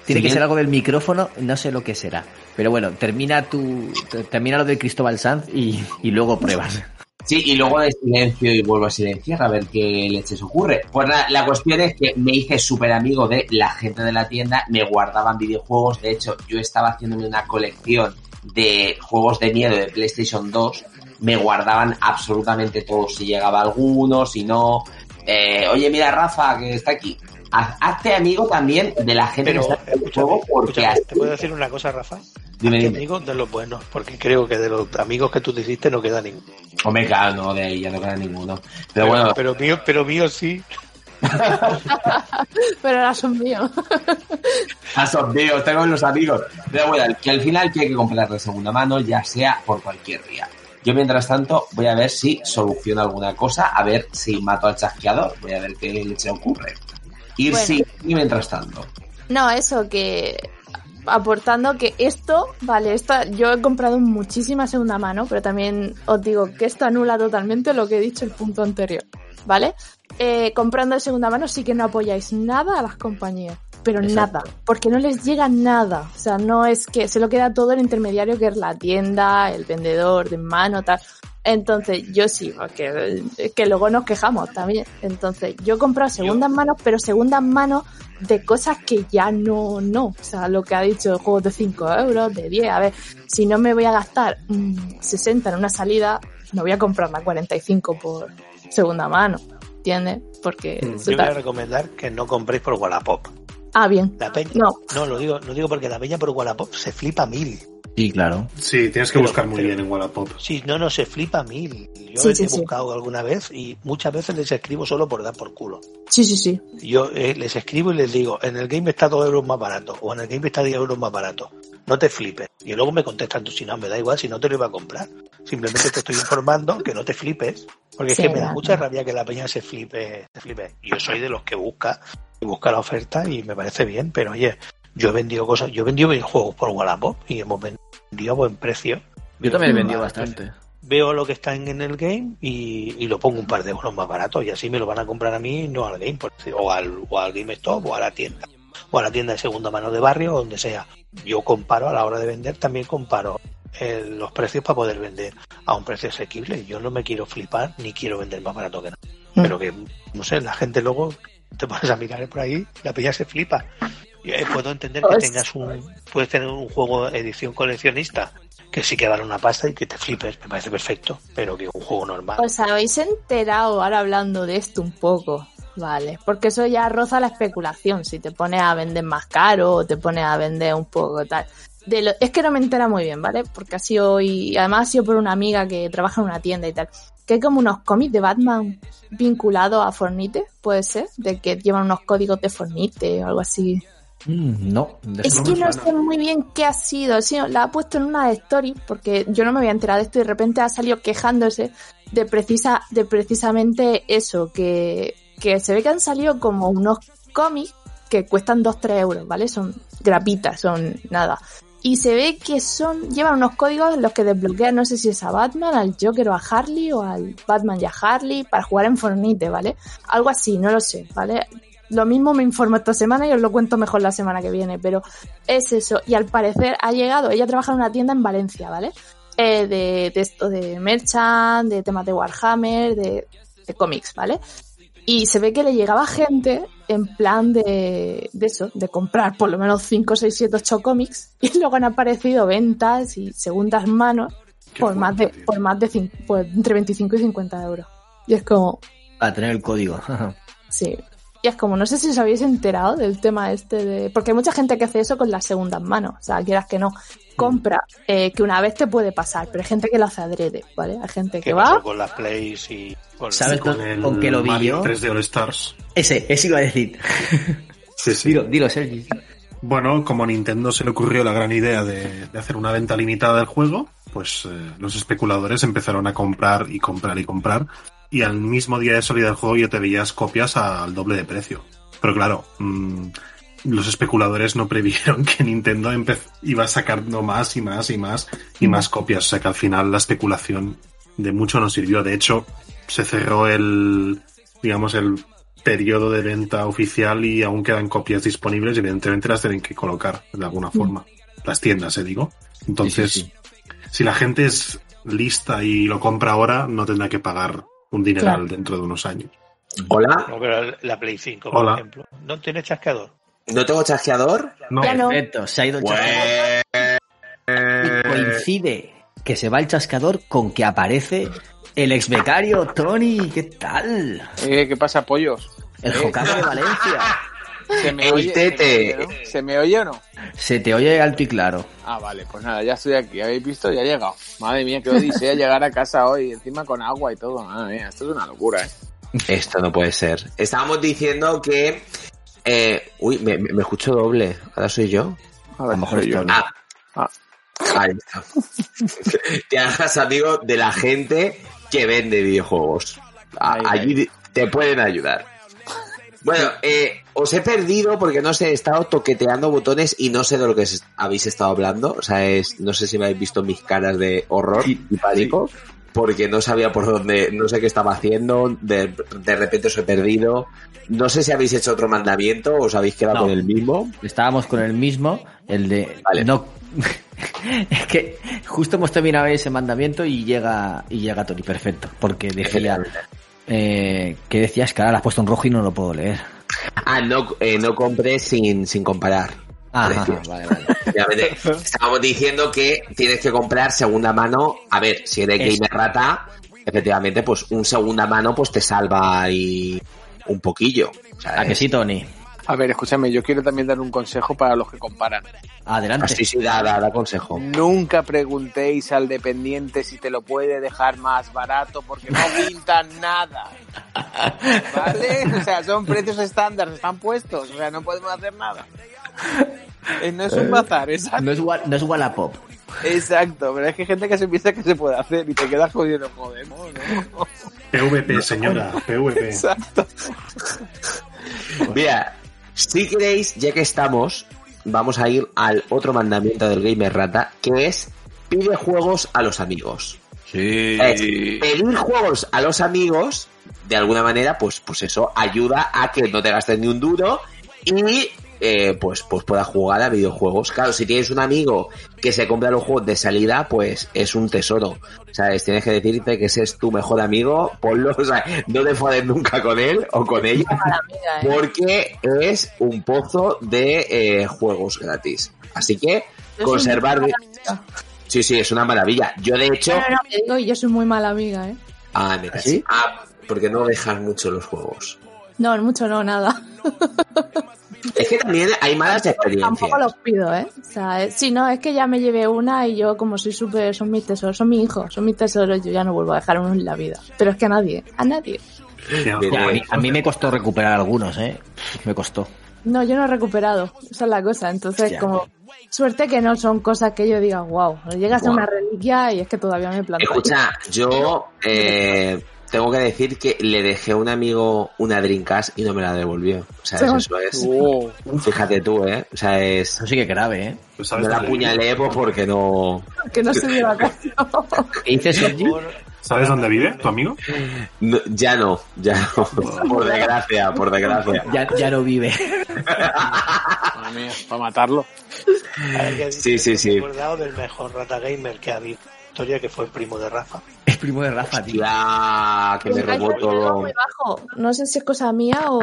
Tiene que ser algo del micrófono, no sé lo que será. Pero bueno, termina tu, te- termina lo de Cristóbal Sanz y, y luego pruebas.
Sí, y luego de silencio y vuelvo a silenciar a ver qué leches ocurre. Pues la, la cuestión es que me hice súper amigo de la gente de la tienda, me guardaban videojuegos. De hecho, yo estaba haciéndome una colección de juegos de miedo de PlayStation 2. Me guardaban absolutamente todos. Si llegaba alguno, si no. Eh, Oye, mira, Rafa, que está aquí. Haz- Hazte amigo también de la gente
Pero,
que está en el juego porque
¿te puedo decir una cosa, Rafa?
Dime,
Hazte
dime.
amigo de los buenos, porque creo que de los amigos que tú te hiciste no queda ninguno.
Hombre, claro, no, de ahí ya no queda ninguno. Pero bueno,
pero mío, pero mío sí. <laughs>
Pero ahora son míos.
A esos amigos, tengo los amigos. Pero bueno, que al final que hay que comprar de segunda mano, ya sea por cualquier día. Yo mientras tanto voy a ver si soluciono alguna cosa, a ver si mato al chasqueador, voy a ver qué se ocurre. Ir
Bueno.
sí y mientras tanto.
No, eso que aportando que esto, vale, esto yo he comprado muchísima segunda mano, pero también os digo que esto anula totalmente lo que he dicho el punto anterior, ¿vale? Eh, comprando de segunda mano sí que no apoyáis nada a las compañías, pero
Exacto.
nada, porque no les llega nada, o sea, no es que se lo queda todo el intermediario que es la tienda, el vendedor de mano, tal. Entonces, yo sí, porque es que luego nos quejamos también. Entonces, yo he comprado segundas manos, pero segundas manos de cosas que ya no, no. O sea, lo que ha dicho, juegos de 5 euros, de 10. A ver, si no me voy a gastar mm, 60 en una salida, no voy a comprarla 45 por segunda mano. ¿Entiendes? Porque...
Yo voy a recomendar que no compréis por Wallapop.
Ah, bien.
La peña,
No.
no, lo digo, lo digo porque la peña por Wallapop se flipa mil.
Sí, claro.
Sí, tienes que
Pero-
buscar muy
pero-
bien en Wallapop.
Sí, no, no, se flipa mil. Yo
Sí,
les
sí,
he
sí.
buscado alguna vez y muchas veces les escribo solo por dar por culo.
Sí, sí, sí.
Yo eh, les escribo y les digo, en el game está 2 euros más barato o en el game está 10 euros más barato. No te flipes. Y luego me contestan, tú si no, me da igual, si no te lo iba a comprar. Simplemente te estoy informando que no te flipes. Porque
Sí,
es que me da mucha rabia que la peña se flipe, se flipe. Yo soy de los que busca, y busca la oferta y me parece bien, pero oye, yo he vendido cosas, yo he vendido videojuegos por Wallapop y hemos vendido a buen precio.
Yo también he vendido bastante.
Veo lo que está en, en el game y, y lo pongo un par de euros más barato y así me lo van a comprar a mí, no al game, o al, o al GameStop o a la tienda, o a la tienda de segunda mano de barrio o donde sea. Yo comparo a la hora de vender, también comparo eh, los precios para poder vender a un precio asequible. Yo no me quiero flipar ni quiero vender más barato que nada.
Mm.
Pero que, no sé, la gente luego te pones a mirar por ahí, la peña se flipa. Eh, puedo entender que
Pues-
tengas un, puedes tener un juego edición coleccionista que sí que vale una pasta y que te flipes, me parece perfecto, pero que un juego normal.
¿Os habéis enterado ahora hablando de esto un poco? Vale, porque eso ya roza la especulación, si te pones a vender más caro o te pones a vender un poco tal. De lo- es que no me entera muy bien, ¿vale? Porque ha sido, y además ha sido por una amiga que trabaja en una tienda y tal, que hay como unos cómics de Batman vinculados a Fornite, puede ser, de que llevan unos códigos de Fornite o algo así.
Mm, no,
Es que no sé muy bien qué ha sido. Sí, la ha puesto en una story porque yo no me había enterado de esto y de repente ha salido quejándose de precisa, de precisamente eso, que, que se ve que han salido como unos cómics que cuestan 2-3 euros, ¿vale? Son grapitas, son nada. Y se ve que son, llevan unos códigos en los que desbloquean, no sé si es a Batman, al Joker o a Harley, o al Batman y a Harley, para jugar en Fornite, ¿vale? Algo así, no lo sé, ¿vale? Lo mismo me informo esta semana y os lo cuento mejor la semana que viene, pero es eso. Y al parecer ha llegado, ella trabaja en una tienda en Valencia, ¿vale? Eh, de, de esto, de merchant, de temas de Warhammer, de, de cómics, ¿vale? Y se ve que le llegaba gente en plan de, de eso, de comprar por lo menos 5, 6, 7, 8 cómics <laughs> y luego han aparecido ventas y segundas manos
Qué
por más de,
tío.
por más de cin- pues, entre 25 y 50 euros. Y es como,
Para tener el código. <laughs>
sí. Y es como, no sé si os habéis enterado del tema este de... Porque hay mucha gente que hace eso con las segundas manos. O sea, quieras que no. Compra, eh, que una vez te puede pasar, pero hay gente que lo hace adrede, ¿vale? Hay gente que
¿Qué pasó
va...
con las plays y con
¿Sabes
Con el
con qué lo vi
Mario
yo?
3D All Stars.
Ese, ese iba a decir. <laughs>
Sí, sí.
dilo, dilo, Sergi.
Bueno, como a Nintendo se le ocurrió la gran idea de, de hacer una venta limitada del juego, pues eh, los especuladores empezaron a comprar y comprar y comprar. Y al mismo día de salida del juego ya te veías copias al doble de precio. Pero claro, mm, los especuladores no previeron <laughs> que Nintendo iba sacando más y más y más y más copias. O sea que al final la especulación de mucho no sirvió. De hecho, se cerró el, digamos, el periodo de venta oficial y aún quedan copias disponibles evidentemente las tienen que colocar de alguna forma. Las tiendas, eh, digo. Entonces,
Sí, sí,
si la gente es lista y lo compra ahora, no tendrá que pagar un dineral
Claro.
dentro de unos años.
Hola,
No, pero la Play 5, por
Hola.
ejemplo, no tiene chasqueador.
¿no tengo chasqueador?
No,
Ya no.
Perfecto, se ha ido el chascador. Y coincide que se va el chascador con que aparece el ex becario Tony. ¿Qué tal?
Eh, ¿Qué pasa, pollos?
El
Eh,
jocazo de Valencia. <laughs>
¿Se me, oye,
tete.
¿Se me oye, no? ¿Se me oye o no?
Se te oye alto y claro.
Ah, vale, pues nada, ya estoy aquí. ¿Habéis visto? Ya he llegado. Madre mía, qué odisea llegar a casa hoy, encima con agua y todo. Madre mía, esto es una locura, ¿eh?
Esto no puede ser. Estábamos diciendo que... eh, uy, me, me- escucho doble. Ahora soy yo.
A
lo mejor
soy yo.
Ah.
Ah.
Ahí está. <laughs> te hagas amigo de la gente que vende videojuegos. A-
Ahí,
allí te pueden ayudar. Bueno, eh, os he perdido porque no sé, he estado toqueteando botones y no sé de lo que habéis estado hablando. O sea, es, no sé si me habéis visto mis caras de horror y pánico. Porque no sabía por dónde, no sé qué estaba haciendo, de, de repente os he perdido. No sé si habéis hecho otro mandamiento o os habéis quedado
No.
con el mismo.
Estábamos con el mismo, el de
Vale.
no <laughs> es que justo hemos terminado ese mandamiento y llega y llega Tony, perfecto, porque decía eh, que decías que ahora has puesto en rojo y no lo puedo leer.
Ah, no, eh, no compré sin, sin comparar.
Ah,
Precios.
vale, vale.
Estábamos diciendo que tienes que comprar segunda mano. A ver, si eres
Eso.
gamer rata, efectivamente, pues un segunda mano pues te salva ahí un poquillo. Sea,
¿A que sí, Tony?
A ver, escúchame, yo quiero también dar un consejo para los que comparan.
Adelante.
Así sí, da, da, da consejo.
Nunca preguntéis al dependiente si te lo puede dejar más barato porque no <laughs> pintan nada. ¿Vale? O sea, son precios estándar, están puestos, o sea, no podemos hacer nada. Eh, No es un bazar, exacto.
No es, no es Wallapop.
Exacto, pero es que hay gente que se piensa que se puede hacer y te quedas jodiendo, joder, no, no.
PVP, señora, <laughs> PVP.
Exacto.
Mira, si queréis, ya que estamos, vamos a ir al otro mandamiento del gamer rata, que es pide juegos a los amigos.
Sí.
Es pedir juegos a los amigos, de alguna manera, pues, pues eso ayuda a que no te gastes ni un duro y eh, pues, pues puedas jugar a videojuegos. Claro, si tienes un amigo que se compra los juegos de salida, pues es un tesoro. ¿Sabes? Tienes que decirte que ese es tu mejor amigo, ponlo, <laughs> o sea, no te enfades nunca con él o con ella,
¿eh?
porque es un pozo de eh, juegos gratis. Así que
Yo
conservar... Sí, sí, es una maravilla. Yo de hecho...
No, no, no, que digo, yo soy muy mala amiga, ¿eh?
Ah, mira,
¿Sí?
sí. Ah, porque no dejas mucho los juegos.
No, mucho no, nada. <laughs>
Es que también hay malas experiencias.
Tampoco los pido, ¿eh? O sea, eh, sí, no, es que ya me llevé una y yo como soy súper, son mis tesoros, son mis hijos, son mis tesoros, yo ya no vuelvo a dejar uno en la vida. Pero es que a nadie, a nadie.
Mira,
A mí, a mí me costó recuperar algunos, ¿eh? Me costó.
No, yo no he recuperado, esa es la cosa. Entonces,
Ya.
como, suerte que no son cosas que yo diga, wow, llegas a una reliquia y es que todavía me planto. ahí.
Escucha, yo eh, tengo que decir que le dejé a un amigo una Dreamcast y no me la devolvió. O sea, <laughs> eso es. Fíjate tú, ¿eh? O sea, es.
Eso sí que grave, ¿eh?
Pues sabes
Me la apuñalé pues porque no.
Que no se lleva caso.
¿Qué dices, Sergi?
¿Sabes dónde vive tu amigo?
no- Ya no, ya no. <laughs> Por desgracia, por desgracia.
Ya, ya no vive.
madre mía, para matarlo.
Que has
Sí, sí, sí.
Me he acordado del mejor rata gamer que ha habido la historia, que fue el primo de Rafa.
primo de Rafa, tío.
Que me robó todo.
muy bajo. No sé si es cosa mía o...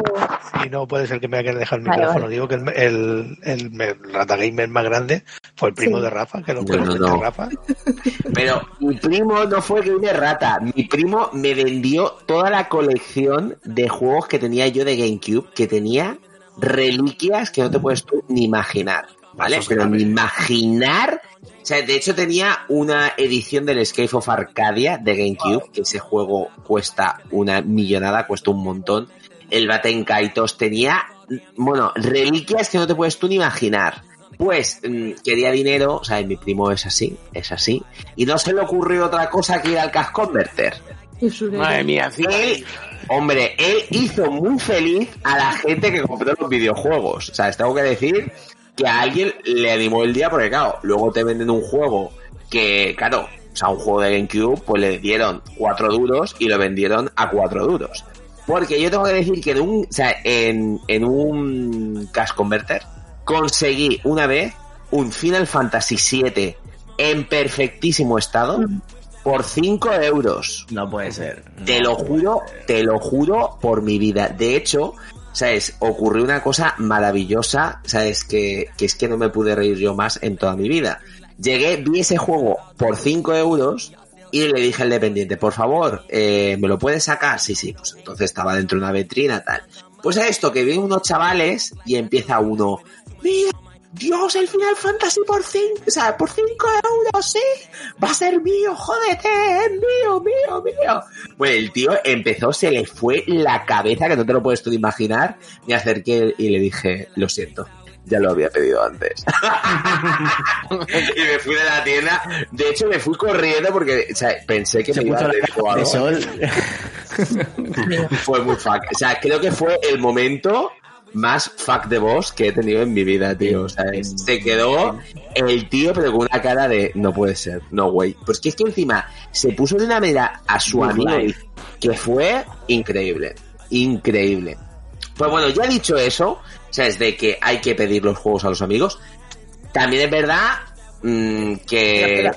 Y no puede ser que me haya dejado el
Vale,
micrófono.
vale.
Digo que el, el, el, el Rata Gamer más grande fue el primo
Sí.
de Rafa, que lo
Bueno,
conoce
no.
Rafa. <laughs>
Pero mi primo no fue que una rata. Mi primo me vendió toda la colección de juegos que tenía yo de GameCube, que tenía reliquias que no te puedes tú ni imaginar. ¿Vale?
Eso
Pero ni imaginar. O sea, de hecho tenía una edición del Escape of Arcadia de GameCube, que ese juego cuesta una millonada, cuesta un montón. El Baten Kaitos tenía, bueno, reliquias que no te puedes tú ni imaginar. Pues mm, quería dinero, o sea, mi primo es así, es así. Y no se le ocurrió otra cosa que ir al Cash Converter.
Madre mía, sí.
Él, hombre, él hizo muy feliz a la gente que compró los videojuegos. O sea, les tengo que decir que a alguien le animó el día porque, claro, luego te venden un juego que, claro, o sea, un juego de GameCube, pues le dieron cuatro duros y lo vendieron a cuatro duros. Porque yo tengo que decir que en un, o sea, en, en un Cash Converter conseguí una vez un Final Fantasy VII en perfectísimo estado por 5 euros.
No puede ser.
Te lo juro,
ser.
te lo juro por mi vida. De hecho, ¿sabes? Ocurrió una cosa maravillosa, ¿sabes? Que, es que no me pude reír yo más en toda mi vida. Llegué, vi ese juego por 5 euros y le dije al dependiente, por favor, eh, ¿me lo puedes sacar? Sí, sí, pues entonces estaba dentro de una vitrina, tal. Pues a esto, que vienen unos chavales y empieza uno, mira, Dios, el Final Fantasy por 5, o sea, por 5 euros, sí, va a ser mío, jódete, es mío, mío, mío. Bueno, el tío empezó, se le fue la cabeza, que no te lo puedes tú imaginar, me acerqué y le dije, lo siento, ya lo había pedido antes. <laughs> y me fui de la tienda, de hecho me fui corriendo porque o sea, pensé que
Se
me iba a
de
algo.
sol. <laughs>
Fue muy fuck. O sea, creo que fue el momento más fuck de boss que he tenido en mi vida, tío. O sea, es- se quedó el tío, pero con una cara de no puede ser, no güey. Pues que es que encima se puso de una manera a su amigo
life.
que fue increíble. Increíble. Pues bueno, ya dicho eso, sabes de que hay que pedir los juegos a los amigos. También es verdad mm, que.
Espera.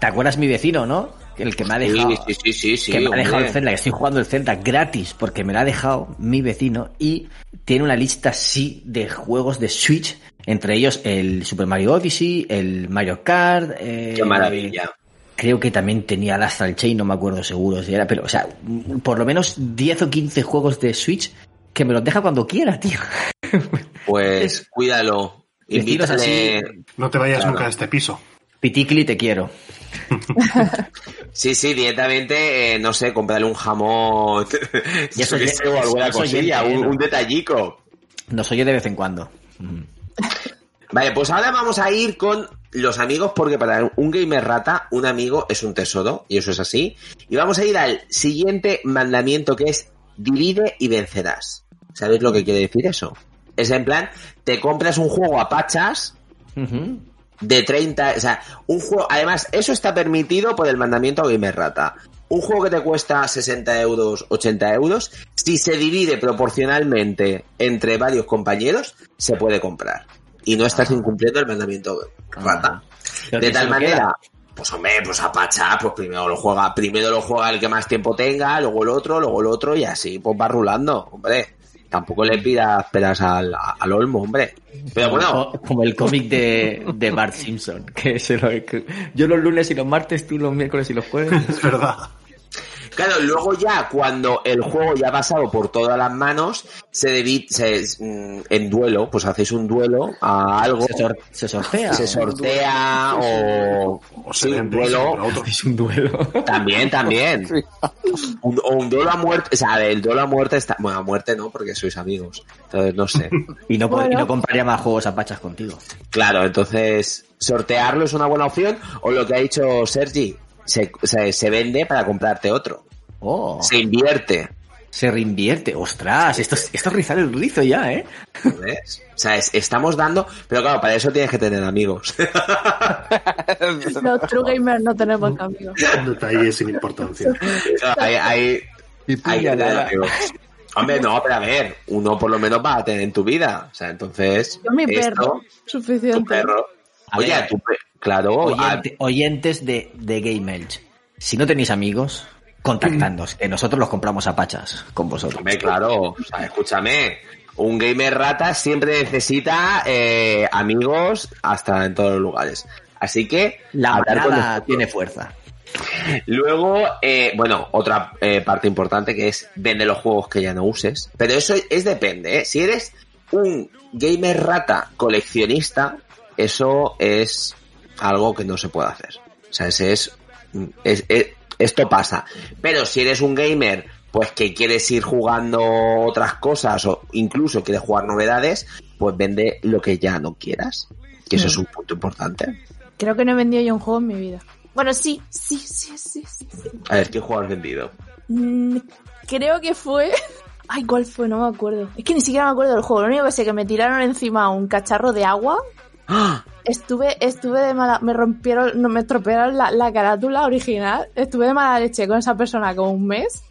¿Te acuerdas mi vecino, no? El que me ha dejado.
Sí, sí, sí, sí, sí,
que me ha dejado el Zelda, que estoy jugando el Zelda gratis porque me lo ha dejado mi vecino y tiene una lista sí de juegos de Switch, entre ellos el Super Mario Odyssey, el Mario Kart. eh,
Qué maravilla.
Creo que también tenía el Astral Chain, no me acuerdo seguro si era, pero, o sea, por lo menos 10 o 15 juegos de Switch que me los deja cuando quiera, tío.
Pues cuídalo. <laughs> Invítale.
así,
No te vayas
Claro.
nunca a este piso.
Piticli, te quiero. <laughs>
Sí, sí, directamente, eh, no sé, comprarle un jamón <laughs>
Y eso
yo o alguna
eso
cosilla,
oyente,
un, detallico.
Nos oye de vez en cuando.
Vale, pues ahora vamos a ir con los amigos, porque para un gamer rata, un amigo es un tesoro, y eso es así. Y vamos a ir al siguiente mandamiento que es divide y vencerás. ¿Sabéis lo que quiere decir eso? Es en plan, te compras un juego a pachas. De 30, o sea, un juego, además, eso está permitido por el mandamiento Gamer Rata. Un juego que te cuesta 60 euros, 80 euros, si se divide proporcionalmente entre varios compañeros, se puede comprar. Y no estás incumpliendo el mandamiento Rata. De tal manera, pues hombre, pues a pacha, pues primero lo juega, primero lo juega el que más tiempo tenga, luego el otro, luego el otro, y así, pues va rulando, hombre. Tampoco le pidas peras al, al olmo, hombre. Pero bueno,
Co- Como el cómic de, de Bart Simpson. Que se lo, que- yo los lunes y los martes, tú los miércoles y los jueves. <laughs>
Es verdad.
Claro, luego ya cuando el juego ya ha pasado por todas las manos, se mm, en duelo, pues hacéis un duelo a algo,
Se, sor- se sortea.
se sortea o, sí, un duelo.
Es un duelo.
también, también. <laughs> Un, o un duelo a muerte, o sea, el duelo a muerte está, bueno, a muerte no, porque sois amigos, entonces no sé. <laughs>
Y no, pod- y
Bueno.
no compraría más juegos a pachas contigo.
Claro, entonces sortearlo es una buena opción, o lo que ha dicho Sergi, se, se, se vende para comprarte otro,
Oh,
se invierte.
se reinvierte. Ostras, esto es, esto es rizar el rizo ya, ¿eh?
¿Ves? O sea, es- estamos dando, pero claro, para eso tienes que tener amigos. <laughs>
Los true gamers no tenemos amigos.
Un detalle sin importancia.
hay, hay, hay que tener
puñalada.
amigos. Hombre, no, pero a ver, uno por lo menos va a tener en tu vida. O sea, entonces.
Yo mi
esto,
perro,
Tu
suficiente.
perro.
A
Oye,
ver.
pe- claro, a-
Oyente- oyentes de, de Game Elch. Si no tenéis amigos, contactadnos, que nosotros los compramos a pachas con vosotros.
Hombre, claro, o sea, escúchame. Un gamer rata siempre necesita eh, amigos hasta en todos los lugares. Así que
La
hablar con
tiene fuerza.
Luego, eh, bueno, otra eh, parte importante que es vende los juegos que ya no uses. Pero eso es depende, ¿eh? Si eres un gamer rata coleccionista, eso es algo que no se puede hacer. O sea, ese es, es- es- esto pasa. Pero si eres un gamer, pues que quieres ir jugando otras cosas o incluso quieres jugar novedades, pues vende lo que ya no quieras. Que eso es un punto importante.
Creo que no he vendido yo un juego en mi vida. Bueno, sí, sí, sí, sí, sí. sí.
A ver, ¿qué juego has vendido?
Mm, creo que fue... <laughs> Ay, ¿cuál fue? No me acuerdo. Es que ni siquiera me acuerdo del juego. Lo único que sé es que me tiraron encima un cacharro de agua.
¡Ah!
Estuve, estuve de mala... Me rompieron, no, me estropearon la, la carátula original. Estuve de mala leche con esa persona como un mes.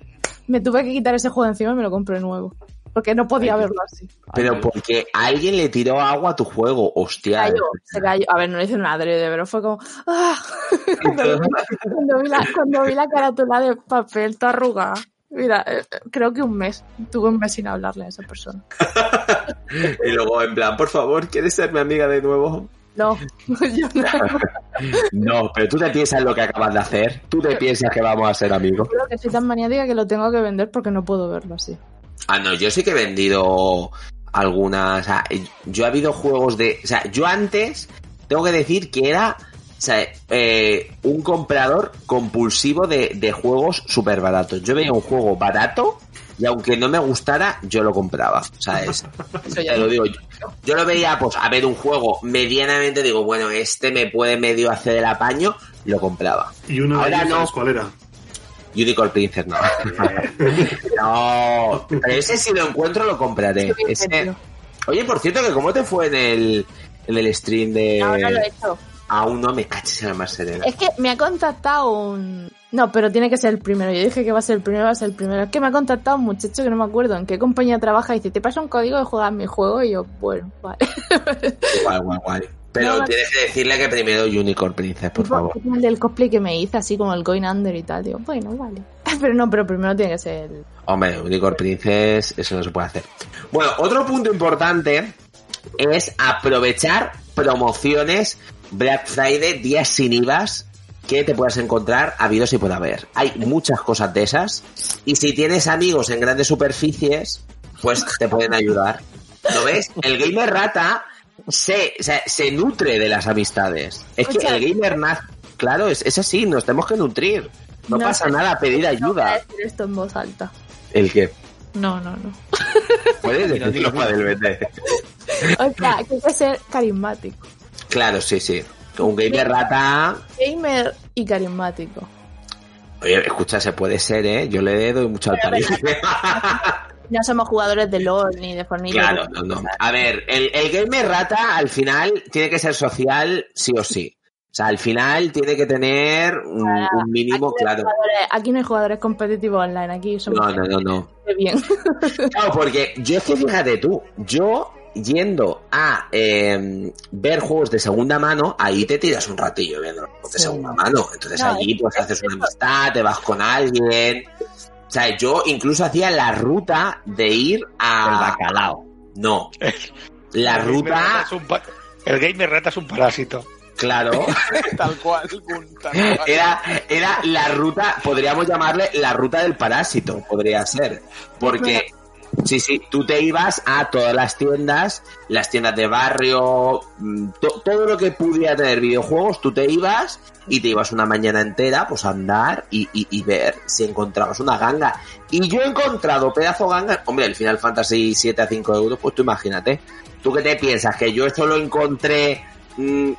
Me tuve que quitar ese juego encima y me lo compré nuevo. Porque no podía
Ay,
verlo así.
Pero porque alguien le tiró agua a tu juego, hostia.
cayó, se cayó. A ver, no lo hice un adrede, pero fue como. ¡ah! <laughs> cuando, vi, cuando vi la, cuando vi la carátula de papel toda arrugada. Mira, eh, eh, creo que un mes. Tuve un mes sin hablarle a esa persona. <laughs>
Y luego, en plan, por favor, ¿quieres ser mi amiga de nuevo?
No, <laughs> yo no. <laughs>
No, pero tú te piensas lo que acabas de hacer. Tú te piensas que vamos a ser amigos.
Creo que soy tan maniática que lo tengo que vender porque no puedo verlo así.
Ah, no, yo sí que he vendido algunas. O sea, yo he habido juegos de. O sea, yo antes tengo que decir que era. O sea, eh, un comprador compulsivo de, de juegos súper baratos. Yo veía un juego barato y aunque no me gustara, yo lo compraba. O sea, es,
Eso ya
te lo digo yo. Yo lo veía, pues, a ver un juego medianamente, digo, bueno, este me puede medio hacer el apaño, lo compraba.
Y uno de
Ahora
ellos,
no.
¿sabes cuál era?
Unicorn Princess no. <laughs> no, pero ese si lo encuentro lo compraré. Ese-. Oye, por cierto, que cómo te fue en el, en el stream de...
No, no lo he hecho.
Aún no me caches en la más serena.
Es que me ha contactado un... No, pero tiene que ser el primero. Yo dije que va a ser el primero, va a ser el primero. Es que me ha contactado un muchacho que no me acuerdo en qué compañía trabaja y dice, ¿te pasa un código de jugar mi juego? Y yo, bueno, vale. <laughs>
Guay, guay, guay. Pero
No,
tienes que decirle que primero Unicorn Princess, por favor.
El del cosplay que me hice, así como el Going Under y tal. Digo, bueno, vale. <laughs> Pero no, pero primero tiene que ser el...
Hombre, Unicorn Princess, eso no se puede hacer. Bueno, otro punto importante es aprovechar promociones Black Friday, días sin IVAs que te puedas encontrar habidos y por haber. Hay muchas cosas de esas y si tienes amigos en grandes superficies, pues te pueden ayudar. ¿Lo ves? El gamer rata se, se nutre de las amistades. Es que el gamer naz, claro, es, es así, nos tenemos que nutrir. No,
No
pasa nada, pedir
No
ayuda.
decir esto en voz alta.
¿El qué?
No, no, no.
Puedes decirlo para del BT. <laughs>
O sea, que hay que ser carismático.
Claro, sí, sí. Un gamer rata.
Gamer y carismático.
Oye, escucha, se puede ser, ¿eh? Yo le doy mucho al palique. <laughs>
No somos jugadores de LOL ni de Fortnite.
Claro, no, no. A ver, el, el gamer rata al final tiene que ser social sí o sí. O sea, al final tiene que tener un, un mínimo,
Aquí
claro.
Aquí no hay jugadores competitivos online, aquí somos
No, no, no, no.
bien.
Claro, porque yo es que fíjate tú, yo yendo a eh, ver juegos de segunda mano, ahí te tiras un ratillo viendo los juegos de
Sí.
segunda mano. Entonces
No,
allí
es-
pues haces una amistad, te vas con alguien. O sea, yo incluso hacía la ruta de ir
El
a...
bacalao.
No. La
El
ruta,
es un pa- El gamer rata es un parásito.
claro, <laughs>
Tal cual, tal cual.
era, era la ruta, podríamos llamarle la ruta del parásito, podría ser. Porque, sí, sí, tú te ibas a todas las tiendas, las tiendas de barrio, mm, to- todo lo que pudiera tener videojuegos, tú te ibas y te ibas una mañana entera, pues a andar y, y- y ver si encontrabas una ganga. Y yo he encontrado pedazo ganga, hombre, el Final Fantasy 7 a 5 euros, pues tú imagínate. ¿Tú qué te piensas? ¿Que yo esto lo encontré mm,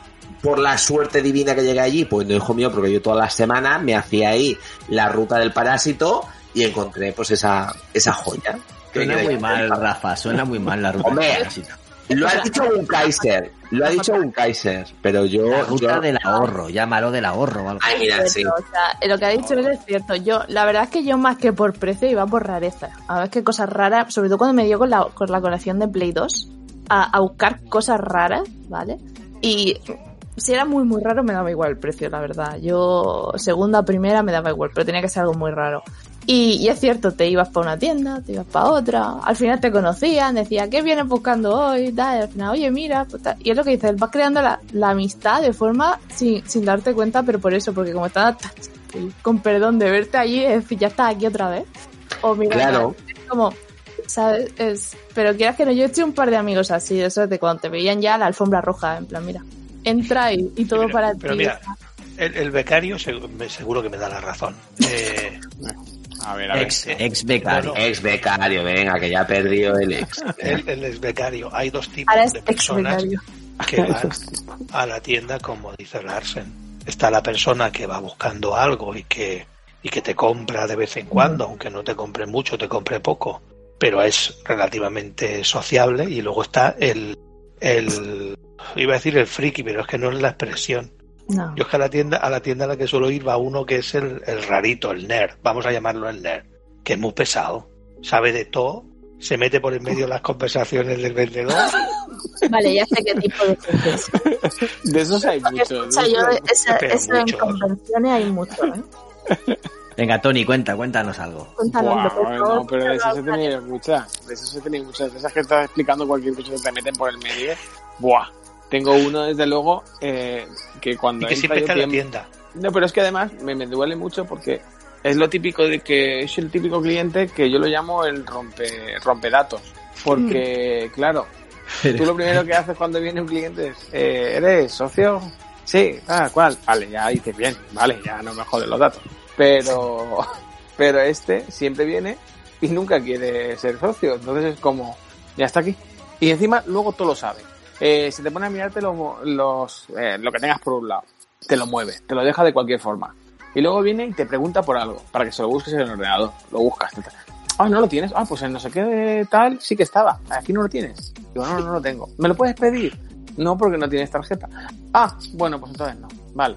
por la suerte divina que llegué allí? Pues no, hijo mío, porque yo todas las semanas me hacía ahí la ruta del parásito y encontré pues esa, esa joya.
Suena muy mal, Rafa, suena muy mal la ruta.
Hombre. Lo ha dicho un Kaiser, lo ha dicho un Kaiser, pero yo...
La ruta
yo-
del ahorro, llámalo del ahorro o algo.
Ay, mira, sí.
O sea, lo que ha dicho él es cierto. Yo, la verdad es que yo más que por precio iba por rareza. A ver qué cosas raras, sobre todo cuando me dio con la, con la colección de Play 2, a, a buscar cosas raras, ¿vale? Y si era muy muy raro me daba igual el precio, la verdad. Yo segunda, primera me daba igual, pero tenía que ser algo muy raro. Y, y es cierto, te ibas para una tienda, te ibas para otra, al final te conocían, decía, ¿qué vienes buscando hoy? Tal, y al final, oye, mira, pues y es lo que dices, vas creando la, la amistad de forma sin, sin darte cuenta, pero por eso, porque como estás con perdón de verte allí, es ya estás aquí otra vez. O mira,
Claro.
es como, ¿sabes? Es, pero quieras que no, yo he hecho un par de amigos así, eso de cuando te veían ya la alfombra roja, en plan, mira, entra y, y todo
Pero-
para
pero
ti.
mira, el, el becario seguro que me da la razón. Eh,
A ver, a ver.
Ex, ex becario.
No, no.
Ex becario, venga, que ya ha perdido el ex.
el, el ex becario. Hay dos tipos
Ahora
de
ex
personas que van a la tienda, como dice Larsen. Está la persona que va buscando algo y que, y que te compra de vez en cuando, aunque no te compre mucho, te compre poco, pero es relativamente sociable. Y luego está el, el, iba a decir el friki, pero es que no es la expresión.
No.
Yo es que a la tienda, a la tienda a la que suelo ir va uno que es el, el rarito, el nerd, vamos a llamarlo el nerd, que es muy pesado, sabe de todo, se mete por en medio de las conversaciones del vendedor. <laughs>
Vale, ya sé qué tipo de gente. <laughs>
De esos hay muchos.
O sea, yo, esa- en convenciones hay mucho, ¿eh? <laughs>
Venga, Tony, cuenta, cuéntanos algo.
Cuéntanos
bueno,
todo-
pero de esas he tenido muchas. De esas he tenido muchas. De esas que estás explicando cualquier cosa que te meten por el medio. Buah. Tengo uno, desde luego, eh, que cuando
Y que siempre está en la
tiempo-
tienda.
No, pero es que además me, me duele mucho porque es lo típico de que es el típico cliente que yo lo llamo el rompe, rompedatos. Porque, claro, tú lo primero que haces cuando viene un cliente es, eh, ¿eres socio? Sí, ah, ¿cuál? Vale, ya dices bien, vale, ya no me joden los datos. Pero, <laughs> pero este siempre viene y nunca quiere ser socio. Entonces es como, ya está aquí. Y encima luego todo lo sabe. Eh, se te pone a mirarte los, los, eh, lo que tengas por un lado. Te lo mueve, te lo deja de cualquier forma. Y luego viene y te pregunta por algo, para que se lo busques en el ordenador. Lo buscas. tal, tal. Ah, no lo tienes. Ah, pues en no sé qué de tal sí que estaba. Aquí no lo tienes. Digo, no, no, no lo tengo. ¿Me lo puedes pedir? No, porque no tienes tarjeta. Ah, bueno, pues entonces no. Vale.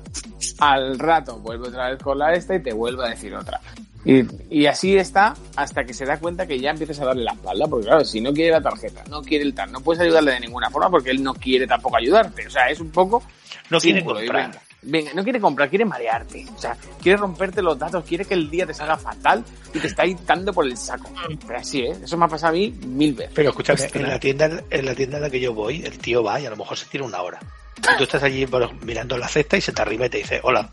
Al rato vuelve otra vez con la esta y te vuelve a decir otra. Y, y así está hasta que se da cuenta que ya empiezas a darle la espalda, porque claro, si no quiere la tarjeta, no quiere el tal, no puedes ayudarle de ninguna forma porque él no quiere tampoco ayudarte. O sea, es un poco
No quiere comprar.
Venga, no quiere comprar, quiere marearte. O sea, quiere romperte los datos, quiere que el día te salga fatal y te está dando por el saco. Pero así, ¿eh? Eso me ha pasado a mí mil veces.
Pero escúchame, en la tienda, en la tienda en la que yo voy, el tío va y a lo mejor se tira una hora. Y tú estás allí bueno, mirando la cesta y se te arriba y te dice, hola,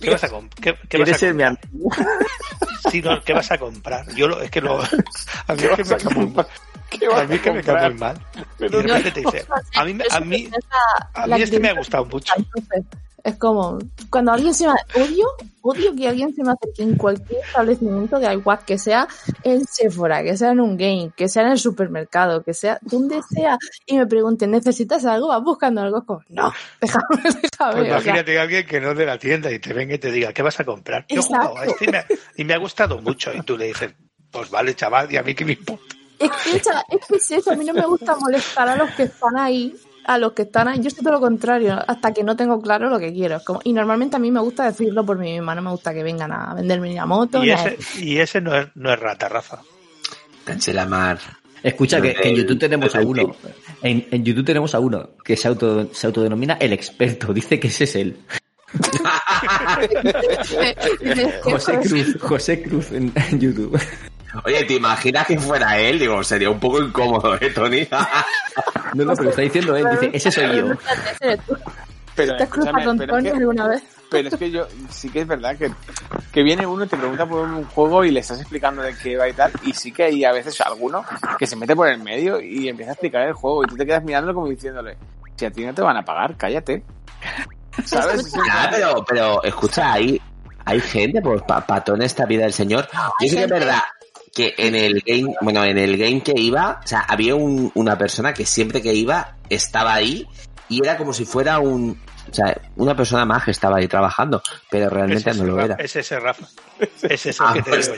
¿qué vas a, com- qué, qué vas a
¿Quieres ser mi
comprar?
amigo? <laughs>
Sí, no, ¿qué vas a comprar? Yo lo, es que lo, <laughs> a mí
¿Qué
es que
vas
me
a
cae muy mal.
comprar? ¿Qué vas
A mí
a
es que me cae muy mal. Y
Pero
de repente te dice, a mí, me- a mí, a mí este me ha gustado mucho.
Es como, cuando alguien se me... Odio, odio que alguien se me acerque en cualquier establecimiento, da igual que sea en Sephora, que sea en un game, que sea en el supermercado, que sea donde sea, y me pregunte, ¿necesitas algo? ¿Vas buscando algo? Es como, no, <laughs> déjame, déjame.
Pues
o sea,
imagínate a alguien que no es de la tienda y te venga y te diga, ¿qué vas a comprar? Yo a este y me, y me ha gustado mucho. Y tú le dices, pues vale, chaval, y a mí que me importa.
Es que, es que es eso, a mí no me gusta molestar a los que están ahí, a los que están ahí. Yo soy todo lo contrario, hasta que no tengo claro lo que quiero. Como- y normalmente a mí me gusta decirlo por mí misma, no me gusta que vengan a venderme ni la moto.
Y
ni a-
ese, y ese no es, no es rata, Rafa.
Tache la mar.
Escucha, que, que en YouTube tenemos a uno. En, en YouTube tenemos a uno que se, auto, se autodenomina el experto. <laughs> Dice que ese es él. <laughs> <laughs> José Cruz, José Cruz en, en YouTube.
Oye, ¿te imaginas que fuera él? Digo, sería un poco incómodo, ¿eh, Tony?
No, no, pero está diciendo él. Dice, ese soy yo.
Pero,
¿Te has cruzado
escúchame,
con
pero es que-
alguna vez?
Pero es que yo, sí que es verdad que, que viene uno y te pregunta por un juego y le estás explicando de qué va y tal, y sí que hay a veces alguno que se mete por el medio y empieza a explicar el juego y tú te quedas mirándolo como diciéndole, si a ti no te van a pagar, cállate. <laughs> ¿Sabes?
Ya, pero, pero escucha, hay, hay gente, pues, pa, patón esta vida del señor. Yo sé que es verdad que en el game, bueno, en el game que iba, o sea, había un- una persona que siempre que iba estaba ahí y era como si fuera un, o sea, una persona más que estaba ahí trabajando, pero realmente
Es
no lo era.
es ese Rafa. <laughs> Es ese
Ah,
que te
pues-
digo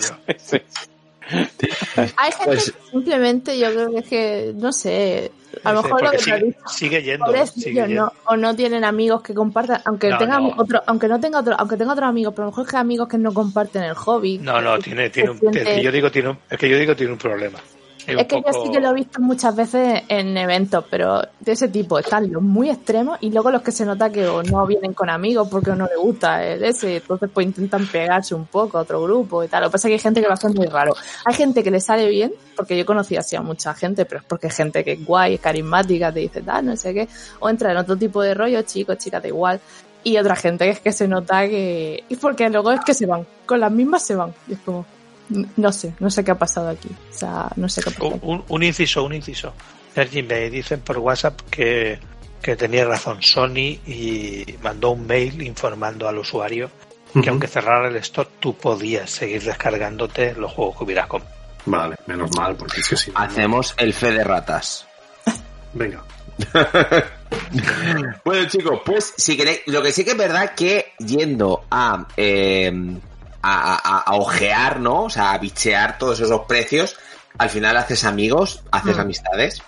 yo.
Hay gente
Pues-
que simplemente yo creo que es que, no sé, a lo mejor lo que
sigue,
dicho,
sigue yendo.
pobrecillos,
sigue yendo.
no, o no tienen amigos que compartan, aunque
No,
tengan
no.
otro, aunque no tenga otro, aunque tenga otros amigos, pero a lo mejor es que amigos que no comparten el hobby.
No, no, tiene, tiene un, el que yo digo tiene un, el que yo digo tiene un problema.
Es que yo sí que lo he visto muchas veces en eventos, pero de ese tipo. Están los muy extremos y luego los que se nota que o no vienen con amigos porque no les gusta el ese. Entonces pues intentan pegarse un poco a otro grupo y tal. Lo que pasa es que hay gente que lo hace muy raro. Hay gente que le sale bien, porque yo conocí así a mucha gente, pero es porque hay gente que es guay, es carismática, te dice tal, no sé qué. O entra en otro tipo de rollo, chicos, chicas, da igual. Y otra gente que es que se nota que... Y porque luego es que se van. Con las mismas se van. Y es como... No sé, no sé qué ha pasado aquí. O sea, no sé qué ha pasado.
Un, un- un inciso, un inciso. Sergi, me dicen por WhatsApp que, que tenía razón Sony y mandó un mail informando al usuario que aunque cerrara el stock, tú podías seguir descargándote los juegos que hubieras comprado.
Vale, menos mal, porque es que sí.
Hacemos el fe de ratas.
Venga. <laughs>
Bueno, chicos, pues si queréis, lo que sí que es verdad que yendo a, eh, a, a- a ojear, ¿no? O sea, a bichear todos esos precios, al final haces amigos, haces
Mm.
amistades.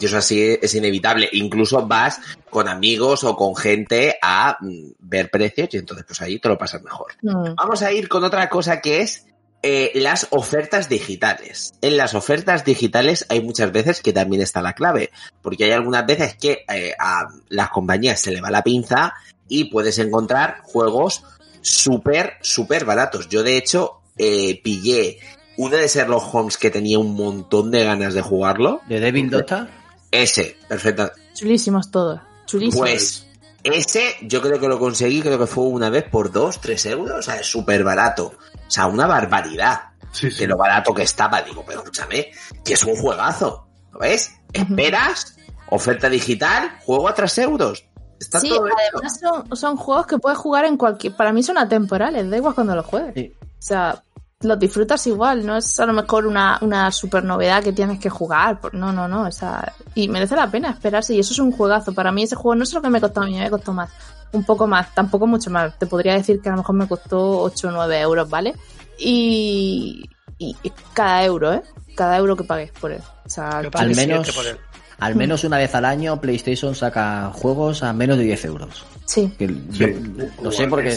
Y eso así es inevitable. Incluso vas con amigos o con gente a mm, ver precios y entonces pues ahí te lo pasas mejor.
Mm.
Vamos a ir con otra cosa que es eh, las ofertas digitales. En las ofertas digitales hay muchas veces que también está la clave, porque hay algunas veces que eh, a las compañías se le va la pinza y puedes encontrar juegos súper, súper baratos. Yo de hecho eh, pillé uno de Sherlock Holmes que tenía un montón de ganas de jugarlo.
¿De Devil Dota?
Ese, perfecto.
Chulísimos todos. Chulísimos.
Pues ese yo creo que lo conseguí, creo que fue una vez por dos, tres euros, o sea, es súper barato. O sea, una barbaridad
Sí, sí.
de lo barato que estaba. Digo, pero escúchame, que es un juegazo. ¿Lo ves? Esperas, oferta digital, juego a tres euros. Está
Sí,
todo
además son, son juegos que puedes jugar en cualquier... Para mí son atemporales, da igual cuando los juegues.
Sí.
O sea, los disfrutas igual, no es a lo mejor una, una super novedad que tienes que jugar. por- No, no, no. O sea, y merece la pena esperarse. Y eso es un juegazo. Para mí ese juego no es lo que me costó a mí, me costó más. Un poco más, tampoco mucho más. Te podría decir que a lo mejor me costó 8 o 9 euros, ¿vale? Y, y, y cada euro, ¿eh? Cada euro que pagues por él. O sea,
Al menos,
por él.
Al menos una vez al año PlayStation saca juegos a menos de 10 euros.
sí.
Que yo
Sí.
lo sé porque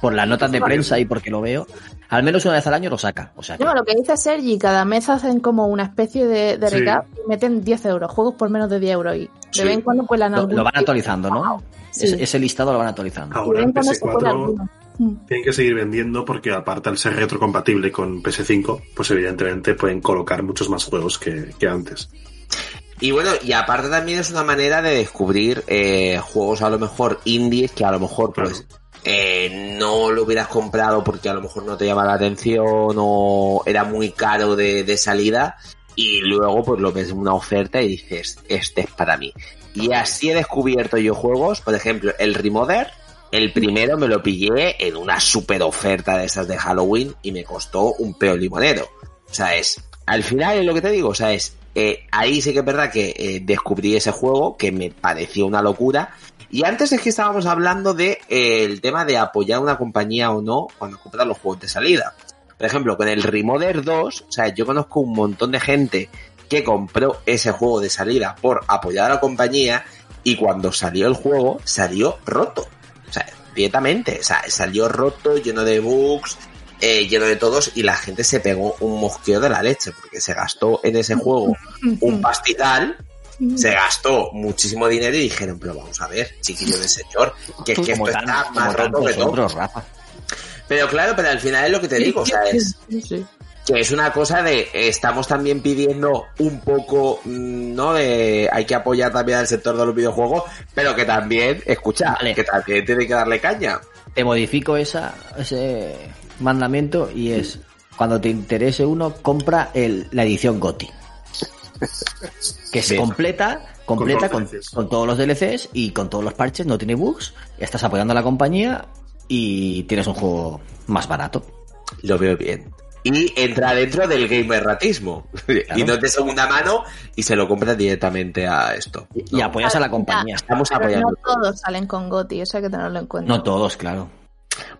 por las notas de prensa y porque lo veo. Al menos una vez al año lo saca. O sea, que-
No, lo que dice Sergi, cada mes hacen como una especie de, de
Sí.
recap y meten 10 euros, juegos por menos de 10 euros. Y de
Sí.
vez en cuando pues la
lo, lo van actualizando, ¿no?
Sí.
Ese, ese listado lo van actualizando.
Ahora
vez
en
en cuando se cuela
PS4
alguno. Mm.
tienen que seguir vendiendo porque aparte al ser retrocompatible con PS5, pues evidentemente pueden colocar muchos más juegos que, que antes.
Y bueno, y aparte también es una manera de descubrir eh, juegos a lo mejor indies que a lo mejor pues eh, no lo hubieras comprado porque a lo mejor no te llama la atención o era muy caro de, de salida y luego pues lo ves en una oferta y dices, este es para mí. Y así he descubierto yo juegos, por ejemplo, el Remoder, el primero me lo pillé en una super oferta de esas de Halloween y me costó un peo limonero. O sea, es, al final es lo que te digo, o sea, es, eh, ahí sí que es verdad que eh, descubrí ese juego que me pareció una locura. Y antes es que estábamos hablando de eh, tema de apoyar una compañía o no cuando compras los juegos de salida. Por ejemplo, con el Remoder 2, o sea, yo conozco un montón de gente que compró ese juego de salida por apoyar a la compañía y cuando salió el juego salió roto. O sea, directamente, o sea, salió roto, lleno de bugs, eh, lleno de todos y la gente se pegó un mosqueo de la leche porque se gastó en ese juego un <laughs> pastizal, se gastó muchísimo dinero y dijeron, pero vamos a ver, chiquillo de señor, que es que esto
tan-
está más roto que todo.
Rafa.
Pero claro, pero al final es lo que te digo, o sea, es
Sí,
que es una cosa de estamos también pidiendo un poco mm, no de hay que apoyar también al sector de los videojuegos pero que también escucha
Vale.
que también tiene que darle caña
Te modifico esa, ese mandamiento y es cuando te interese uno, compra el, la edición GOTI. Que se
Bien.
completa, completa
Con
con,
todos los DLCs.
con todos los DLCs y con todos los parches, no tiene bugs, estás apoyando a la compañía y tienes un juego más barato.
lo veo bien y entra dentro del gamer ratismo y no es de segunda mano y se lo compra directamente a esto
Y, y apoyas a la compañía.
estamos
Pero
apoyando
no todos salen con Goti, eso hay que tenerlo en cuenta.
No todos, claro.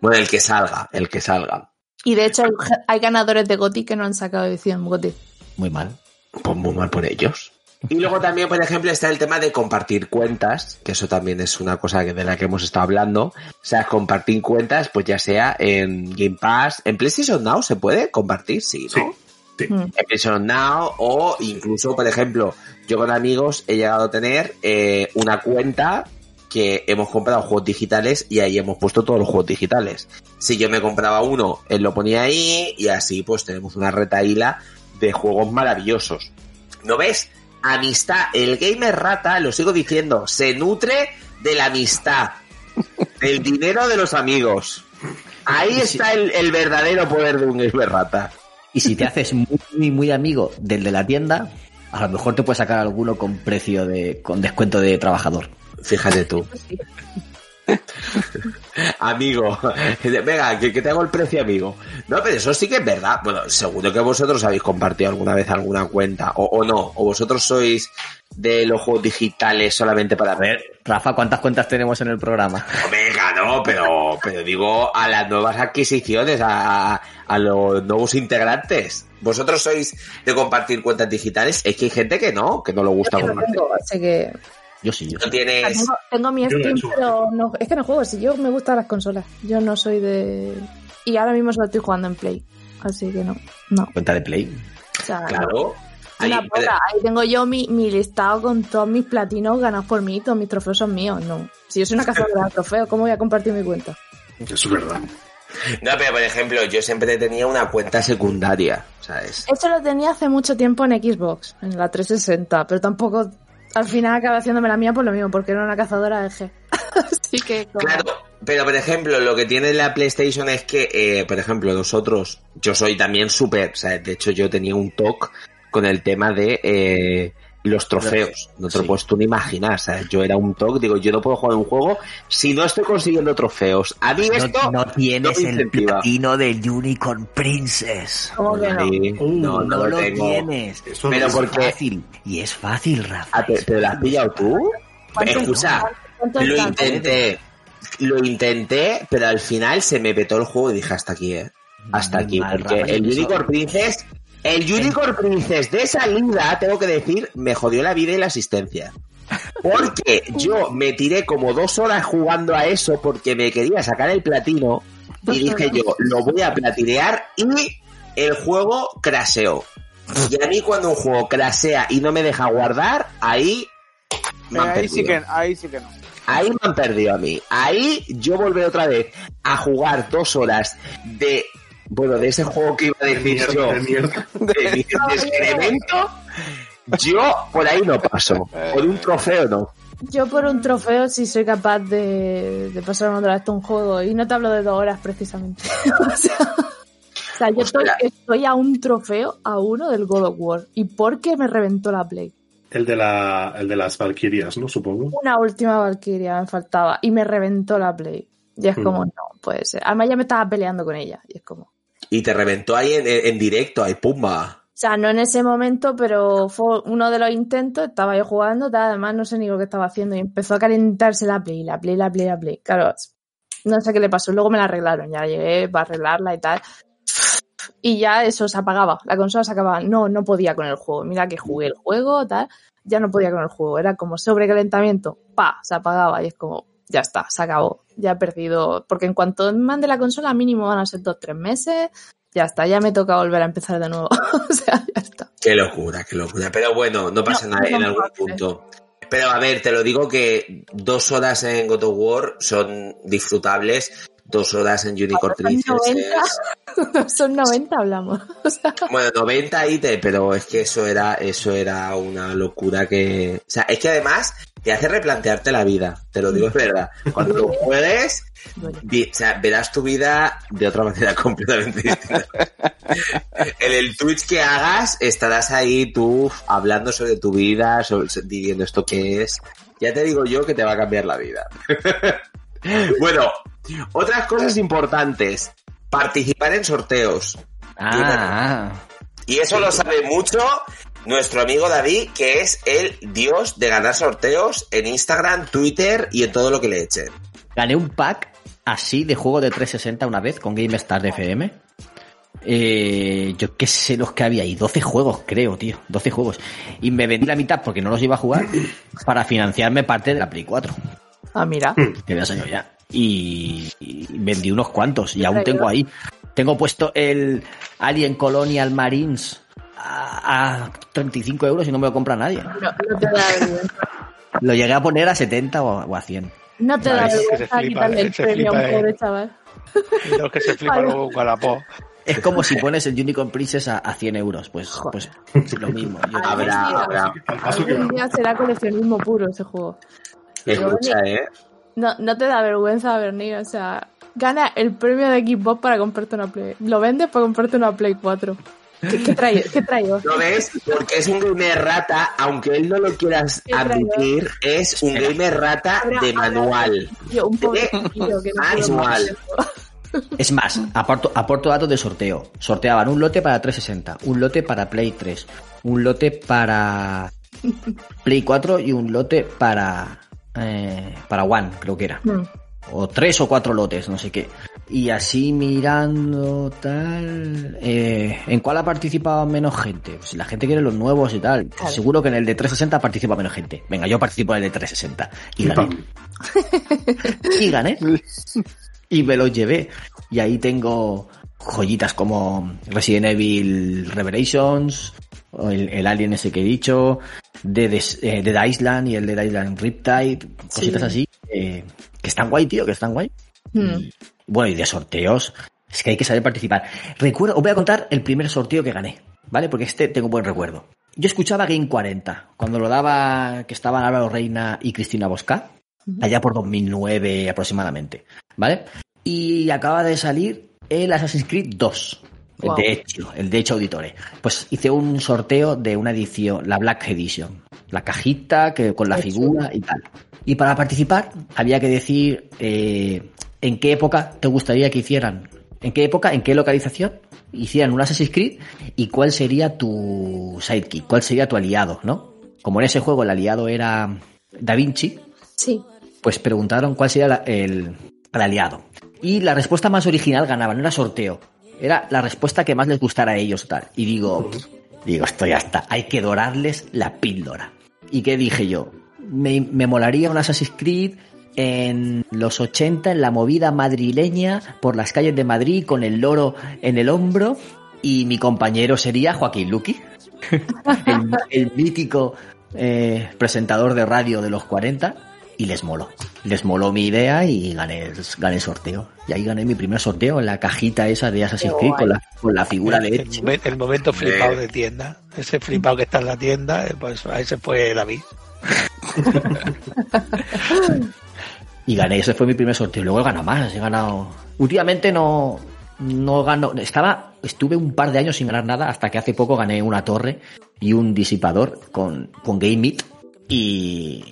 Bueno el que salga el que salga
Y de hecho hay, ganadores de Goti que no han sacado edición Goti.
Muy mal.
pues muy mal por ellos. Y luego también, por ejemplo, está el tema de compartir cuentas, que eso también es una cosa que- de la que hemos estado hablando. O sea, compartir cuentas, pues ya sea en Game Pass, en PlayStation Now se puede compartir, sí, ¿no?
Sí.
Mm.
en PlayStation Now o incluso, por ejemplo, yo con amigos he llegado a tener eh, una cuenta que hemos comprado juegos digitales y ahí hemos puesto todos los juegos digitales. Si yo me compraba uno, él lo ponía ahí y así pues tenemos una retaíla de juegos maravillosos. ¿No ves? Amistad. El gamer rata, lo sigo diciendo, se nutre de la amistad, del dinero de los amigos. Ahí está el, el verdadero poder de un gamer rata.
Y si te haces muy, muy, muy amigo del de la tienda, a lo mejor te puedes sacar alguno con precio de, con descuento de trabajador.
Fíjate tú. <laughs> Amigo, venga, que, que te hago el precio, amigo. No, pero eso sí que es verdad. Bueno, seguro que vosotros habéis compartido alguna vez alguna cuenta, o, o no, o vosotros sois de los juegos digitales solamente para ver.
Rafa, ¿cuántas cuentas tenemos en el programa?
Venga, no, pero, pero digo a las nuevas adquisiciones, a, a- a los nuevos integrantes. ¿Vosotros sois de compartir cuentas digitales? Es que hay gente que no, que no le gusta compartir.
tengo, así que
Yo sí, yo
No tienes...
tengo, tengo mi Steam, pero no, es que no juego. Si yo me gustan las consolas, yo no soy de. Y ahora mismo solo estoy jugando en Play, así que no, no.
Cuenta de Play.
O sea,
Claro.
Una.
Ahí
tengo yo mi, mi listado con todos mis platinos ganados por mí, todos mis trofeos son míos. No. Si yo soy una cazadora de trofeos, ¿cómo voy a compartir mi cuenta?
Eso es verdad.
No, pero por ejemplo, yo siempre tenía una cuenta secundaria, ¿sabes?
Eso lo tenía hace mucho tiempo en Xbox, en la 360, pero tampoco. Al final acabé haciéndome la mía por lo mismo, porque era una cazadora de G. <laughs> Así que. como-
Claro, pero por ejemplo, lo que tiene la PlayStation es que, eh, por ejemplo, nosotros, yo soy también súper, o sea, de hecho yo tenía un talk con el tema de eh, los trofeos. No te lo
Sí.
puedes tú ni imaginar, ¿sabes? Yo era un talk, digo, yo no puedo jugar un juego si no estoy consiguiendo trofeos. A mí esto
No, no tienes
no
el platino del Unicorn Princess.
¿Cómo que no?
Sí,
Uh,
no, no,
No
lo
lo
tengo.
tienes.
Eso
Pero
es
por qué?
fácil. Y es fácil, Rafa.
Ah, ¿te, te lo has pillado tú?
¿Cuánto
Escucha,
¿Cuánto
lo intenté, lo intenté, pero al final se me petó el juego y dije hasta aquí, eh. Hasta
Muy
aquí,
mal,
porque
Rafa,
el Unicorn Princess, el Unicorn Princess de salida, tengo que decir, me jodió la vida y la asistencia. Porque <laughs> yo me tiré como dos horas jugando a eso porque me quería sacar el platino y dije yo, lo voy a platinear y el juego craseó. Y a mí cuando un juego crasea y no me deja guardar, ahí me
Eh,
han
ahí sí que, ahí sí que no.
Ahí me han perdido a mí. Ahí yo volveré otra vez a jugar dos horas de. Bueno, de ese juego que iba a decir yo,
De mierda.
de, <laughs> de excremento, yo por ahí no paso. Por un trofeo no.
Yo por un trofeo sí soy capaz de, de pasarme otra vez un juego y no te hablo de dos horas precisamente. <laughs> o, sea, o sea, yo estoy, a un trofeo a uno del God of War y porque me reventó la Play.
El de, la, el de las Valkyrias, ¿no? Supongo.
Una última Valkyria me faltaba y me reventó la Play. Y es como,
Mm.
no, puede ser. Además ya me estaba peleando con ella y es como...
Y te reventó ahí en, en directo, ahí pumba.
O sea, no en ese momento, pero fue uno de los intentos, estaba yo jugando, además no sé ni lo que estaba haciendo y empezó a calentarse la Play, la Play, la Play, la Play. Claro, no sé qué le pasó, luego me la arreglaron, ya llegué para arreglarla y tal. Y ya eso se apagaba, la consola se acababa. No, no podía con el juego. Mira que jugué el juego, tal, ya no podía con el juego. Era como sobrecalentamiento, pa, se apagaba y es como, ya está, se acabó. Ya he perdido, porque en cuanto mande la consola, mínimo van a ser dos, tres meses. Ya está, ya me toca volver a empezar de nuevo. <laughs> o sea, ya está.
Qué locura, qué locura. Pero bueno, no pasa
No,
nada
no
en algún punto. Pero a ver, te lo digo que dos horas en God of War son disfrutables. Dos horas en Unicorn
Son
Princess
90.
es- <laughs>
Son 90 hablamos. <laughs>
Bueno, 90 y te, pero es que eso era, eso era una locura que, o sea, es que además te hace replantearte la vida, te lo digo es verdad. Cuando lo <laughs> juegues, o sea, verás tu vida de otra manera completamente distinta. en el Twitch que hagas, estarás ahí tú hablando sobre tu vida, sobre, diciendo esto que es. Ya te digo yo que te va a cambiar la vida. bueno, otras cosas importantes. Participar en sorteos.
Ah,
Y eso lo sabe mucho nuestro amigo David, que es el dios de ganar sorteos en Instagram, Twitter y en todo lo que le echen.
gané un pack así de juego de 360 una vez con GameStar FM. Eh, yo qué sé los que había ahí, 12 juegos creo, tío, 12 juegos. Y me vendí la mitad porque no los iba a jugar para financiarme parte de la Play 4,
Ah, mira.
que había salido ya. Y, y vendí unos cuantos y aún tengo ahí. Tengo puesto el Alien Colonial Marines a, a 35 euros y no me lo compra nadie.
No, no te da vergüenza.
Lo llegué a poner a 70 o a, o a 100.
No te da vergüenza quitarle el
se
premio a un
eh.
pobre chaval.
Los que se flipan <laughs> luego con Wallapop.
Es como si pones el Unicorn Princess a, a 100 euros. Pues, pues lo <laughs> mismo. Yo-
Habrá, habrá.
Algún día será coleccionismo puro ese juego.
Escucha, ¿eh?
No, no te da vergüenza, Bernie. O sea, gana el premio de Xbox para comprarte una Play. Lo vendes para comprarte una Play 4. ¿Qué, qué trae? ¿Qué traigo? <laughs>
¿Lo ves? Porque es un gamer rata, aunque él no lo quieras admitir, es un gamer rata de manual.
Yo, un pobre
Eh,
que no
manual.
Es más, aporto, aporto datos de sorteo. Sorteaban un lote para 360, un lote para Play 3, un lote para Play 4 y un lote para eh, para One, creo que era.
Hmm.
O tres o cuatro lotes, no sé qué. Y así mirando tal... eh, ¿En cuál ha participado menos gente? Pues la gente quiere los nuevos y tal.
Claro.
Seguro que en el de 360 participa menos gente. Venga, yo participo en el de 360. Y gané. y gané. <laughs> Y me los llevé. Y ahí tengo joyitas como Resident Evil Revelations, o el, el Alien ese que he dicho, Dead, eh, Dead Island y el Dead Island Riptide, cositas
Sí.
así, eh, que están guay, tío, que están guay.
Hmm.
Bueno, y de sorteos, es que hay que saber participar. Recuerdo, os voy a contar el primer sorteo que gané, ¿vale? Porque este tengo buen recuerdo. Yo escuchaba Game 40, cuando lo daba, que estaban Álvaro Reina y Cristina Bosca, allá por 2009 aproximadamente, ¿vale? Y acaba de salir el Assassin's Creed 2. El
Wow.
de hecho, el de hecho auditore. Pues hice un sorteo de una edición, la Black Edition. La cajita que, con la
Qué
figura y tal. Y para participar había que decir eh, en qué época te gustaría que hicieran. En qué época, en qué localización hicieran un Assassin's Creed y cuál sería tu sidekick, cuál sería tu aliado, ¿no? Como en ese juego el aliado era Da Vinci,
Sí.
pues preguntaron cuál sería la- el, el aliado. Y la respuesta más original ganaba, no era sorteo. Era la respuesta que más les gustara a ellos tal. Y digo, digo, esto ya está, hay que dorarles la píldora. ¿Y qué dije yo? Me, me molaría un Assassin's Creed en los 80, en la movida madrileña, por las calles de Madrid, con el loro en el hombro. Y mi compañero sería Joaquín Luqui, <laughs> el, mítico eh, presentador de radio de los 40 y les moló. Les moló mi idea y gané, el- gané el sorteo. Y ahí gané mi primer sorteo en la cajita esa de Assassin's Creed con la, con la figura de
el, momen- el momento flipado de tienda. Ese flipado que está en la tienda, eh, pues ahí se fue David. <laughs>
Y gané, ese fue mi primer sorteo. Luego he ganado más, he ganado. Últimamente no, no gano. Estaba, estuve un par de años sin ganar nada hasta que hace poco gané una torre y un disipador con, con Game Meet y,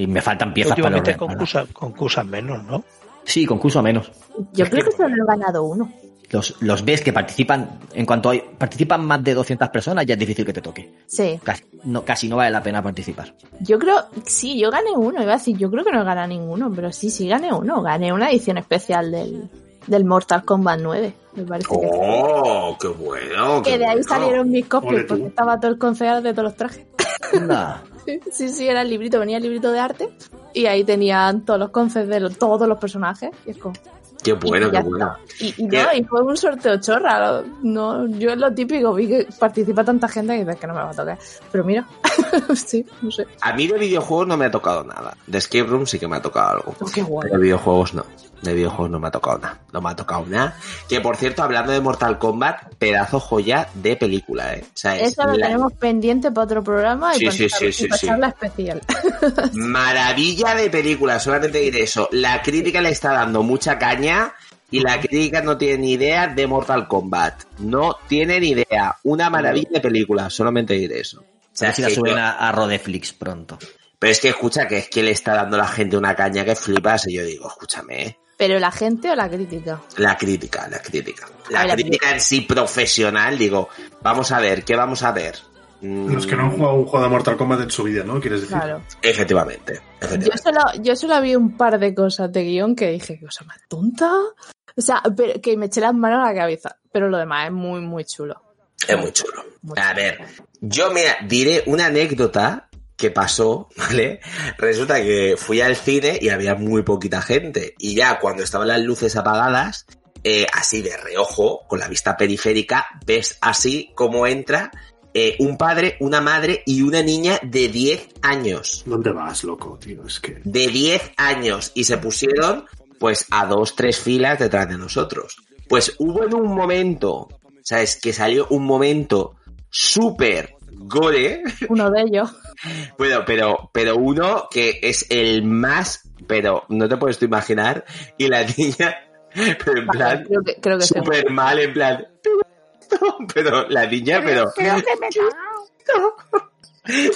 y me faltan piezas para los
concursan, concursan menos, ¿no?
Sí, concurso a menos.
Yo creo que solo he ganado uno.
Los, los ves que participan, en cuanto hay, participan más de 200 personas, ya es difícil que te toque.
Sí.
Casi no, casi no vale la pena participar.
Yo creo, sí, yo gané uno. Iba a decir, yo creo que no he ganado ninguno, pero sí, sí gané uno. Gané una edición especial del, del Mortal Kombat 9. Me parece que.
¡Oh, qué bueno! qué
Que de ahí
bueno.
salieron mis copias porque estaba todo el concejal de todos los trajes.
Anda. <laughs> <laughs>
Sí, sí, era el librito, venía el librito de arte y ahí tenían todos los conces de los- todos los personajes. Y es como,
Qué bueno, qué bueno.
Y, y no, y fue un sorteo chorra. No, yo es lo típico, vi que participa tanta gente y dices que no me va a tocar. Pero mira, <laughs> sí, no sé.
A mí de videojuegos no me ha tocado nada. De Escape Room sí que me ha tocado algo.
Oh, qué guay.
De videojuegos no. De videojuegos no me ha tocado nada. No me ha tocado nada. Que por cierto, hablando de Mortal Kombat, pedazo joya de película, ¿eh? O sea, es
Eso lo
la
tenemos pendiente para otro programa y
Sí,
para,
sí, sí,
y
sí,
para
sí.
charla especial. <laughs>
maravilla de película. Solamente diré eso. La crítica le está dando mucha caña. Y la crítica no tiene ni idea de Mortal Kombat. No tiene ni idea. Una maravilla de película. Solamente diré eso. O sea,
si la suben
yo-
a, a Rodeflix pronto.
Pero es que escucha que es que le está dando a la gente una caña que flipas. Y yo digo, escúchame, ¿eh?
Pero la gente o la crítica.
La crítica, la crítica. La crítica en sí profesional, digo, vamos a ver, ¿qué vamos a ver? Mm,
Los que no han jugado un juego de Mortal Kombat en su vida, ¿no? ¿Quieres decir?
Claro.
Efectivamente,
Yo solo, yo solo vi un par de cosas de guion que dije, ¿qué cosa más tonta? O sea, pero- que me eché las manos a la cabeza. Pero lo demás es muy, muy chulo.
Es muy chulo.
Muy
A ver, yo mira, diré una anécdota que pasó, <laughs> ¿vale? Resulta que fui al cine y había muy poquita gente. Y ya cuando estaban las luces apagadas, eh, así de reojo, con la vista periférica, ves así cómo entra eh, un padre, una madre y una niña de 10 años.
¿Dónde vas, loco, tío? Es que.
De 10 años. Y se pusieron, pues, a dos, tres filas detrás de nosotros. Pues hubo en un momento, ¿sabes? Que salió un momento súper gore.
Uno de ellos. <laughs>
Bueno, pero, pero uno que es el más, pero no te puedes tú imaginar. Y la niña, pero en plan,
Creo que, creo que sé.
súper mal, en plan. Pero la niña, pero.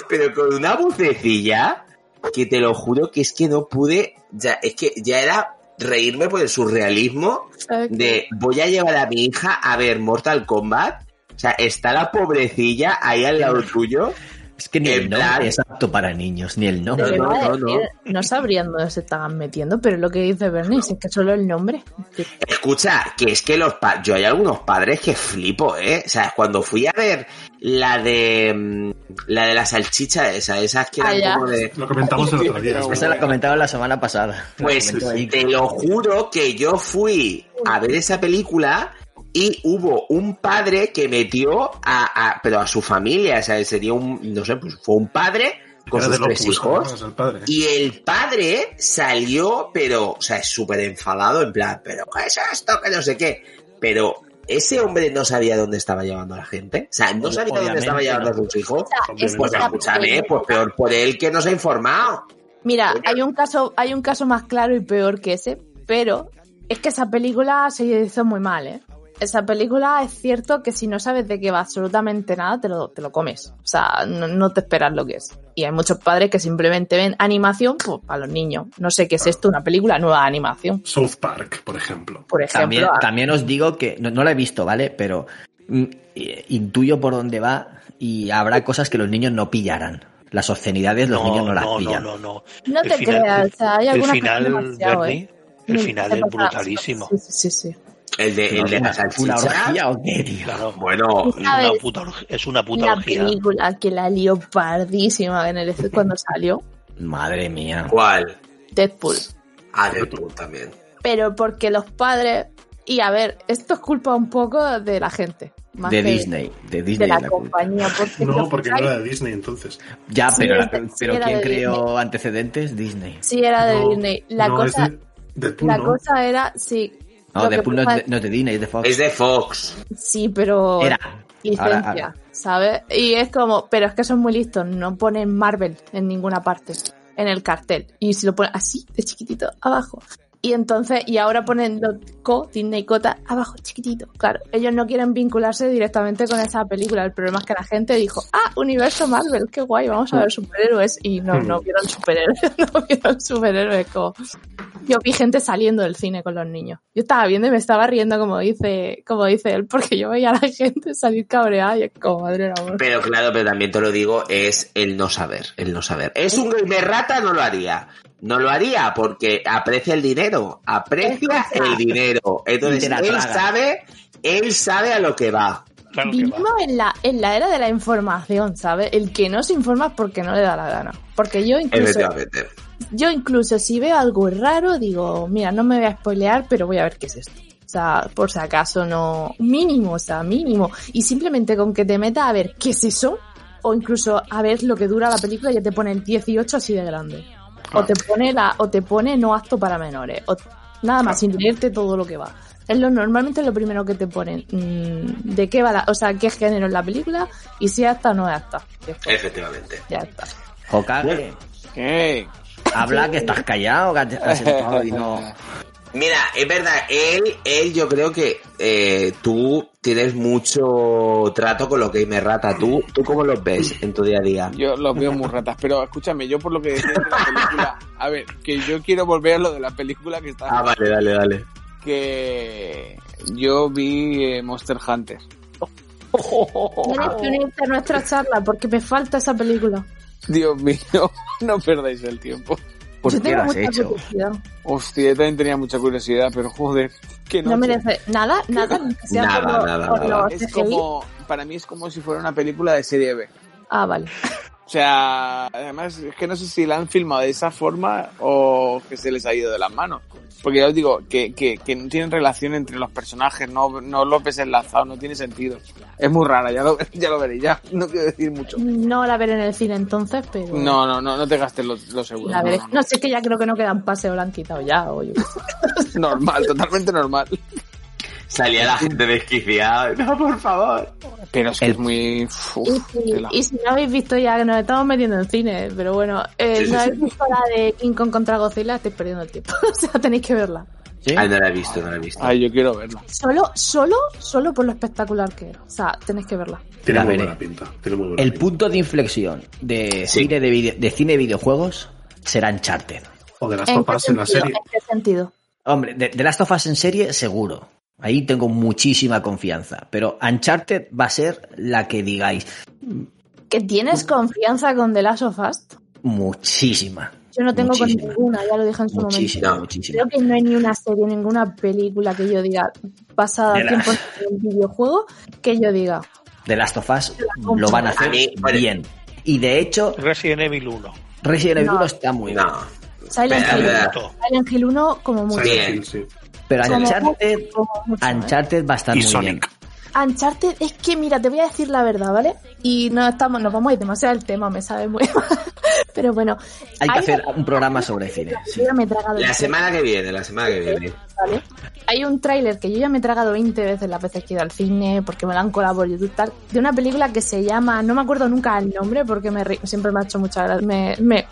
Pero con una vocecilla que te lo juro que es que no pude. Ya, es que ya era reírme por el surrealismo
¿Sabes qué?
de voy a llevar a mi hija a ver Mortal Kombat. O sea, está la pobrecilla ahí al lado tuyo.
Es que ni el nombre
plan-
es apto para niños, ni el nombre.
no, no,
no sabrían dónde se estaban metiendo, pero lo que dice Bernie es que solo el nombre.
Escucha, que es que los pa- yo hay algunos padres que flipo, ¿eh? O sea, cuando fui a ver la de mm, la de la salchicha esa, esas que
Ah,
eran
ya.
como de
Lo comentamos el otro día. es
Esa la comentaba la semana pasada.
Pues te lo juro que yo fui a ver esa película y hubo un padre que metió a, a- pero a su familia, o sea, sería un, no sé, pues fue un padre con sus tres
Locus,
hijos.
¿no? Es el padre.
Y el padre salió, pero, o sea, súper enfadado, en plan, pero ¿qué es esto? Que no sé qué. Pero ese hombre no sabía dónde estaba llevando a la gente. O sea, no sabía dónde estaba llevando
no.
a sus hijos.
es
Pues escúchame, pues peor por él que no se ha informado.
Mira, hay un caso, hay un caso más claro y peor que ese, pero es que esa película se hizo muy mal, ¿eh? Esa película es cierto que si no sabes de qué va absolutamente nada, te lo, te lo comes. O sea, no, no te esperas lo que es. Y hay muchos padres que simplemente ven animación pues, para los niños. No sé qué es esto, una película nueva de animación,
South Park, por ejemplo.
por ejemplo.
También,
Ah,
también os digo que no, no la he visto, ¿vale? Pero mm, eh, intuyo por dónde va y habrá cosas que los niños no pillarán. Las obscenidades los niños no las
no,
pillan.
no, no.
No
El
te
final-
creas, o sea, hay
el final, Bernie,
¿eh?
el
Mm,
final es brutalísimo.
Sí, sí, sí.
El de, el de la
¿Una
salchicha.
orgía o qué, tío?
Claro.
Bueno,
Es una puta, org- es una puta
La
orgía.
película que la lió pardísima en el cuando salió,
Madre mía.
¿cuál?
Deadpool.
Ah, Deadpool también.
pero porque los padres y a ver esto es culpa un poco de la gente más
De
que
Disney. De Disney
de la
la
compañía <laughs> porque
No, porque no era de Disney entonces.
Ya,
Sí,
pero,
era-
la-
sí
pero ¿quién creó antecedentes? Disney.
sí era de
No,
Disney la
no,
cosa
Deadpool,
la
¿no?
cosa era sí
No, Deadpool no es de, no es de Disney, es de Fox.
Es de Fox.
sí pero
Era.
licencia
Ahora- ahora.
sabes y es como pero es que son muy listos no ponen Marvel en ninguna parte en el cartel y si lo ponen así de chiquitito abajo y entonces, y ahora ponen Co, Disney Cota, abajo, chiquitito. Claro, ellos no quieren vincularse directamente con esa película. El problema es que la gente dijo, ah, universo Marvel, qué guay, vamos a ver superhéroes. Y no, no vieron superhéroes, <laughs> no vieron superhéroes. Como... Yo vi gente saliendo del cine con los niños. Yo estaba viendo y me estaba riendo como dice, como dice él, porque yo veía a la gente salir cabreada y es como, madre amor.
Pero claro, pero también te lo digo, es el no saber, el no saber. Es un gamer rata, no lo haría. No lo haría porque aprecia el dinero, aprecia el dinero. Entonces, él sabe, él sabe a lo que va.
Claro que va.
Vivimos en la, en la era de la información, ¿sabes? El que no se informa es porque no le da la gana. Porque yo incluso, yo incluso si veo algo raro, digo, mira, no me voy a spoilear, pero voy a ver qué es esto. O sea, por si acaso no, mínimo, o sea, mínimo. Y simplemente con que te metas a ver qué es eso, o incluso a ver lo que dura la película, ya te pone el 18 así de grande. O te pone la, o te pone no apto para menores. O nada más, sin leerte todo lo que va. Es lo normalmente lo primero que te ponen. mm, de qué va la, o sea, qué género es la película y si es apta o no es apta.
Efectivamente.
Ya está.
Hokage,
¿Qué?
habla que estás callado, que has- has sentado y no...
Mira, es verdad, él, él yo creo que eh, tú tienes mucho trato con los gamer rata. ¿Tú, ¿Tú cómo los ves en tu día a día?
Yo los veo muy ratas, pero escúchame, yo por lo que decía de la película, a ver, que yo quiero volver a lo de la película que está,
Ah, vale, dale, dale.
que yo vi eh, Monster Hunter.
Tienes que unirte a nuestra charla porque me falta esa película.
Dios mío, <laughs> no perdáis el tiempo.
¿Por
Yo
qué
tengo
lo has
mucha
hecho?
curiosidad.
Hostia, yo también tenía mucha curiosidad, pero joder, que no.
No merece nada, <laughs> nada, ni que sea
Nada,
por, lo-
nada,
por
nada.
los
Es
CGI.
como, para mí es como si fuera una película de serie B.
Ah, vale. <laughs>
O sea, además es que no sé si la han filmado de esa forma o que se les ha ido de las manos. Porque ya os digo, que, que, que no tienen relación entre los personajes, no, no los ves enlazados, no tiene sentido. Es muy rara, ya lo, <laughs> ya lo veréis, ya <laughs> no quiero decir mucho.
No la veré en el cine entonces, pero.
No, no, no, no te gastes lo, lo seguro.
La veré.
no,
No sé, es que ya creo que no quedan paseos, la han quitado ya. O yo. <laughs>
Normal, totalmente normal.
Salía la gente desquiciada. No, por favor.
Pero es que
El-
es muy...
Y
uf,
si,
tela.
y si no habéis visto ya que nos estamos metiendo en cine, pero bueno, eh,
Sí, sí,
no
sí.
habéis visto la de King Kong contra Godzilla, estáis perdiendo el tiempo. <laughs> o sea, tenéis que verla.
¿Sí?
Ay, no la he visto, no la he visto.
Ay, yo quiero verla.
Solo, solo, solo por lo espectacular que es. O sea, tenéis que verla.
Tiene
La
muy buena pinta. Tiene muy buena
El
pinta.
punto de inflexión de
Sí.
cine de, vide- de cine y videojuegos será Uncharted.
O de las
¿En
topas en la
sentido?
serie.
¿En qué sentido?
Hombre, de, de Last of Us en serie, seguro. Ahí tengo muchísima confianza. Pero Uncharted va a ser la que digáis.
¿Que tienes confianza con The Last of Us?
Muchísima.
Yo no tengo
Muchísima.
con ninguna, ya lo dije en su
Muchísima,
momento.
muchísima.
Creo que no hay ni una serie, ninguna película que yo diga basada en el videojuego que yo diga.
De Last of Us lo van a hacer
A mí, vale.
bien. Y de hecho,
Resident Evil 1.
Resident Evil
No.
1 está muy bien.
No.
Silent
Espera,
Hill. Silent Hill 1 como mucho.
Bien.
Silent sí.
Pero Uncharted,
¿eh?
Uncharted va a estar
Y
muy
Sonic.
Uncharted, es que mira, te voy a decir la verdad, ¿vale? Y no estamos, nos vamos a ir demasiado al tema, me sabe muy <laughs> mal. Pero bueno,
bien. Hay que
Hay
hacer un programa sobre cine. sí.
yo ya me he tragado
La semana que viene, la semana que viene.
¿vale? Hay un tráiler que yo ya me he tragado 20 veces las veces que he ido al cine, porque me lo han colado por YouTube, tal, de una película que se llama, no me acuerdo nunca el nombre, porque me siempre me ha hecho mucha gracia, me, me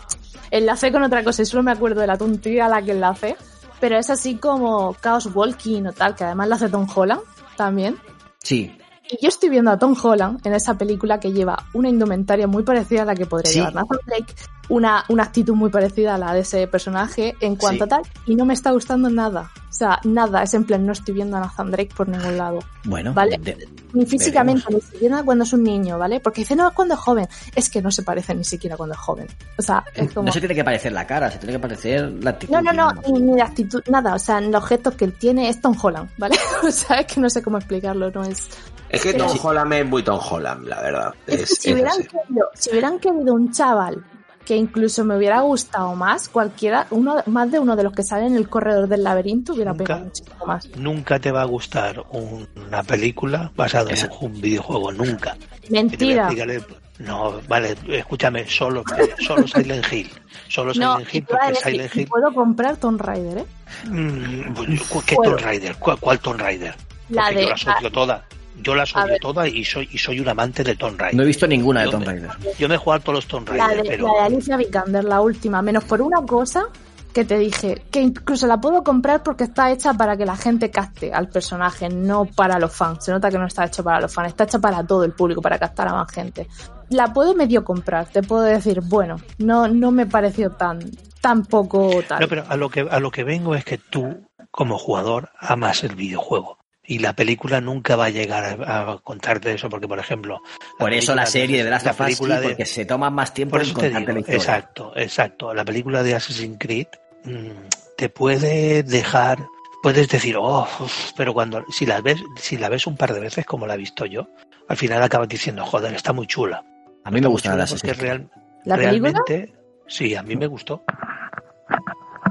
enlacé con otra cosa y solo me acuerdo de la tontería a la que enlacé, pero es así como Chaos Walking o tal, que además la hace Tom Holland también.
Sí.
Y yo estoy viendo a Tom Holland en esa película que lleva una indumentaria muy parecida a la que podría
Sí.
llevar Nathan Drake, una, una actitud muy parecida a la de ese personaje en cuanto
Sí.
a tal, y no me está gustando nada. O sea, nada, es en plan, no estoy viendo a Nathan Drake por ningún lado.
Bueno,
Vale.
de-
Ni físicamente, ni siquiera cuando es un niño, ¿vale? Porque dice, no, es cuando es joven. Es que no se parece ni siquiera cuando es joven. O sea, es como...
no se tiene que parecer la cara, se tiene que parecer la actitud.
No, no, no, ni, ni de actitud, nada. O sea, en los gestos que él tiene es Tom Holland, ¿vale? <laughs> O sea, es que no sé cómo explicarlo, no es...
Es que Tom Holland es muy Tom Holland, la verdad.
Es que
Es,
si,
es
hubieran querido, si hubieran querido un chaval que incluso me hubiera gustado más, cualquiera, uno más de uno de los que sale en el corredor del laberinto hubiera
Nunca.
pegado muchísimo más.
Nunca te va a gustar un- una película basada en un videojuego, nunca.
Mentira.
el- No, vale, escúchame, solo, solo Silent Hill. Solo
No,
Silent Hill, porque
decir,
Silent Hill.
puedo comprar Tomb Raider, ¿eh?
Mm, ¿cu- ¿Qué. Tomb Raider? ¿Cuál, cuál Tomb Raider?
La
Porque
de-
yo las odio todas. Yo las odio todas y soy, y soy un amante de Tomb Raider.
No he visto ninguna de Tomb Raider.
Yo me he jugado todos los Tomb
La
Raider,
de,
pero
la de Alicia Vikander, la última, menos por una cosa que te dije, que incluso la puedo comprar porque está hecha para que la gente capte al personaje, no para los fans. Se nota que no está hecho para los fans, está hecha para todo el público, para captar a más gente. La puedo medio comprar, te puedo decir, bueno, no, no me pareció tan, tan poco tal.
No, pero a lo que a lo que vengo es que tú, como jugador, amas el videojuego. Y la película nunca va a llegar a, a contarte eso, porque, por ejemplo...
Por eso la serie de The Last
la
of Us, sí,
película de-
porque se toma más tiempo
Por
en
eso te
contarte
digo,
la historia.
exacto, exacto. La película de Assassin's Creed mm, te puede dejar, puedes decir, oh, uf", pero cuando si la ves, si la ves un par de veces como la he visto yo, al final acabas diciendo, joder, está muy chula.
A mí me gusta la
porque
Assassin's Creed.
real-
¿La película?
realmente, sí, a mí me gustó.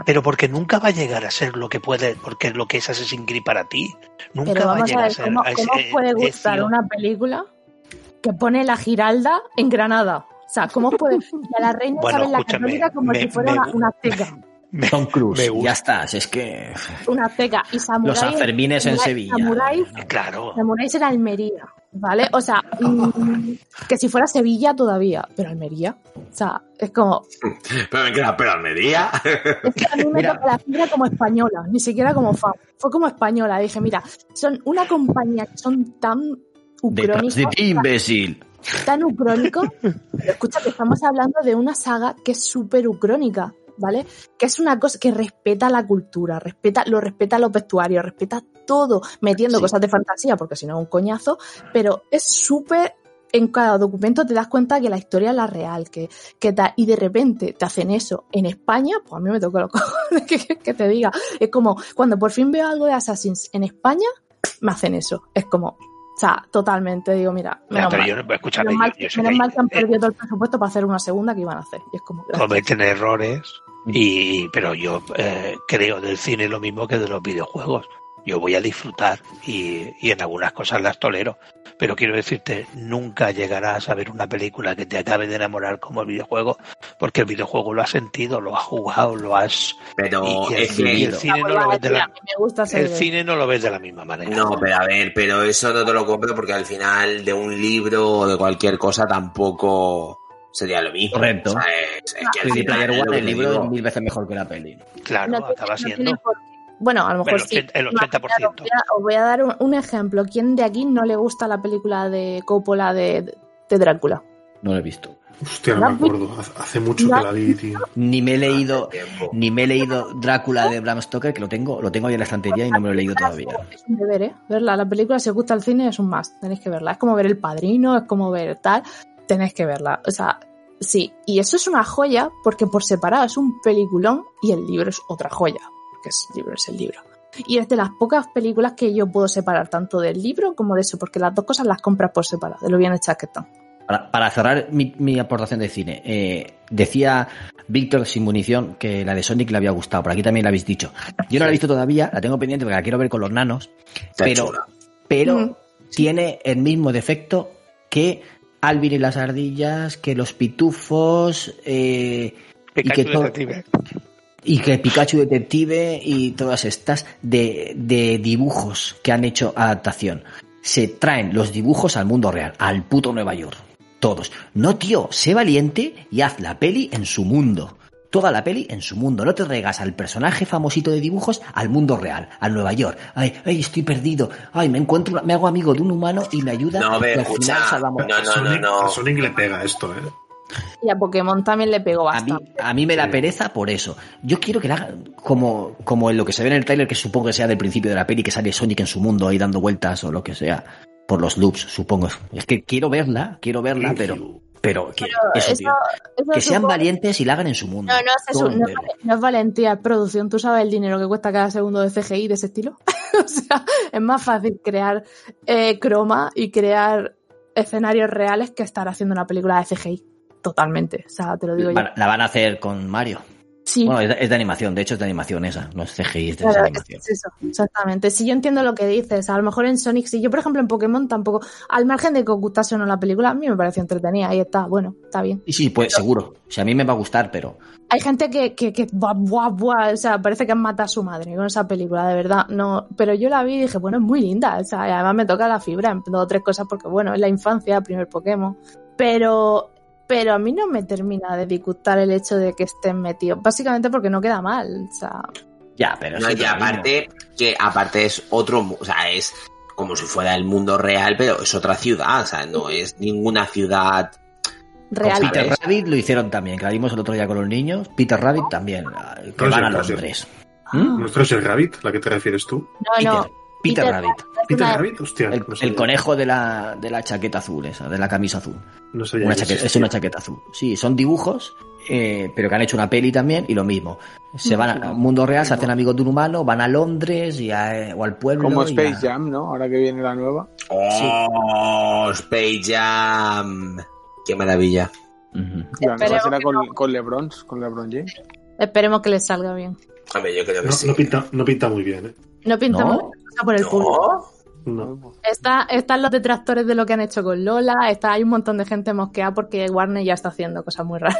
Pero porque nunca va a llegar a ser lo que puede, porque lo que es Assassin's Creed para ti, nunca
Pero
va a llegar a, ser
¿cómo,
a ese
cómo os puede gustar
ezio.
una película que pone la Giralda en Granada? O sea, ¿cómo os puede...? Y a la reina
Bueno,
Isabel la Católica como
me-
si fuera
me-
una, una. <laughs>
Me-
Tom Cruise, ya estás, es que
Una azteca. Y samurai,
los Sanfermines en
samurai-
Sevilla.
Samuráis,
Claro.
samuráis en Almería, ¿vale? O sea, mm, que si fuera Sevilla todavía, pero Almería. O sea, es como... <laughs>
Pero me queda, pero Almería. <laughs>
Es que a mí me
Mira.
toca la fibra como española, ni siquiera como fan. Fue como española. Dije, mira, son una compañía que son tan ucrónicos,
de ti, imbécil.
tan ucrónicos. <laughs> Pero escucha que estamos hablando de una saga que es súper ucrónica, ¿vale? Que es una cosa que respeta la cultura, respeta, lo respeta los vestuarios, respeta todo, metiendo
Sí.
cosas de fantasía, porque si no es un coñazo, pero es súper en cada documento te das cuenta que la historia es la real, que, que ta- y de repente te hacen eso en España, pues a mí me tocó los <laughs> cojones que, te diga. Es como, cuando por fin veo algo de Assassins en España, me hacen eso. Es como, o sea, totalmente digo, mira, menos mal.
yo,
Menos mal,
yo, yo
menos mal que han perdido todo el presupuesto para hacer una segunda que iban a hacer. Y es como, gracias.
cometen errores, Y, pero yo eh, creo del cine lo mismo que de los videojuegos. Yo voy a disfrutar y, y en algunas cosas las tolero. Pero quiero decirte, nunca llegarás a ver una película que te acabe de enamorar como el videojuego, porque el videojuego lo has sentido, lo has jugado, lo has...
Pero
y, y el,
es que-
y el cine no lo ves de la, el cine no lo ves de la misma manera.
No, pero a ver, pero eso no te lo compro porque al final de un libro o de cualquier cosa tampoco sería lo mismo.
Correcto.
O sea, es- es que al final
el libro es mil veces mejor que la peli.
Claro,
No
acaba
no
siendo.
tiene por qué. Bueno, a lo mejor
El
sí.
80%, el
Os
80%.
voy a- Os voy a dar un, un ejemplo. ¿Quién de aquí no le gusta la película de Coppola de, de Drácula?
No lo he visto.
Hostia, no me acuerdo. Hace- mucho que la vi, tío.
Ni me he leído, ni me he leído Drácula de Bram Stoker, que lo tengo, lo tengo ahí en la estantería y no me lo he leído todavía.
Es un deber, ¿eh? Verla. La película, si os gusta el cine, es un más. Tenéis que verla. Es como ver El Padrino, es como ver tal. Tenéis que verla. O sea, sí. Y eso es una joya porque por separado es un peliculón y el libro es otra joya. Porque es- el libro es el libro. Y es de las pocas películas que yo puedo separar tanto del libro como de eso, porque las dos cosas las compras por separado, de lo bien hechas que están.
Para, para cerrar mi, mi aportación de cine, eh, decía Víctor sin munición que la de Sonic le había gustado, por aquí también la habéis dicho. Yo no la he visto todavía, la tengo pendiente porque la quiero ver con los nanos,
Está
pero,
chula.
pero
Mm.
tiene el mismo defecto que Alvin y las ardillas, que los pitufos, eh, y que todo-
Detective.
Y que Pikachu Detective y todas estas de, de dibujos que han hecho adaptación. Se traen los dibujos al mundo real, al puto Nueva York. Todos. No, tío, sé valiente y haz la peli en su mundo. Toda la peli en su mundo. No te regas al personaje famosito de dibujos al mundo real, al Nueva York. Ay, ay, estoy perdido. Ay, me encuentro, me hago amigo de un humano y me ayuda.
No,
y
ve,
al
escucha.
final salvamos.
No,
A
no, no,
Sonic,
no.
a Sonic le pega esto, ¿eh?
Y a Pokémon también le pegó
A mí,
bastante.
a mí me da pereza por eso. Yo quiero que la hagan como, como en lo que se ve en el trailer, que supongo que sea del principio de la peli, que sale Sonic en su mundo ahí dando vueltas o lo que sea. Por los loops, supongo. Es que quiero verla, quiero verla, pero, pero, que, eso,
Eso-
tío.
eso
Que sean valientes y la hagan en su mundo.
No, no es, eso, no es valentía, es producción. ¿Tú sabes el dinero que cuesta cada segundo de CGI de ese estilo? <laughs> o sea, es más fácil crear eh, croma y crear escenarios reales que estar haciendo una película de CGI. Totalmente. O sea, te lo digo yo.
Van- la van a hacer con Mario.
Sí,
Bueno, es de, es de animación, de hecho es de animación esa, no es CGI, es de
Claro,
animación.
es eso, exactamente. Si yo entiendo lo que dices, a lo mejor en Sonic, si yo por ejemplo en Pokémon tampoco, al margen de que gustase o no la película, a mí me pareció entretenida, ahí está, bueno, está bien.
Y sí, pues seguro. O sea, a mí me va a gustar, pero
Hay gente que, que, que buah, buah, buah, o sea, parece que matado a su madre con esa película, de verdad, no, pero yo la vi y dije, bueno, es muy linda, o sea, y además me toca la fibra en dos o tres cosas porque, bueno, es la infancia, primer Pokémon, pero, pero a mí no me termina de disgustar el hecho de que estén metidos, básicamente porque no queda mal, o sea,
ya, pero
No,
sí,
y
pero niño.
aparte, que aparte es otro, mu- o sea, es como si fuera el mundo real, pero es otra ciudad, o sea, no es ninguna ciudad.
real.
Peter Rabbit lo hicieron también, que la vimos el otro día con los niños. Peter Rabbit también, que
No,
van a. Londres.
Ah.
¿Mm?
¿No es el Rabbit, la que te refieres tú?
No,
Peter,
no,
Peter
Peter
Rabbit.
¿Peter
una-
Rabbit? Hostia,
El,
no
el
sabía.
conejo de la, de la chaqueta azul, esa, de la camisa azul.
No sabía
Una
que
chaqueta- es una chaqueta azul. Sí, son dibujos, eh, pero que han hecho una peli también y lo mismo. Se van al mundo real, se hacen amigos de un humano, van a Londres y a- o al pueblo.
Como
y
Space
a-
Jam, ¿no? Ahora que viene la nueva.
¡Oh! Space Jam. ¡Qué maravilla!
La nueva
Esperemos
será
que
con,
no.
con LeBron, con LeBron James.
Esperemos que les salga bien.
Hombre, yo creo que
No,
sí.
no pinta, no pinta muy bien, ¿eh?
No pintamos
¿No?
cosa por el público.
¿No?
No.
Está, están los detractores de lo que han hecho con Lola, está, hay un montón de gente mosqueada porque Warner ya está haciendo cosas muy raras.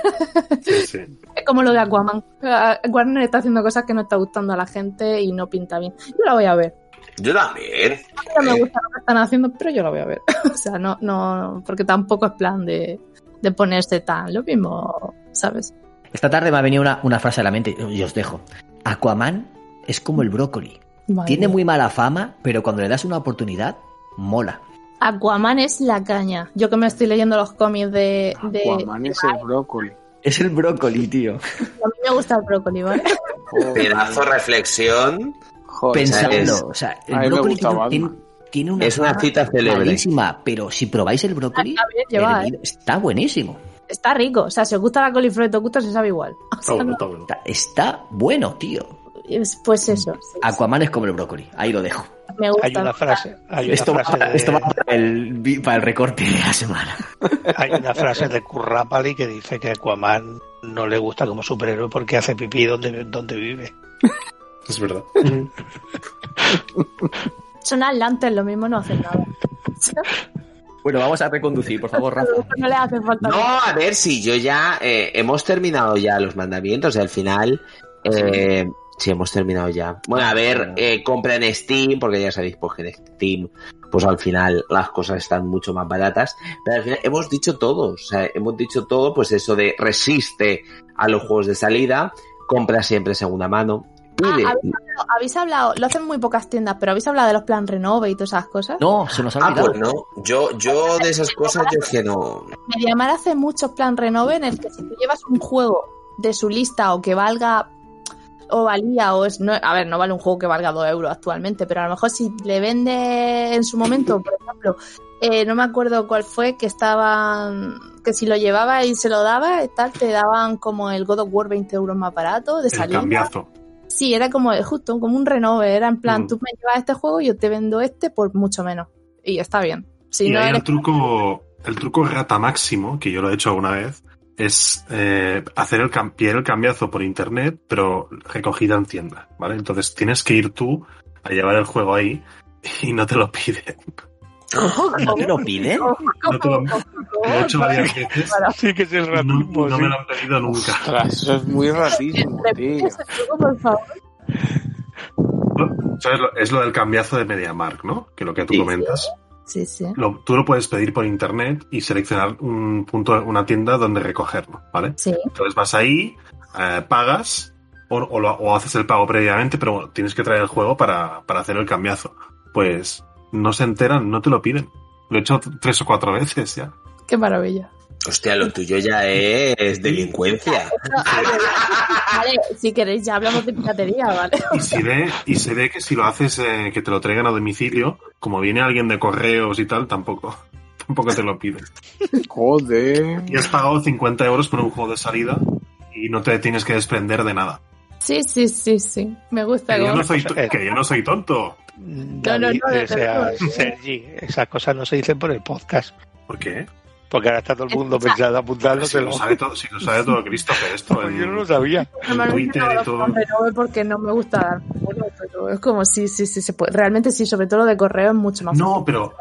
Sí, <laughs> sí.
Es como lo de Aquaman. Ah, Warner está haciendo cosas que no está gustando a la gente y no pinta bien. Yo la voy a ver.
Yo también.
No me gusta lo que están haciendo, pero yo la voy a ver. <laughs> o sea, no, no, porque tampoco es plan de, de ponerse tan lo mismo, ¿sabes?
Esta tarde me ha venido una, una frase a la mente y os dejo. Aquaman es como el brócoli.
Madre
Tiene muy mala fama, pero cuando le das una oportunidad, mola.
Aquaman es la caña. Yo que me estoy leyendo los cómics de. de
Aquaman es el brócoli.
Es el brócoli, tío.
A mí me gusta el brócoli, ¿vale?
Joder,
Pedazo reflexión.
joder.
Pensando,
es-
o sea, el brócoli tiene,
Batman.
tiene- tiene una
Es una cita célebre.
malísima, pero si probáis el brócoli,
Está bien llevado, ¿eh?
está buenísimo.
Está rico. O sea, si os gusta la coliflor y te gusta, se sabe igual. O
Está
sea,
bueno,
no-
está bueno.
Está, está bueno, tío.
Es- pues eso. sí, sí.
Aquaman es como el brócoli. Ahí lo dejo.
Me gusta.
Hay una frase, hay una
Esto va,
de,
esto va para, el, vi- para el recorte de la semana. <laughs>
hay una frase de Kurrapali que dice que Aquaman no le gusta como superhéroe porque hace pipí donde, donde vive. <laughs>
Es verdad.
Son atlantes, lo mismo no hacen nada.
Bueno, vamos a reconducir, por favor, Rafa. <laughs>
No le hace falta
No, a ver si yo ya eh, hemos terminado ya los mandamientos. Al final, eh, sí, hemos terminado ya. Bueno, a ver, eh, compra en Steam, porque ya sabéis pues, que en Steam, pues al final las cosas están mucho más baratas. Pero al final hemos dicho todo. O sea, hemos dicho todo, pues eso de resiste a los juegos de salida, compra siempre segunda mano.
Ah. ¿habéis, hablado, habéis hablado- lo hacen muy pocas tiendas, pero habéis hablado de los plan renove y todas esas cosas.
No, se nos ha
Ah,
olvidado.
pues no. Yo, yo de esas cosas yo es que no.
Mediamar hace muchos plan renove en el que si tú llevas un juego de su lista o que valga o valía o es no, a ver no vale un juego que valga 2 euros actualmente pero a lo mejor si le vende en su momento por ejemplo eh, no me acuerdo cuál fue que estaban que si lo llevaba y se lo daba y tal te daban como el God of War 20 euros más barato de
El
salida
cambiazo.
sí era como justo como un renove era en plan
Mm.
tú me llevas este juego y yo te vendo este por mucho menos y está bien si
y
no eres
el truco, el truco rata máximo, que yo lo he hecho alguna vez, es eh, hacer el, el cambiazo por internet, pero recogida en tienda, ¿vale? Entonces tienes que ir tú a llevar el juego ahí y no te lo piden.
¿No te lo piden? <laughs>
No te lo, lo he hecho varias veces
Sí que es el
no,
ratismo,
no
sí.
me lo han pedido nunca.
Ostras, eso es muy ratísimo, tío.
¿Sabes? Lo- Es lo del cambiazo de MediaMark, ¿no? Que lo que tú
Sí.
comentas.
sí sí
Lo- tú lo puedes pedir por internet y seleccionar un punto, una tienda donde recogerlo, ¿vale?
sí
Entonces vas ahí, eh, pagas o, o lo- o haces el pago previamente, pero tienes que traer el juego para, para hacer el cambiazo. Pues no se enteran, no te lo piden. Lo he hecho tres o cuatro <laughs> veces ya.
qué maravilla
Hostia, lo tuyo ya es delincuencia. <laughs>
Vale, si queréis ya hablamos de piratería, ¿vale?
Y, si ve, y se ve que si lo haces eh, que te lo traigan a domicilio, como viene alguien de correos y tal, tampoco, <laughs> tampoco te lo piden.
Joder.
Y has pagado 50 euros por un juego de salida y no te tienes que desprender de nada.
Sí, sí, sí, sí. Me gusta.
Que yo no soy, <laughs> que yo no soy tonto.
no, no, desde
o sea. Sergi, esas cosas no se dicen por el podcast.
¿Por qué?
Porque ahora está todo el mundo pensando
Si
apuntándoselo.
lo sabe todo, si lo sabe todo Christopher esto. En- <laughs>
yo no lo sabía.
Normalmente
Twitter
no
y todo.
renove porque no me gusta dar bueno, pero es como sí, sí, sí, se puede. Realmente sí, sobre todo lo de correo es mucho más
No,
fácil,
pero.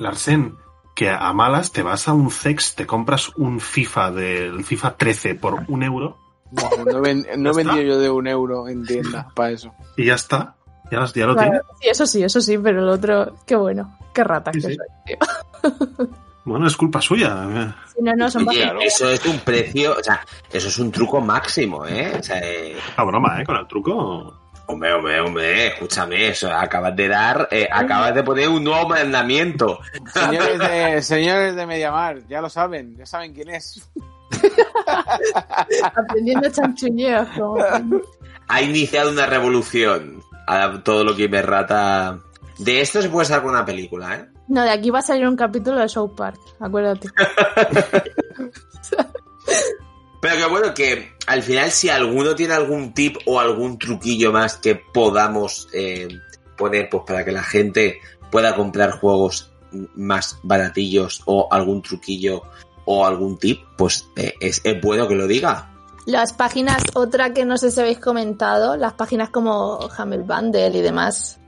Larsen, que a malas te vas a un CEX, te compras un FIFA del FIFA 13 por un euro
Bueno, no, ven- no vendido yo de un euro en tienda para eso.
y ya está. Ya, ya lo
Claro,
tienes.
sí, eso sí, eso sí, pero el otro, qué bueno, qué rata
Sí,
que
sí.
soy, tío. <laughs>
Bueno, es culpa suya.
Si no, no, son
Oye,
bastante-
eso es un precio, o sea, eso es un truco máximo, ¿eh? O sea, eh,
La broma, ¿eh? Con el truco.
hombre, hombre, hombre, escúchame, eso acabas de dar, eh, acabas de poner un nuevo mandamiento.
Señores de, <laughs> señores de Mediamar, ya lo saben, ya saben quién es. <laughs>
aprendiendo chanchulleos. Como...
Ha iniciado una revolución a todo lo que me rata. De esto se puede sacar una película, ¿eh?
No, de aquí va a salir un capítulo de South Park, acuérdate. <laughs>
Pero que bueno, que al final si alguno tiene algún tip o algún truquillo más que podamos eh, poner pues para que la gente pueda comprar juegos más baratillos o algún truquillo o algún tip, pues eh, es, es bueno que lo diga.
Las páginas, otra que no sé si habéis comentado, las páginas como Hammer Bundle y demás.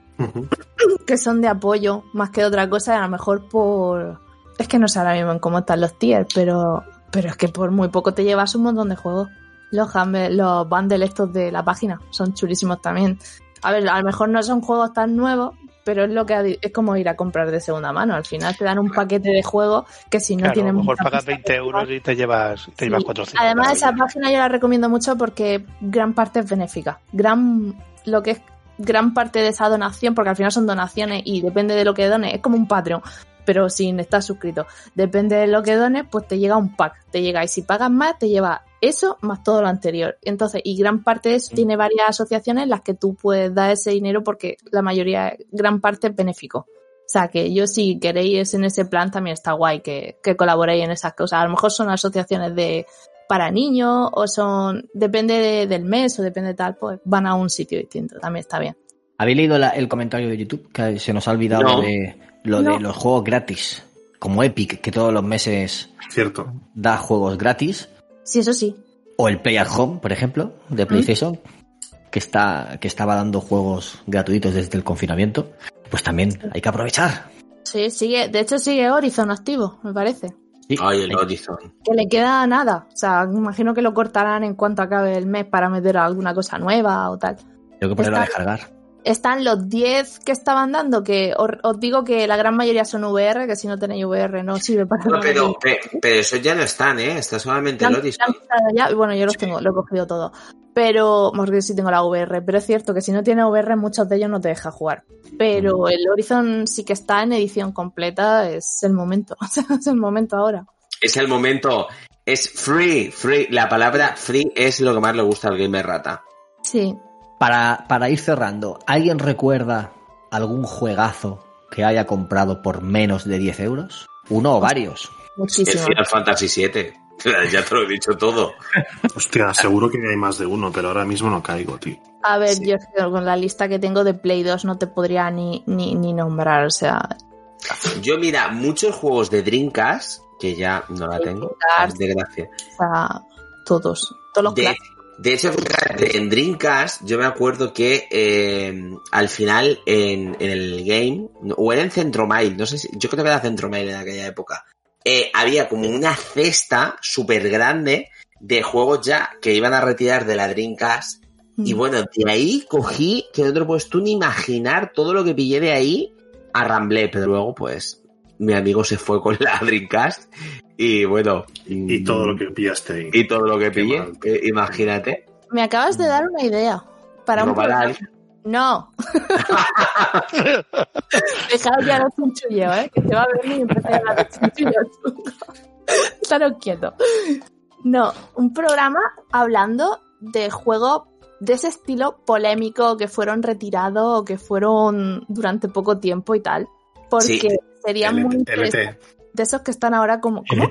Que son de apoyo más que otra cosa, a lo mejor por... Es que no sé ahora mismo en cómo están los tiers, pero, pero es que por muy poco te llevas un montón de juegos. Los, los bundles estos de la página son chulísimos también. A ver, a lo mejor no son juegos tan nuevos, pero es lo que es como ir a comprar de segunda mano. Al final te dan un paquete de juegos que si no
Claro, a
tienen
lo mejor pagas
pista
20 euros y te llevas, te llevas
Sí.
400.
Además, esa página yo la recomiendo mucho porque gran parte es benéfica. Gran, lo que es gran parte de esa donación, porque al final son donaciones y depende de lo que dones, es como un Patreon, pero sin estar suscrito. Depende de lo que dones, pues te llega un pack. Te llega y si pagas más, te lleva eso más todo lo anterior. Entonces, y gran parte de eso tiene varias asociaciones en las que tú puedes dar ese dinero porque la mayoría, gran parte es benéfico. O sea, que yo si queréis en ese plan también está guay que, que colaboréis en esas cosas. A lo mejor son asociaciones de para niños o son, depende de- del mes o depende de tal, pues van a un sitio distinto. También está bien.
¿Habéis leído la- el comentario de YouTube? Que se nos ha olvidado
No.
de lo
No.
de los juegos gratis. Como Epic, que todos los meses
Cierto.
da juegos gratis.
Sí, eso sí.
O el Play at Home, por ejemplo, de PlayStation, que está que estaba dando juegos gratuitos desde el confinamiento. Pues también hay que aprovechar.
Sí, sigue. De hecho, sigue Horizon activo, me parece.
Sí,
Ay, el Horizon.
Que le queda nada. O sea, me imagino que lo cortarán en cuanto acabe el mes para meter alguna cosa nueva o tal.
tengo que ponerlo a descargar.
Están los 10 que estaban dando, que os, os digo que la gran mayoría son VR, que si no tenéis VR no sirve para
No,
nada.
pero, pe- pero esos ya no están, ¿eh? Está solamente el Horizon.
ya, y bueno, yo los tengo, lo he cogido todo. Pero, porque sí tengo la VR, pero es cierto que si no tienes VR, muchos de ellos no te deja jugar. Pero el Horizon sí que está en edición completa, es el momento. <laughs> Es el momento ahora.
Es el momento. Es free, free. La palabra free es lo que más le gusta al gamer rata.
Sí.
Para, para ir cerrando, ¿alguien recuerda algún juegazo que haya comprado por menos de 10 euros? ¿Uno o varios?
El
Muchísimo.
Final Fantasy VII. Ya te lo he dicho todo.
Hostia, seguro que hay más de uno, pero ahora mismo no caigo, tío.
A ver,
Sí.
yo es que con la lista que tengo de Play 2 no te podría ni, ni, ni nombrar, o sea,
Yo, mira, muchos juegos de Dreamcast, que ya no la tengo,
Dreamcast.
de gracia.
o sea, todos. Todos los
De, de hecho, fíjate, en Dreamcast yo me acuerdo que eh, al final en, en el game, o era en Centromail, no sé si, yo creo que era Centromail en aquella época, eh, había como una cesta súper grande de juegos ya que iban a retirar de la Dreamcast. Y
Mm.
bueno, de ahí cogí, que no te lo puedes tú ni imaginar todo lo que pillé de ahí, arramblé, pero luego pues mi amigo se fue con la Dreamcast y bueno.
Y todo lo que pillaste ahí.
Y todo lo que
Qué
pillé,
mal.
eh, imagínate.
Me acabas de dar una idea. Para un
Robar a
programa.
alguien.
No. Dejaos ya los chinchullos, ¿eh? Que te va a venir y empezar a hablar de chinchullos. Estaros quietos. No, un programa hablando de juegos de ese estilo polémico que fueron retirados o que fueron durante poco tiempo y tal. Porque
Sí.
sería muy
LT,
interesante. De esos que están ahora como... ¿Cómo?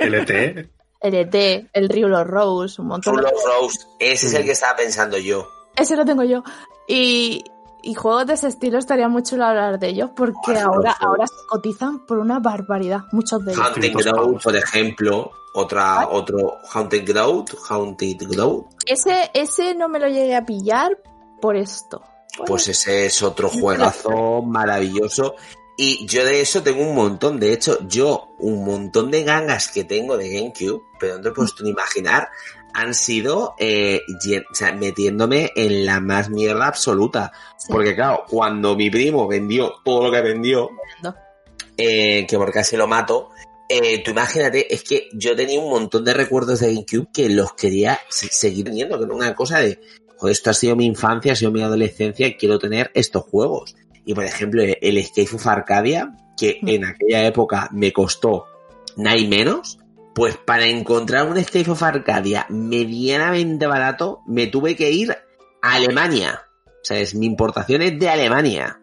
LT.
LT, el Rule of Rose, un montón de
of Rose, ese es el que estaba pensando yo.
Ese lo tengo yo. Y, y juegos de ese estilo estaría muy chulo hablar de ellos porque ahora, ahora se cotizan por una barbaridad, muchos de ellos.
Haunted
200
Ground, por ejemplo, otra, otro Haunted Ground, Haunted Ground,
Ese, ese no me lo llegué a pillar por esto.
pues ese es otro juegazo maravilloso. Y yo de eso tengo un montón. De hecho, yo un montón de gangas que tengo de GameCube, pero no te puedes tú ni imaginar, han sido eh, lle- o sea, metiéndome en la más mierda absoluta.
Sí.
Porque claro, cuando mi primo vendió todo lo que vendió,
No.
eh, que por casi lo mato, eh, tú imagínate, es que yo tenía un montón de recuerdos de GameCube que los quería se- seguir teniendo, que era una cosa de, joder, esto ha sido mi infancia, ha sido mi adolescencia y quiero tener estos juegos. Y por ejemplo, el Escape of Arcadia, que
Mm.
en aquella época me costó nada y menos, pues para encontrar un Escape of Arcadia medianamente barato, me tuve que ir a Alemania. O sea, es mi importación es de Alemania.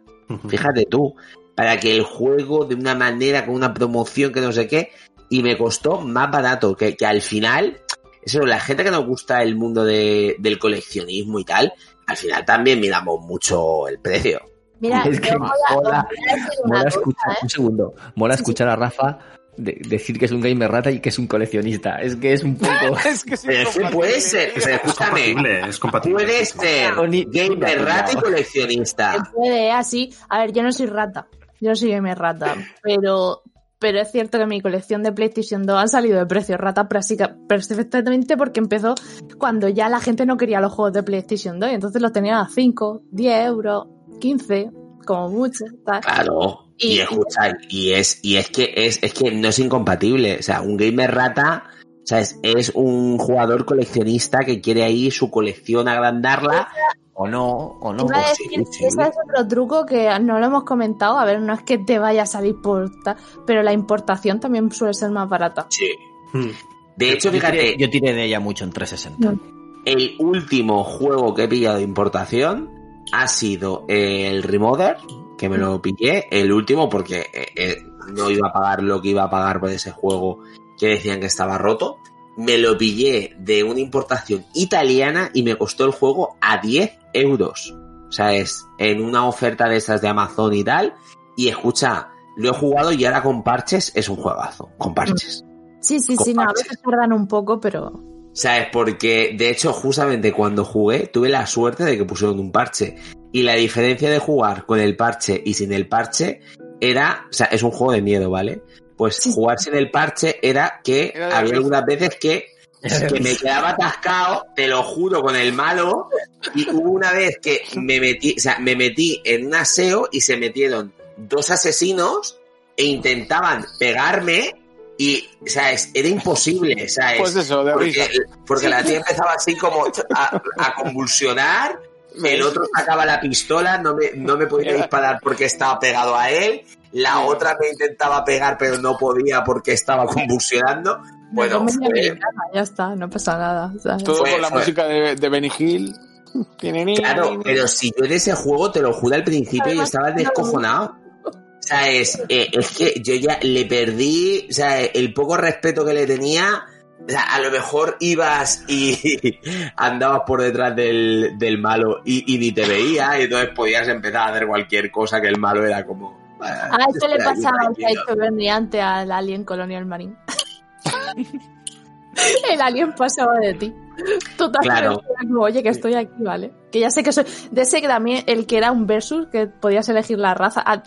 Fíjate tú, para que el juego de una manera, con una promoción que no sé qué, y me costó más barato, que, que al final, eso, la gente que nos gusta el mundo de- del coleccionismo y tal, al final también miramos mucho el precio.
Mira,
Es que mola-
os voy a decir una
Mola
cosa,
escuchar,
¿eh?
un segundo, mola
Sí, sí.
escuchar a Rafa de- decir que es un gamer rata y que es un coleccionista. Es que es un poco... <laughs>
es que
es puede ser, o sea,
Es compatible, es compatible.
puede ser gamer rata y
Se
coleccionista.
puede, así. A ver, yo no soy rata. Yo no soy gamer rata. Pero, pero es cierto que mi colección de PlayStation 2 ha salido de precio rata práctica- perfectamente porque empezó cuando ya la gente no quería los juegos de PlayStation 2. Y entonces los tenían a 5, 10 euros, 15, como mucho. tal.
Claro. Y,
Y-
escucha, y es, y es que es, es que no es incompatible. O sea, un gamer rata, o sea, es, es un jugador coleccionista que quiere ahí su colección agrandarla.
O no, o no.
Iba a
sí,
decir,
sí.
ese es otro truco que no lo hemos comentado. A ver, no es que te vaya a salir por tal, pero la importación también suele ser más barata.
Sí.
Mm.
De hecho, fíjate,
yo tiré de ella mucho en 360.
el último juego que he pillado de importación ha sido el Remoder, que me lo pillé, el último porque eh, eh, no iba a pagar lo que iba a pagar por ese juego que decían que estaba roto. Me lo pillé de una importación italiana y me costó el juego a 10 euros. O sea, es en una oferta de esas de Amazon y tal. Y escucha, lo he jugado y ahora con parches es un juegazo. Con parches.
Sí, sí, sí, no, a veces tardan un poco, pero...
¿Sabes? Porque de hecho, justamente cuando jugué, tuve la suerte de que pusieron un parche. Y la diferencia de jugar con el parche y sin el parche era, o sea, es un juego de miedo, ¿vale? Pues jugar sin el parche era que
Era
había algunas veces que, que me quedaba atascado, te lo juro, con el malo. Y hubo una vez que me metí, o sea, me metí en un aseo y se metieron dos asesinos e intentaban pegarme y, o sea, es- era imposible, ¿sabes?
Pues eso, de
porque, porque la tía empezaba así como a, a convulsionar, el otro sacaba la pistola, no me, no me podía <laughs> disparar porque estaba pegado a él, la otra me intentaba pegar pero no podía porque estaba convulsionando. Bueno, fue-
ya está, no pasa nada. ¿sabes?
Todo
Fue-
con la
fue-
música de, de Benny Hill. <laughs>
Claro, pero si yo en ese juego, te lo juro al principio, yo estaba descojonado. O sea, es, eh, es que yo ya le perdí, o sea, el poco respeto que le tenía, a lo mejor ibas y <laughs> andabas por detrás del, del malo y, y ni te veía, y entonces podías empezar a hacer cualquier cosa que el malo era como...
Ah, esto le pasaba al. Taito Bernie antes al Alien Colonial Marine. <laughs> el Alien pasaba de ti. Totalmente.
Claro.
Oye, que estoy aquí, ¿vale? Que ya sé que soy. De ese que también, el que era un versus, que podías elegir la raza. ah,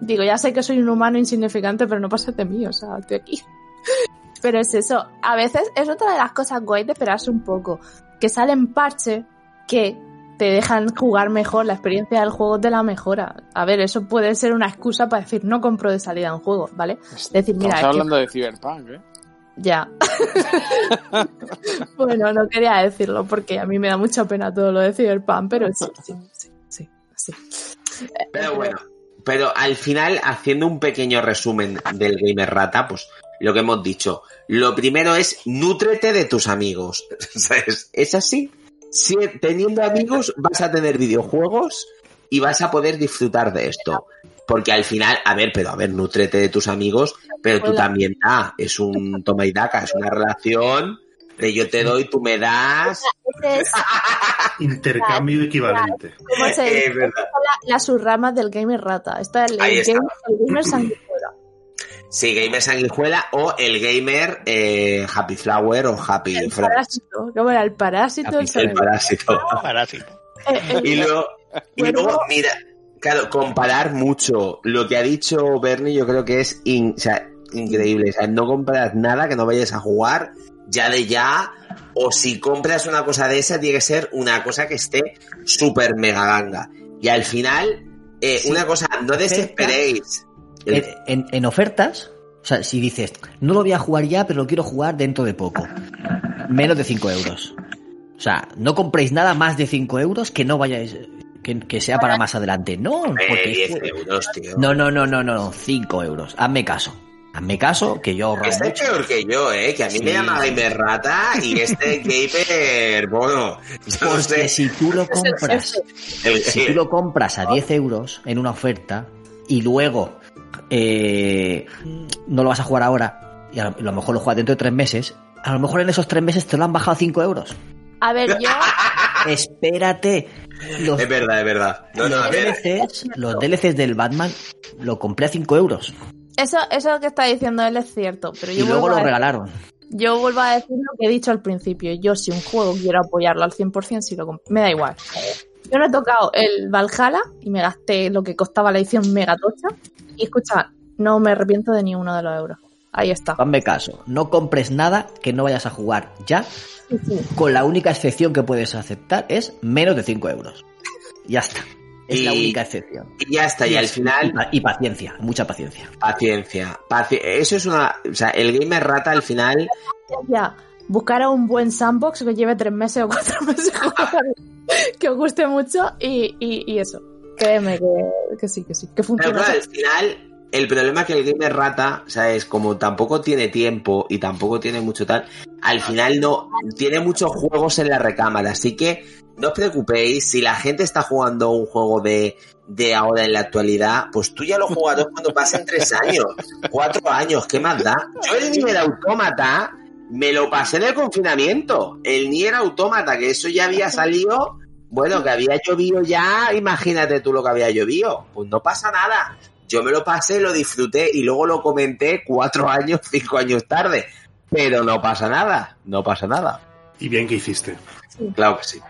digo, ya sé que soy un humano insignificante, pero no pases de mí, o sea, estoy aquí. Pero es eso. A veces es otra de las cosas guay de esperarse un poco. Que salen parches que te dejan jugar mejor, la experiencia del juego te la mejora. A ver, eso puede ser una excusa para decir no compro de salida un juego, ¿vale? Decir, mira,
Estamos
es que-
hablando de Cyberpunk, ¿eh?
ya. <laughs> bueno, no quería decirlo porque a mí me da mucha pena todo lo de Cyberpunk, pero sí, sí, sí, sí, sí.
Pero bueno, pero al final, haciendo un pequeño resumen del Gamer Rata, pues lo que hemos dicho. Lo primero es, nútrete de tus amigos. <laughs> ¿Sabes? Es así. Si teniendo amigos vas a tener videojuegos y vas a poder disfrutar de esto. Porque al final, a ver, pero a ver, nútrete de tus amigos, pero tú
Hola.
también da. Es un toma y daca, es una relación de yo te doy, tú me das. <laughs>
Es
Intercambio equivalente.
Es verdad.
la- las subramas del gamer rata. Está el, gamer, el gamer sanguijuela.
Sí, gamer sanguijuela o el gamer eh, Happy Flower o Happy
El
Flower.
parásito. ¿Cómo era? El parásito, <laughs> el
parásito.
Parásito.
Eh, el-
Y luego, y
Bueno.
luego, mira, claro, comparar mucho. Lo que ha dicho Bernie yo creo que es in- o sea, increíble. O sea, no compras nada que no vayas a jugar ya de ya. O si compras una cosa de esa, tiene que ser una cosa que esté súper mega ganga. Y al final, eh,
Sí.
una cosa, no desesperéis. El-
En, ofertas, o sea, si dices, no lo voy a jugar ya, pero lo quiero jugar dentro de poco, menos de 5 euros. O sea, no compréis nada más de 5 euros que no vayáis, que, que sea para más adelante. No,
eh,
porque
10
es que-
euros, tío.
no, no, no, no, no, 5 euros. Hazme caso. Hazme caso, que yo ahorro
Este es peor que yo, ¿eh? Que a mí
Sí.
me llama Gamer Rata y este <laughs> Gamer, bueno, yo no
Porque
sé.
si tú lo compras, si tú lo compras a 10 euros en una oferta y luego eh, no lo vas a jugar ahora y a lo, mejor lo juegas dentro de 3 meses, a lo mejor en esos 3 meses te lo han bajado a 5 euros.
A ver, yo. <laughs>
Espérate. Los,
Es verdad, es verdad. No, no,
los
a ver.
DLCs, los DLCs del Batman lo compré a 5 euros
Eso, eso que está diciendo él es cierto, pero
y
yo
luego
vuelvo,
lo
a,
regalaron.
yo vuelvo a decir lo que he dicho al principio. Yo, si un juego quiero apoyarlo al 100%, si lo me da igual. Yo no he tocado el Valhalla y me gasté lo que costaba la edición mega tocha. Y escucha, no me arrepiento de ni uno de los euros. Ahí está.
Hazme caso, no compres nada que no vayas a jugar ya,
Sí, sí.
con la única excepción que puedes aceptar es menos de 5 euros. Ya está. Es la única excepción.
Y ya está, y al final,
y paciencia, mucha paciencia.
paciencia. paci- Eso es una. O sea, el Gamer Rata al final.
Ya, buscar a un buen sandbox que lleve tres meses o cuatro <laughs> meses jugar, que os guste mucho y, y, y eso. Créeme que, que sí, que sí, que
Pero
funciona.
claro, al final, el problema es que el Gamer Rata, o sea, es como tampoco tiene tiempo y tampoco tiene mucho tal, al final no. Tiene muchos juegos en la recámara, así que no os preocupéis. Si la gente está jugando un juego de, de ahora en la actualidad, pues tú ya lo jugarás cuando pasen tres años, cuatro años, ¿qué más da? Yo el Nier Automata me lo pasé en el confinamiento. El Nier Automata, que eso ya había salido, Bueno, que había llovido ya, imagínate tú lo que había llovido. Pues no pasa nada. Yo me lo pasé, lo disfruté y luego lo comenté cuatro años, <laughs> cinco años tarde. Pero no pasa nada, no pasa nada.
Y bien que hiciste.
Claro que sí.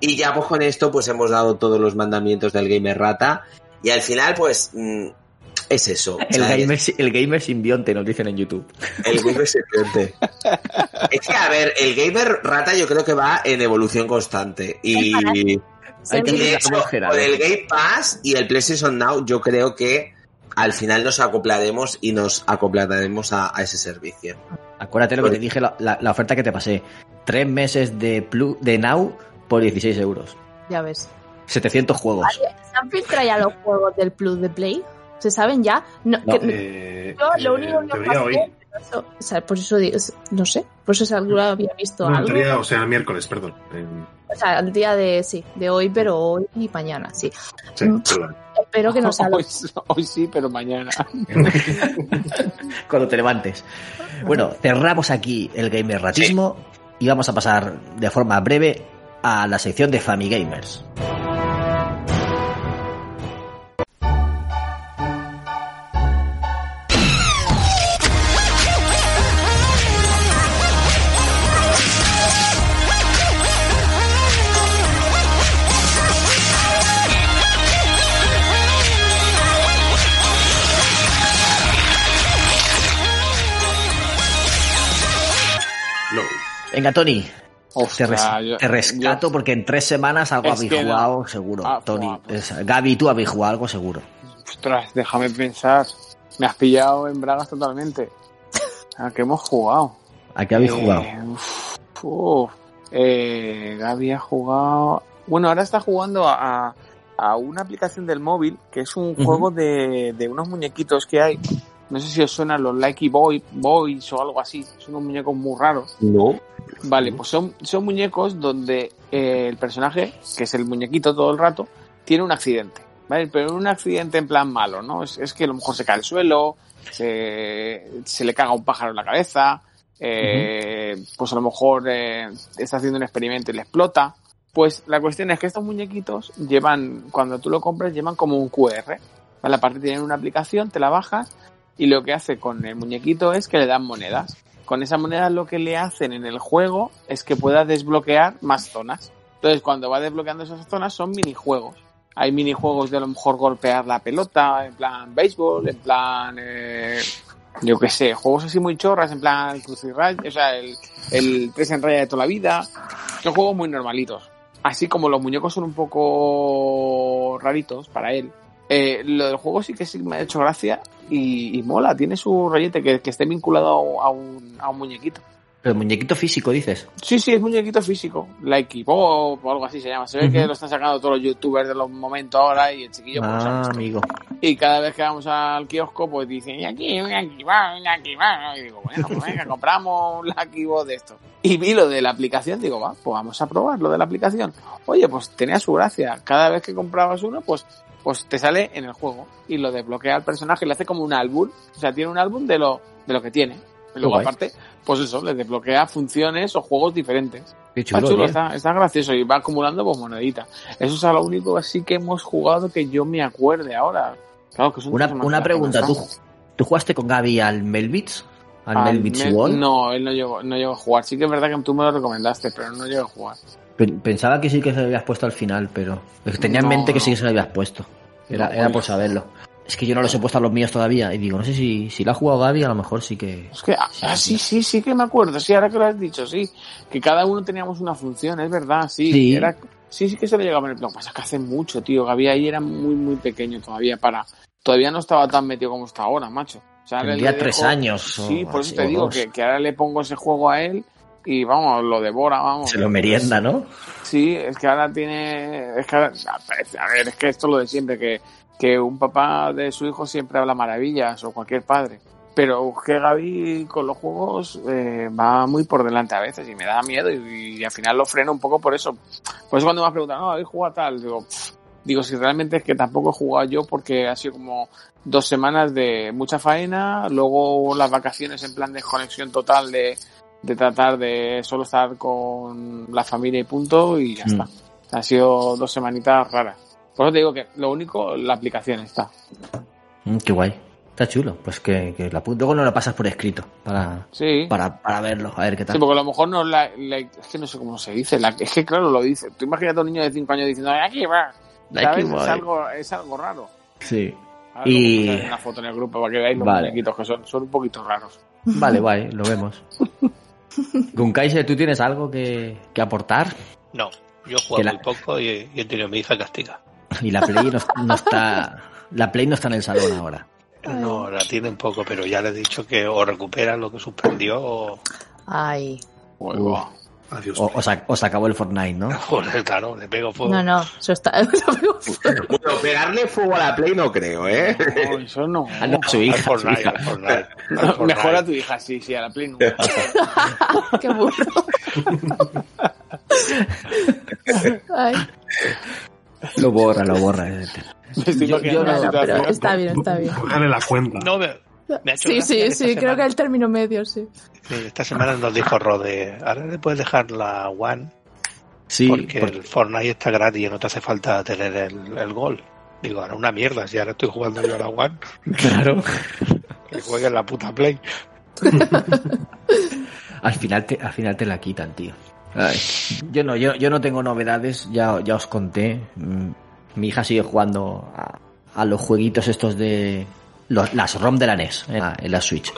Y ya pues con esto pues hemos dado todos los mandamientos del gamer rata y al final pues mm, es eso.
El gamer, el gamer simbionte nos dicen en YouTube.
El gamer serpiente. es que, a ver, el gamer rata yo creo que va en evolución constante. Y,
Hay que
y de hecho, con el Game Pass y el PlayStation Now, yo creo que al final nos acoplaremos y nos acoplaremos a, a ese servicio.
Acuérdate lo que te dije, la, la- la oferta que te pasé. Tres meses de, Plu- de Now por 16 euros.
Ya ves.
700 juegos.
¿Se han filtrado ya los juegos del Plus de Play? ¿Se saben ya? No,
No.
que-
Eh,
yo lo
eh,
único que pasé,
hoy.
pero eso- o sea, por eso digo, no sé, por eso seguro había visto
No,
algo.
teoría, o sea, el miércoles, perdón. En-
O sea, el día de, sí, de hoy, pero hoy y mañana, sí.
sí,
Mm. Espero que no lo <laughs>
hoy, hoy sí, pero mañana. <laughs>
Cuando te levantes. Bueno, cerramos aquí el gamer ratismo y vamos a pasar de forma breve a la sección de Famigamers.
No.
Venga, Tony, te,
Ostras,
res-
yo-
te rescato
yo-
porque en tres semanas algo habéis
no.
jugado seguro.
Ah,
Tony,
pues.
es- Gaby, tú habéis jugado algo seguro.
Ostras, déjame pensar. Me has pillado en bragas totalmente. ¿A qué hemos jugado?
¿A qué habéis
Eh,
jugado?
uf, uf. Eh, Gaby ha jugado. Bueno, ahora está jugando a, a una aplicación del móvil que es un juego de, de unos muñequitos que hay. No sé si os suenan los Likey Boy, Boys o algo así. Son unos muñecos muy raros.
No.
Vale, pues son, son muñecos donde eh, el personaje, que es el muñequito todo el rato, tiene un accidente. ¿Vale? Pero un accidente en plan malo, ¿no? Es, es que a lo mejor se cae al suelo, se, se le caga un pájaro en la cabeza, eh, pues a lo mejor eh, está haciendo un experimento y le explota. Pues la cuestión es que estos muñequitos llevan, cuando tú lo compras, llevan como un QR. ¿vale? Aparte tienen una aplicación, te la bajas y lo que hace con el muñequito es que le dan monedas. Con esas monedas lo que le hacen en el juego es que pueda desbloquear más zonas. Entonces cuando va desbloqueando esas zonas son minijuegos. Hay minijuegos de a lo mejor golpear la pelota, en plan béisbol, en plan, eh, yo qué sé, juegos así muy chorras, en plan cruz y raya, o sea, el, el en raya de toda la vida. Son juegos muy normalitos. Así como los muñecos son un poco raritos para él, eh, lo del juego sí que sí me ha hecho gracia y, y mola, tiene su rollete que, que esté vinculado a un, a un muñequito.
Pero muñequito físico, dices.
Sí, sí, es muñequito físico, like Bob o algo así se llama. Se ve que lo están sacando todos los youtubers de los momentos ahora y el chiquillo pues,
Ah,
puesto.
amigo.
Y cada vez que vamos al kiosco, pues dicen, y aquí, y aquí va, y aquí va. Y digo, bueno, pues venga, compramos un Lucky de esto. Y vi lo de la aplicación, digo, va, pues vamos a probar lo de la aplicación. Oye, pues tenía su gracia. Cada vez que comprabas uno, pues, pues te sale en el juego. Y lo desbloquea al personaje, le hace como un álbum. O sea, tiene un álbum de lo, de lo que tiene. Y luego,
guay.
aparte, pues eso, le desbloquea funciones o juegos diferentes.
Qué
Está
chulo,
está, está gracioso y va acumulando pues moneditas. Eso es lo único así que hemos jugado que yo me acuerde ahora. Claro que es un
Una, una pregunta, ¿tú. ¿tú jugaste con Gaby al Melbits? ¿Al
Al
Melbits
Mel-
World?
No, él no llegó, no llegó a jugar. Sí que es verdad que tú me lo recomendaste, pero no llegó a jugar.
Pen- Pensaba que sí que se lo habías puesto al final, pero tenía en
No,
mente que sí que se lo habías puesto. Era,
No,
era por saberlo. Es que yo no los he puesto a los míos todavía y digo, no sé si, si lo ha jugado Gaby, a lo mejor sí que...
Es que, ah, ah, sí, sí, sí que me acuerdo. Sí, ahora que lo has dicho, sí. Que cada uno teníamos una función, es verdad, sí.
Sí.
Era, sí, sí que se lo llegaba. Lo que pasa es que hace mucho, tío. Gaby ahí era muy, muy pequeño todavía para... Todavía no estaba tan metido como está ahora, macho. O sea,
Tendría tres
dejo-
años
Sí, por eso te digo que, que ahora le pongo ese juego a él y vamos, lo devora, vamos.
Se lo merienda, ¿no?
Sí, es que ahora tiene. Es que ahora- a ver, es que esto es lo de siempre, que, que un papá de su hijo siempre habla maravillas, o cualquier padre. Pero que Gaby con los juegos eh, va muy por delante a veces y me da miedo y, y al final lo freno un poco por eso. Por eso cuando me has preguntado, no, ¿habéis jugado tal? Digo, digo, si realmente es que tampoco he jugado yo porque ha sido como dos semanas de mucha faena, luego las vacaciones en plan de desconexión total de, de tratar de solo estar con la familia y punto y ya
Mm.
está. Ha sido dos semanitas raras. Por eso te digo que lo único, la aplicación está.
Mm, qué guay. Está chulo. Pues que, que la luego no lo pasas por escrito para,
Sí.
para, para verlo, a ver qué tal.
Sí, porque a lo mejor no la, la- es que no sé cómo se dice, la- es que claro lo dice. Tú imagínate a un niño de 5 años diciendo, aquí va. ¿Sabes? Es algo, es algo raro.
Sí. Y-
una foto en el grupo para que veáis los
Vale.
muñequitos que son, son un poquito raros.
Vale, guay, lo vemos. <laughs> Gunkaise, ¿tú tienes algo que, que aportar?
No, yo juego
la-
muy poco y, y he tenido a mi hija castiga.
Y la Play no, no <laughs> está. La Play no está en el salón ahora.
No, la tiene un poco, pero ya le he dicho que o recupera lo que suspendió o...
Ay.
Adiós.
O, os, ac- os acabó el Fortnite, ¿no? <laughs>
Joder, claro, le pego fuego.
No, no, eso está. <laughs>
Bueno, pegarle fuego a la Play no creo, ¿eh?
No, eso no. <laughs>
Ah, no, su
Al
hija. su
Fortnite,
hija.
al Fortnite, al Fortnite.
Mejor a tu hija, sí, sí, a la Play no.
Qué burro. Ay,
Lo borra, lo borra.
Me estoy
Yo- yo no,
pero está bien, está bien.
Dale la cuenta.
No, hecho
Sí, sí, sí, creo que el término medio, sí.
sí, Esta semana nos dijo Rode, ahora le puedes dejar la One
Sí,
porque
porque-
el Fortnite está gratis y no te hace falta tener el, el gol. Digo, ahora una mierda, si ahora estoy jugando yo a la One,
claro. <laughs>
que juegue en la puta Play. <laughs>
Al final te, al final te la quitan, tío. Ay. Yo no, yo, yo no tengo novedades, ya, ya os conté. Mm, Mi hija sigue jugando a, a los jueguitos estos de los- las ROM de la NES en la, en la Switch.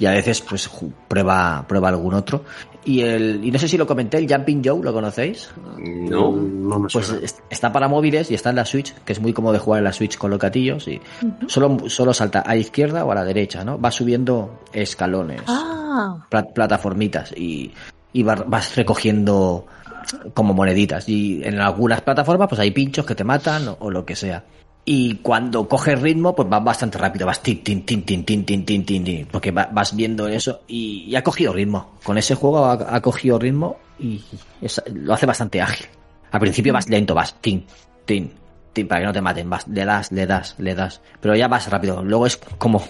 Y a veces pues ju- prueba, prueba algún otro. Y el, y no sé si lo comenté, el Jumping Joe, ¿lo conocéis?
No.
No me
Pues
suena.
es- está para móviles y está en la Switch, que es muy cómodo de jugar en la Switch con los gatillos y solo, solo salta a la izquierda o a la derecha, ¿no? Va subiendo escalones
Ah,
pla- plataformitas y, y va- vas recogiendo como moneditas. Y en algunas plataformas pues hay pinchos que te matan o, o lo que sea. Y cuando coges ritmo, pues vas bastante rápido, vas tin, tin, tin, tin, tin, tin, tin, tin, tin, porque va- vas viendo eso y, ha cogido ritmo. Con ese juego ha, cogido ritmo y lo hace bastante ágil. Al principio vas lento, vas tin, tin, tin, para que no te maten, vas, le das, le das, le das. Pero ya vas rápido. Luego es como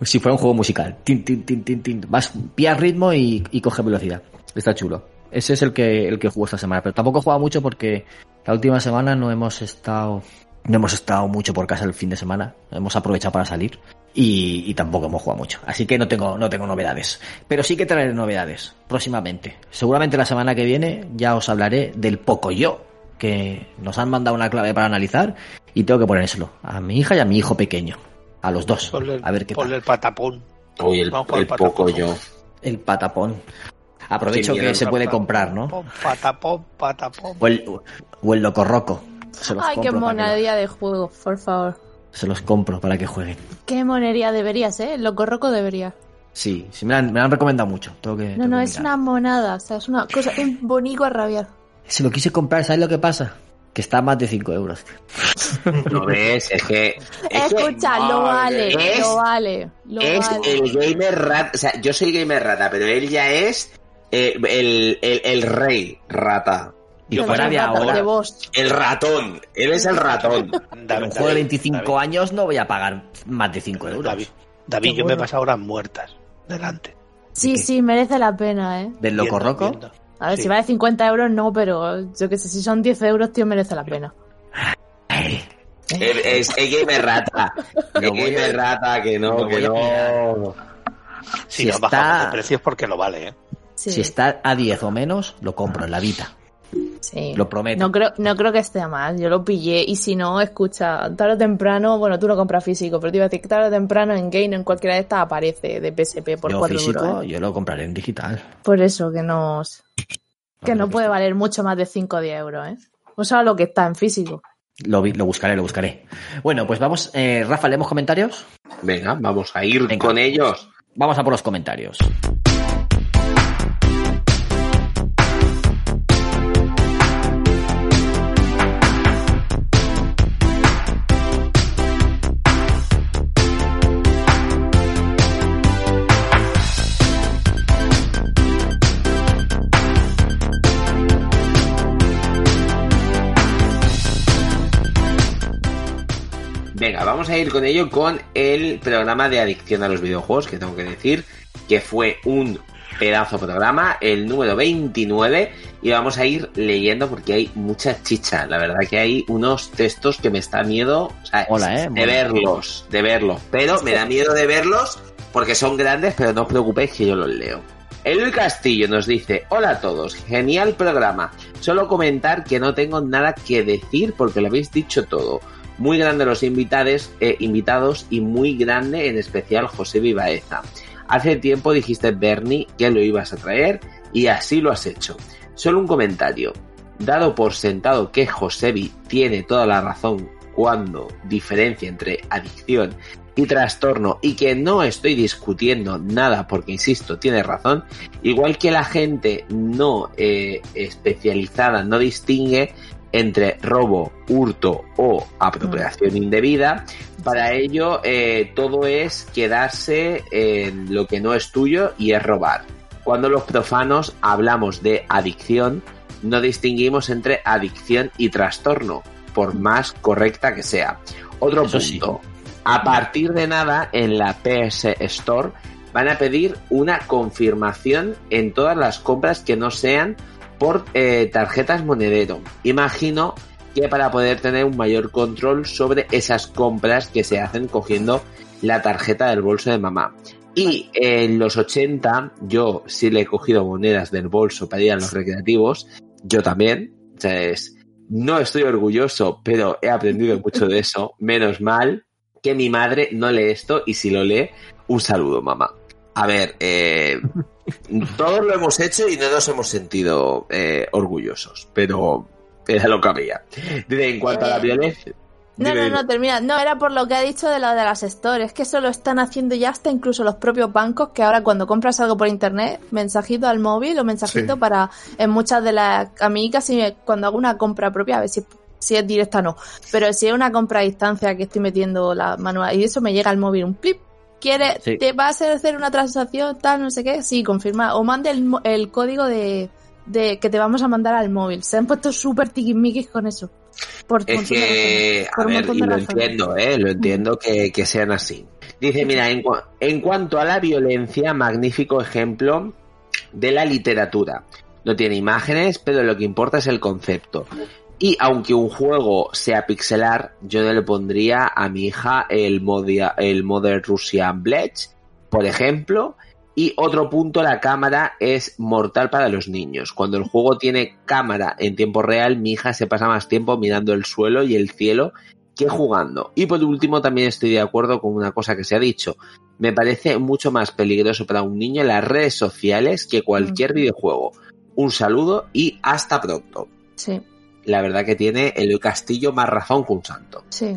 si fuera un juego musical. Tin, tin, tin, tin, tin. Vas, pillas ritmo y, y coge velocidad. Está chulo. Ese es el que, el que juego esta semana. Pero tampoco he jugado mucho porque la última semana no hemos estado, no hemos estado mucho por casa el fin de semana. Hemos aprovechado para salir. Y, y tampoco hemos jugado mucho. Así que no tengo, no tengo novedades. Pero sí que traeré novedades próximamente. Seguramente la semana que viene ya os hablaré del Pocoyo. Que nos han mandado una clave para analizar. Y tengo que ponérselo a mi hija y a mi hijo pequeño. A los dos.
El-
A ver qué
ponle
tal.
el patapón.
Uy, el,
el
el poco
patapón.
yo.
El patapón. Aprovecho que se puede comprar, ¿no?
Patapón, patapón.
O el, o el locorroco. Se los
ay, qué
que-
monería de juego, por favor.
se los compro para que jueguen.
Qué monería deberías, ¿eh? Lo corroco debería.
Sí, sí me lo han, me lo han recomendado mucho. Tengo que,
No,
tengo
no,
que
es
mirar.
una monada, o sea, es una cosa, un bonito a rabiar.
Se lo quise comprar, ¿sabes lo que pasa? Que está a más de 5 euros. <laughs>
¿No ves? Es que. es que
Escucha, lo vale,
es-
lo vale, lo
es
vale.
el gamer rata. O sea, yo soy gamer rata, pero él ya es eh, el, el, el rey rata.
Y fuera
es
de ahora,
de.
El ratón. Él es el ratón.
David,
un juego de
David,
25
David,
años no voy a pagar más de 5 euros.
David, David, yo me he pasado horas muertas delante.
Sí, sí, merece la pena, ¿eh?
Del locorroco.
viendo.
A ver,
Sí.
si vale 50 euros, no, pero yo que sé, si son 10 euros, tío, merece la pena.
Él es el gamer rata.
A-
gamer rata, que no, que no.
Si,
Si
no bajamos
está-
de precios porque lo vale, ¿eh?
Sí,
Si está a 10 o menos, lo compro en la Vita.
Sí.
Lo prometo.
No creo, no creo que esté más, yo lo pillé y si no, escucha, tarde o temprano, bueno, tú lo compras físico, pero te iba a decir que tarde o temprano en Game, en cualquiera de estas aparece de PSP por
yo
4
físico,
euros. ¿eh?
yo lo compraré en digital.
Por eso que no, que no puede valer mucho más de 5 o 10 euros, ¿eh? O sea, lo que está en físico.
Lo, vi- lo buscaré, lo buscaré. Bueno, pues vamos. Eh, Rafa, ¿leemos comentarios?
Venga, vamos a ir
Venga.
con ellos.
Vamos a por los comentarios.
Vamos a ir con ello con el programa de adicción a los videojuegos, que tengo que decir que fue un pedazo programa, el número 29, y vamos a ir leyendo porque hay mucha chicha. La verdad que hay unos textos que me está miedo o sea,
Hola, ¿eh?
de verlos, de verlos. Pero me da miedo de verlos porque son grandes, pero no os preocupéis que yo los leo. Eloy Castillo nos dice, hola a todos, genial programa. Solo comentar que no tengo nada que decir porque lo habéis dicho todo. Muy grande los eh, invitados y muy grande en especial José Vivaeza. Hace tiempo dijiste, Bernie, que lo ibas a traer y así lo has hecho. Solo un comentario. Dado por sentado que Josebi tiene toda la razón cuando diferencia entre adicción y trastorno y que no estoy discutiendo nada porque, insisto, tiene razón, igual que la gente no eh, especializada no distingue entre robo, hurto o apropiación indebida, para ello eh, todo es quedarse en lo que no es tuyo y es robar. Cuando los profanos hablamos de adicción, no distinguimos entre adicción y trastorno, por más correcta que sea. Otro
Eso sí.
punto. A partir de nada, en la PS Store van a pedir una confirmación en todas las compras que no sean por eh, tarjetas monedero. Imagino que para poder tener un mayor control sobre esas compras que se hacen cogiendo la tarjeta del bolso de mamá. Y en los 80 yo sí le he cogido monedas del bolso para ir a los recreativos. Yo también. O sea, es- no estoy orgulloso, pero he aprendido <laughs> mucho de eso. Menos mal que mi madre no lee esto y si lo lee, un saludo, mamá. A ver, eh, <laughs> todos lo hemos hecho y no nos hemos sentido eh, orgullosos, pero era lo que había. Dice, en cuanto a la violencia...
No, no, no, termina. No, era por lo que ha dicho de lo de las stores. Es que eso lo están haciendo ya hasta incluso los propios bancos que ahora cuando compras algo por internet, mensajito al móvil o mensajito
Sí.
para en muchas de las... A mí casi cuando hago una compra propia, a ver si, si es directa o no. Pero si es una compra a distancia que estoy metiendo la manual y eso me llega al móvil un plip. ¿Quieres,
Sí.
te va a hacer hacer una transacción tal, no sé qué? Sí, confirma. O mande el, el código de, de que te vamos a mandar al móvil. Se han puesto súper tiquismiquis con eso. Por
Es que, a ver, y lo entiendo, ¿eh? Lo entiendo que, que sean así. Dice, mira, en, en cuanto a la violencia, magnífico ejemplo de la literatura. No tiene imágenes, pero lo que importa es el concepto. Y aunque un juego sea pixelar, yo no le pondría a mi hija el, modia, el Modern Russian Bledge, por ejemplo. Y otro punto, la cámara es mortal para los niños. Cuando el juego tiene cámara en tiempo real, mi hija se pasa más tiempo mirando el suelo y el cielo que jugando. Y por último, también estoy de acuerdo con una cosa que se ha dicho. Me parece mucho más peligroso para un niño las redes sociales que cualquier videojuego. Un saludo y hasta pronto.
Sí,
La verdad que tiene el Castillo más razón que un santo.
sí.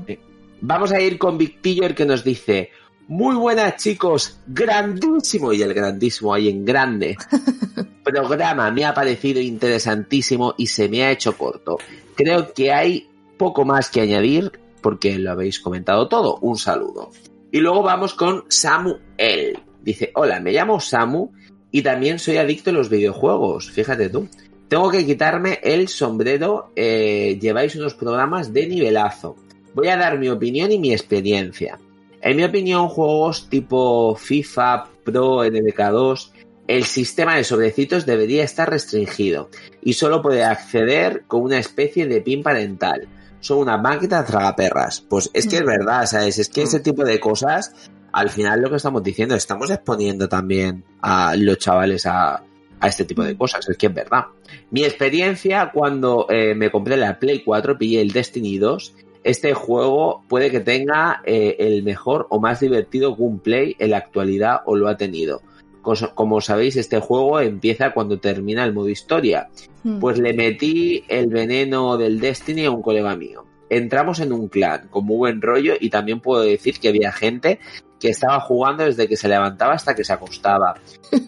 Vamos a ir con Victillo, el que nos dice, muy buenas chicos, grandísimo, y el grandísimo ahí en grande. <laughs> Programa me ha parecido interesantísimo y se me ha hecho corto. Creo que hay poco más que añadir porque lo habéis comentado todo. Un saludo. Y luego vamos con Samuel. Dice, hola, me llamo Samu y también soy adicto a los videojuegos. Fíjate tú. Tengo que quitarme el sombrero. eh, lleváis unos programas de nivelazo. Voy a dar mi opinión y mi experiencia. En mi opinión, juegos tipo FIFA, Pro, NBK2, el sistema de sobrecitos debería estar restringido y solo puede acceder con una especie de pin parental. Son una máquina tragaperras. Pues es que es verdad, ¿sabes? Es que ese tipo de cosas, al final lo que estamos diciendo, estamos exponiendo también a los chavales a, a este tipo de cosas. Es que es verdad. Mi experiencia cuando eh, me compré la Play 4, pillé el Destiny 2 este juego puede que tenga eh, el mejor o más divertido gameplay en la actualidad o lo ha tenido. Como sabéis, este juego empieza cuando termina el modo historia.
Mm.
Pues le metí el veneno del Destiny a un colega mío. Entramos en un clan con muy buen rollo y también puedo decir que había gente que estaba jugando desde que se levantaba hasta que se acostaba.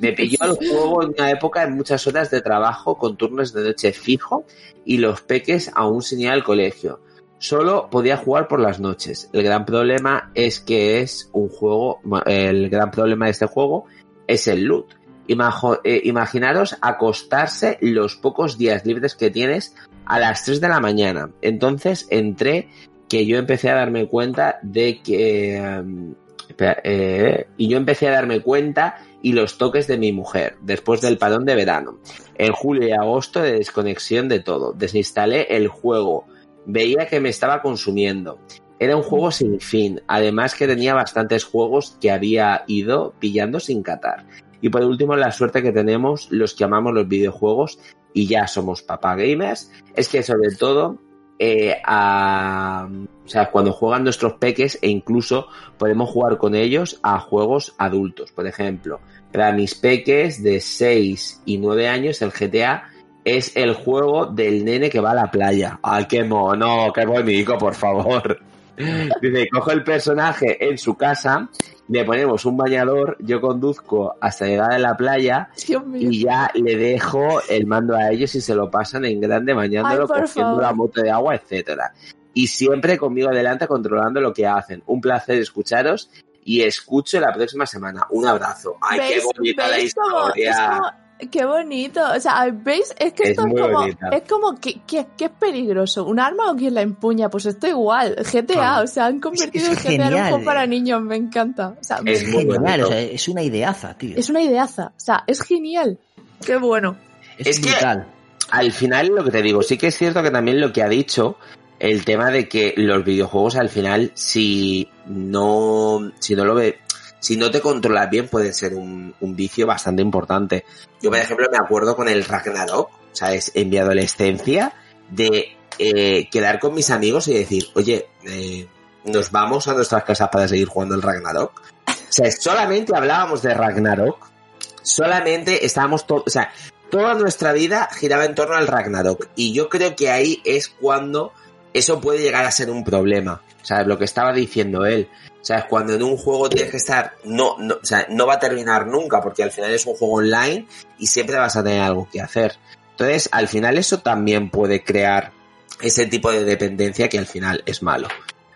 Me pilló el <laughs> juego en una época de muchas horas de trabajo con turnos de noche fijo y los peques aún sin ir al colegio. Solo podía jugar por las noches. El gran problema es que es un juego, el gran problema de este juego es el loot. Imajo- eh, imaginaros acostarse los pocos días libres que tienes a las 3 de la mañana. Entonces entré que yo empecé a darme cuenta de que... em, eh, y yo empecé a darme cuenta y los toques de mi mujer, después del parón de verano. En julio y agosto de desconexión de todo. Desinstalé el juego. Veía que me estaba consumiendo. Era un juego sin fin, además que tenía bastantes juegos que había ido pillando sin catar. Y por último, la suerte que tenemos los que amamos los videojuegos y ya somos papá gamers, es que sobre todo eh, a, o sea, cuando juegan nuestros peques e incluso podemos jugar con ellos a juegos adultos. Por ejemplo, para mis peques de 6 y 9 años, el GTA es el juego del nene que va a la playa. ¡Ay, qué mono! ¡Qué bonito, por favor! <laughs> Dice, cojo el personaje en su casa, le ponemos un bañador, yo conduzco hasta llegar a la playa y ya le dejo el mando a ellos y se lo pasan en grande bañándolo,
Ay,
cogiendo
favor.
la moto de agua, etcétera. Y siempre conmigo adelante controlando lo que hacen. Un placer escucharos y escucho la próxima semana. Un abrazo. Ay, qué
¿Veis-
bonita la
veis cómo-
historia.
es como- Qué bonito. O sea, ¿veis? Es que
Es
esto es, como,
bonita.
es como que, que, que es peligroso. ¿Un arma o quien la empuña? Pues esto igual. GTA, o sea, han convertido
es
el GTA en un juego para niños, me encanta. O sea, me
Es
Genial,
bonito.
o sea, es una ideaza, tío.
Es una ideaza. O sea, es genial. Qué bueno.
Es,
Es que- al final lo que te digo, sí que es cierto que también lo que ha dicho, el tema de que los videojuegos al final, si no, si no lo ve, si no te controlas bien, puede ser un, vicio bastante importante. Yo, por ejemplo, me acuerdo con el Ragnarok, ¿sabes? En mi adolescencia, de eh, quedar con mis amigos y decir, oye, eh, nos vamos a nuestras casas para seguir jugando el Ragnarok. O sea, solamente hablábamos de Ragnarok, solamente estábamos todos, o sea, toda nuestra vida giraba en torno al Ragnarok. Y yo creo que ahí es cuando eso puede llegar a ser un problema. ¿Sabes? Lo que estaba diciendo él. ¿Sabes? Cuando en un juego tienes que estar, no, no, o sea, no va a terminar nunca, porque al final es un juego online y siempre vas a tener algo que hacer. Entonces, al final eso también puede crear ese tipo de dependencia que al final es malo.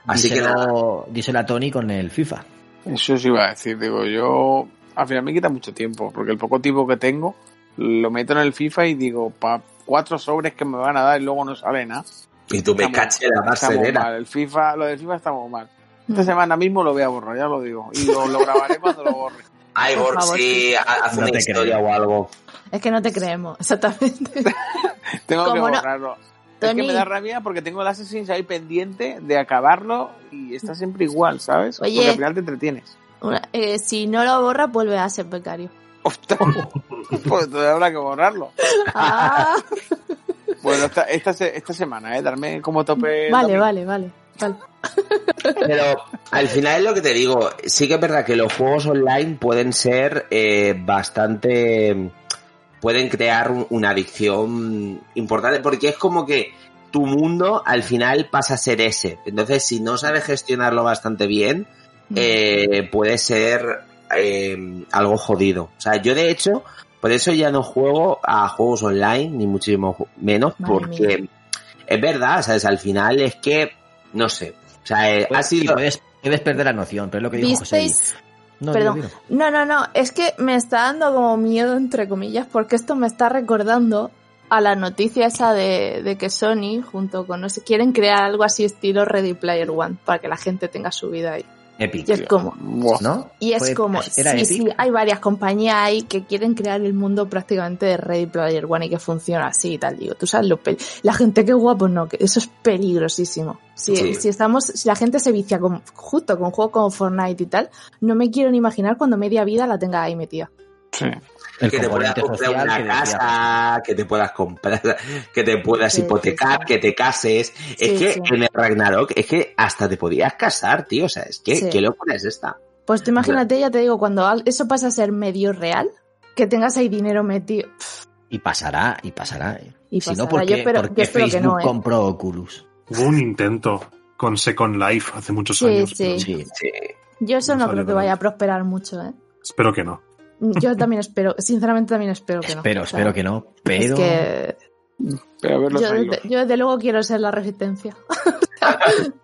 Así que nada,
Díselo, díselo a Tony con el FIFA.
Eso sí iba a decir, digo, yo al final me quita mucho tiempo, porque el poco tiempo que tengo lo meto en el FIFA y digo, pa cuatro sobres que me van a dar y luego no sale nada.
Y tú me caché la más
mal, el FIFA, lo del FIFA estamos mal. Esta semana mismo lo voy a borrar, ya lo digo, y lo, lo grabaré <laughs> cuando lo borre.
Ay,
Por
Bor,
favor,
sí, haz
No
una
te
historia
creo.
o algo.
Es que no te creemos, exactamente. <laughs>
Tengo que
¿Cómo no?
borrarlo. Es que me da rabia porque tengo el Assassin's ahí pendiente de acabarlo y está siempre igual, ¿sabes?
Oye.
Porque al final te entretienes.
Una- eh, si no lo borras, vuelve a ser becario. <laughs>
Ostras, pues todavía habrá que borrarlo.
Ah,
Bueno, esta, esta, se- esta semana, ¿eh? Darme como tope.
vale, vale, vale, vale.
Pero al final es lo que te digo, sí que es verdad que los juegos online pueden ser eh, bastante... pueden crear un- una adicción importante porque es como que tu mundo al final pasa a ser ese. Entonces si no sabes gestionarlo bastante bien, eh, puede ser eh, algo jodido. O sea, yo de hecho, por eso ya no juego a juegos online, ni muchísimo menos,
Madre
porque es verdad, ¿sabes? Al final es que, no sé. O sea, eh, ha sido...
puedes, puedes perder la noción, pero es lo que dijo José. No,
Perdón. No, no, no, es que me está dando como miedo, entre comillas, porque esto me está recordando a la noticia esa de, de que Sony, junto con, no sé, quieren crear algo así estilo Ready Player One, para que la gente tenga su vida ahí.
Epic,
Y es como.
¿no?
y es
Fue-
como,
¿Era
sí,
Epic?
sí, hay varias compañías ahí que quieren crear el mundo prácticamente de Ready Player One y que funciona así y tal. Digo, tú sabes lo La gente que guapo no, que eso es peligrosísimo. Si,
Sí.
si estamos, si la gente se vicia con, justo con juegos como Fortnite y tal, no me quiero ni imaginar cuando media vida la tenga ahí metida.
Sí.
El
que te puedas comprar una
que decía.
casa, que te puedas comprar, que te puedas
Sí,
hipotecar,
sí, sí.
que te cases. es que
sí.
en el Ragnarok es que hasta te podías casar, tío. O sea, es que,
Sí.
¿qué locura es esta?
Pues tú imagínate, ya te digo, cuando eso pasa a ser medio real, que tengas ahí dinero metido.
Y pasará, y pasará. eh.
Y
si no. ¿por
Yo
qué,
espero-
por
yo
qué
espero que
Facebook
no, eh?
compró Oculus?
Hubo un intento con Second Life hace muchos
Sí,
años.
sí.
pero
Sí.
Sí.
Yo eso
No
no, creo que vaya a prosperar mucho, ¿eh?
Espero que no.
Yo también espero, sinceramente también espero que no.
Espero,
O sea,
espero que no. Pero.
Es que
Pero a ver los
yo, desde- yo desde luego quiero ser la resistencia. <laughs>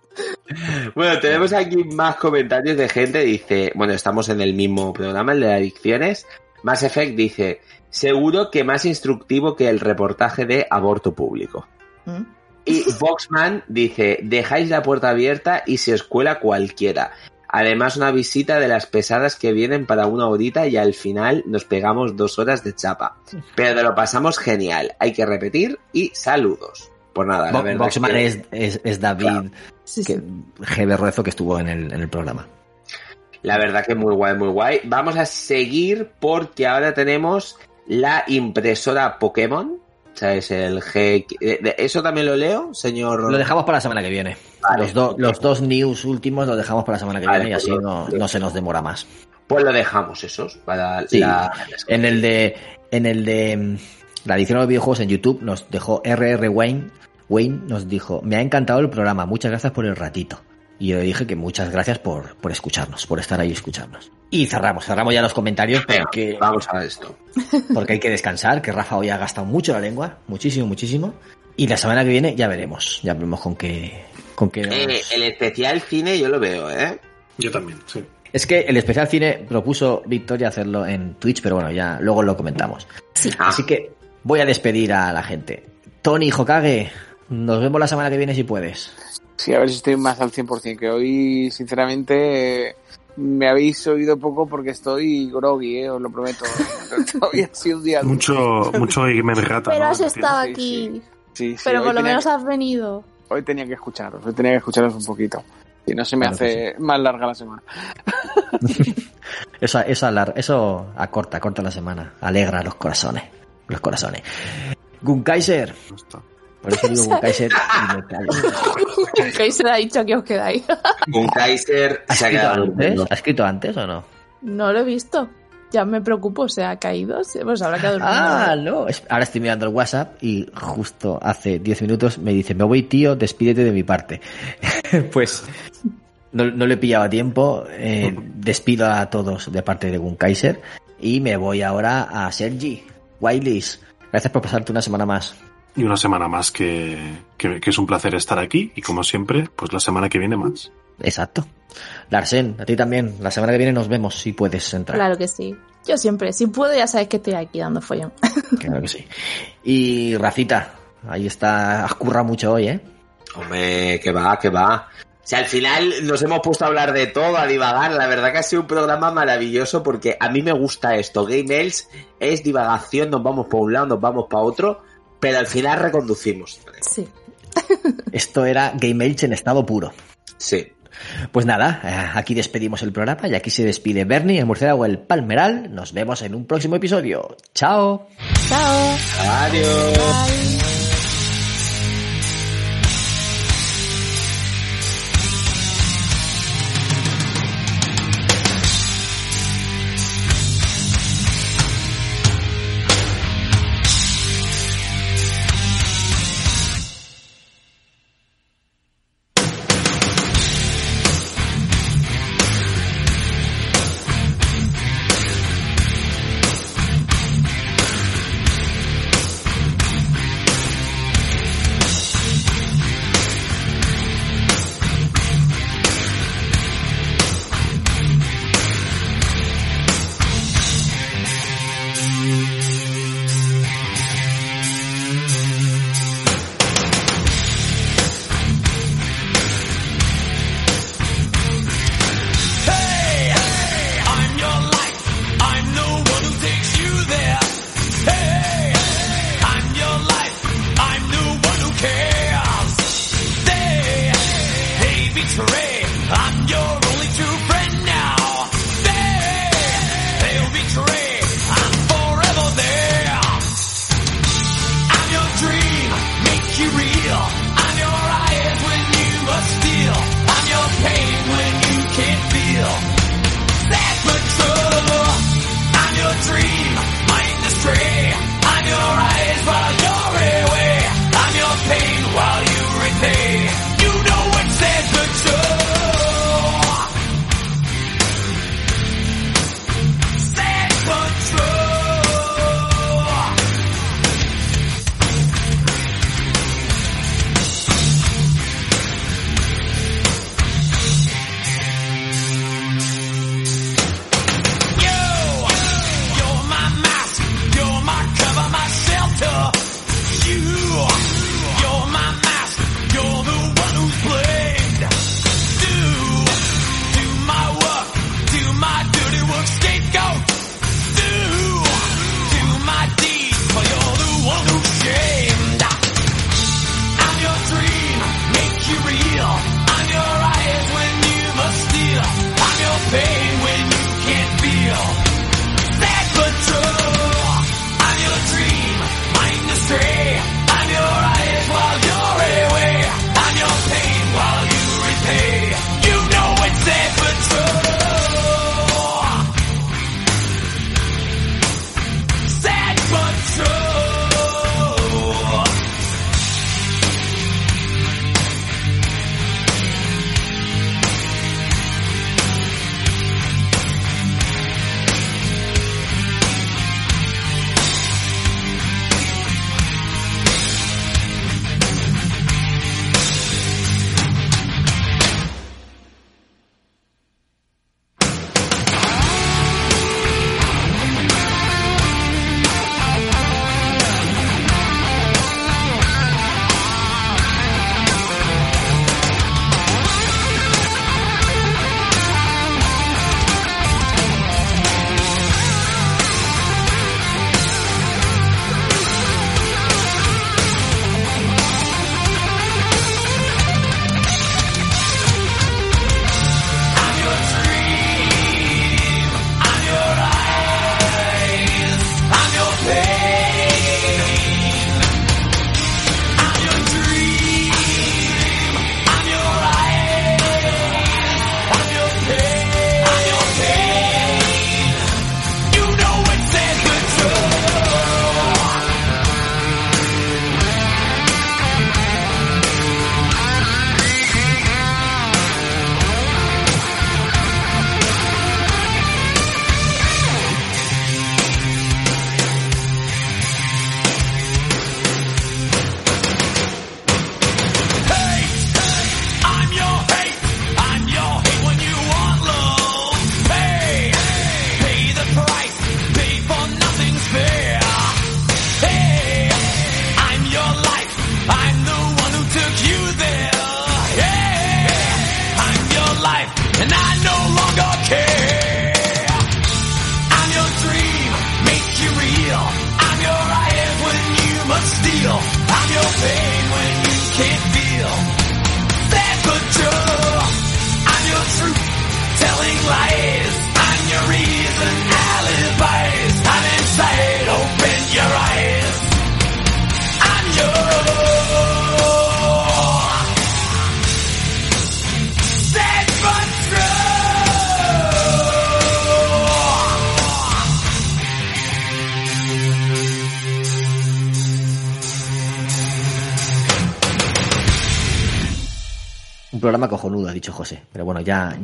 Bueno, tenemos aquí más comentarios de gente. Dice, bueno, estamos en el mismo programa, el de adicciones. Mass Effect dice, seguro que más instructivo que el reportaje de aborto público.
¿Mm?
Y Voxman dice, dejáis la puerta abierta y se os cuela cualquiera. Además, una visita de las pesadas que vienen para una horita y al final nos pegamos dos horas de chapa. Pero lo pasamos genial. Hay que repetir y saludos. Pues nada, la
Bo-
verdad
Boxman
que-
es, es, es David
Claro.
Sí, sí.
Ruezo que estuvo en el, en el programa.
La verdad que muy guay, muy guay. Vamos a seguir porque ahora tenemos la impresora Pokémon. O sea, es el G... eh, ¿Eso también lo leo, señor?
Lo dejamos para la semana que viene.
Vale.
Los, do- los dos news últimos los dejamos para la semana que
Vale,
viene y
pues
así
lo-
no, no se nos demora más.
Pues lo dejamos esos para
Sí.
la...
En el de en el de mm, la edición de los videojuegos en YouTube nos dejó RR Wayne Wayne nos dijo, "Me ha encantado el programa, muchas gracias por el ratito." Y yo le dije que muchas gracias por, por escucharnos, por estar ahí y escucharnos. Y cerramos, cerramos ya los comentarios
Venga,
porque,
vamos a esto.
porque hay que descansar, que Rafa hoy ha gastado mucho la lengua, muchísimo, muchísimo. Y la semana que viene ya veremos, ya veremos con qué, con qué nos-
Eh, el especial cine yo lo veo, ¿eh?
Yo también, sí.
Es que el especial cine propuso Victoria hacerlo en Twitch, pero bueno, ya luego lo comentamos.
Ah,
Así que voy a despedir a la gente. Tony Hokage, nos vemos la semana que viene si puedes.
Sí, a ver si estoy más al 100%, que hoy, sinceramente, me habéis oído poco porque estoy groggy, eh, os lo prometo. <laughs> hoy ha sido un día... duro.
Mucho, mucho.
Pero
¿no?
has estado
Sí,
aquí.
Sí, sí,
Pero por lo menos
que-
has venido.
Hoy tenía que escucharos, hoy tenía que escucharos un poquito. Si no se me
Claro
hace más larga la semana.
Eso, eso, alar- eso acorta, acorta la semana. Alegra los corazones. Los corazones. Gunkaiser.
No está.
Por eso digo <laughs> Gunkaiser y me callo.
Kaiser ha dicho que os quedáis. <laughs>
un Kaiser
¿Ha
se ha
escrito
quedado
antes? ¿Ha escrito antes o no?
No lo he visto. Ya me preocupo, se ha caído. Pues habrá que dormir.
Ah, no. Ahora estoy mirando el WhatsApp y justo hace 10 minutos me dice, me voy tío, despídete de mi parte. <laughs> pues no, no le pillaba tiempo. eh, despido a todos de parte de Gunkaiser y me voy ahora a Sergi. Wailis, gracias por pasarte una semana más.
Y una semana más que, que, que es un placer estar aquí. Y como siempre, pues la semana que viene más.
Exacto. Larsen, a ti también. La semana que viene nos vemos si puedes entrar.
Claro que sí. Yo siempre, si puedo, ya sabes que estoy aquí dando follón. <laughs>
Claro que sí. Y Rafita, ahí está, has currado mucho hoy, ¿eh?
Hombre, que va, que va. O sea, al final nos hemos puesto a hablar de todo, a divagar. La verdad que ha sido un programa maravilloso porque a mí me gusta esto. Game Else es divagación, nos vamos para un lado, nos vamos para otro, pero al final reconducimos.
Sí.
Esto era Game Elch en estado puro.
Sí.
Pues nada, eh, aquí despedimos el programa y aquí se despide Bernie, el murciélago, el palmeral. Nos vemos en un próximo episodio. ¡Chao!
Chao.
Adiós.
Bye.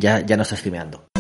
Ya, ya no está streameando.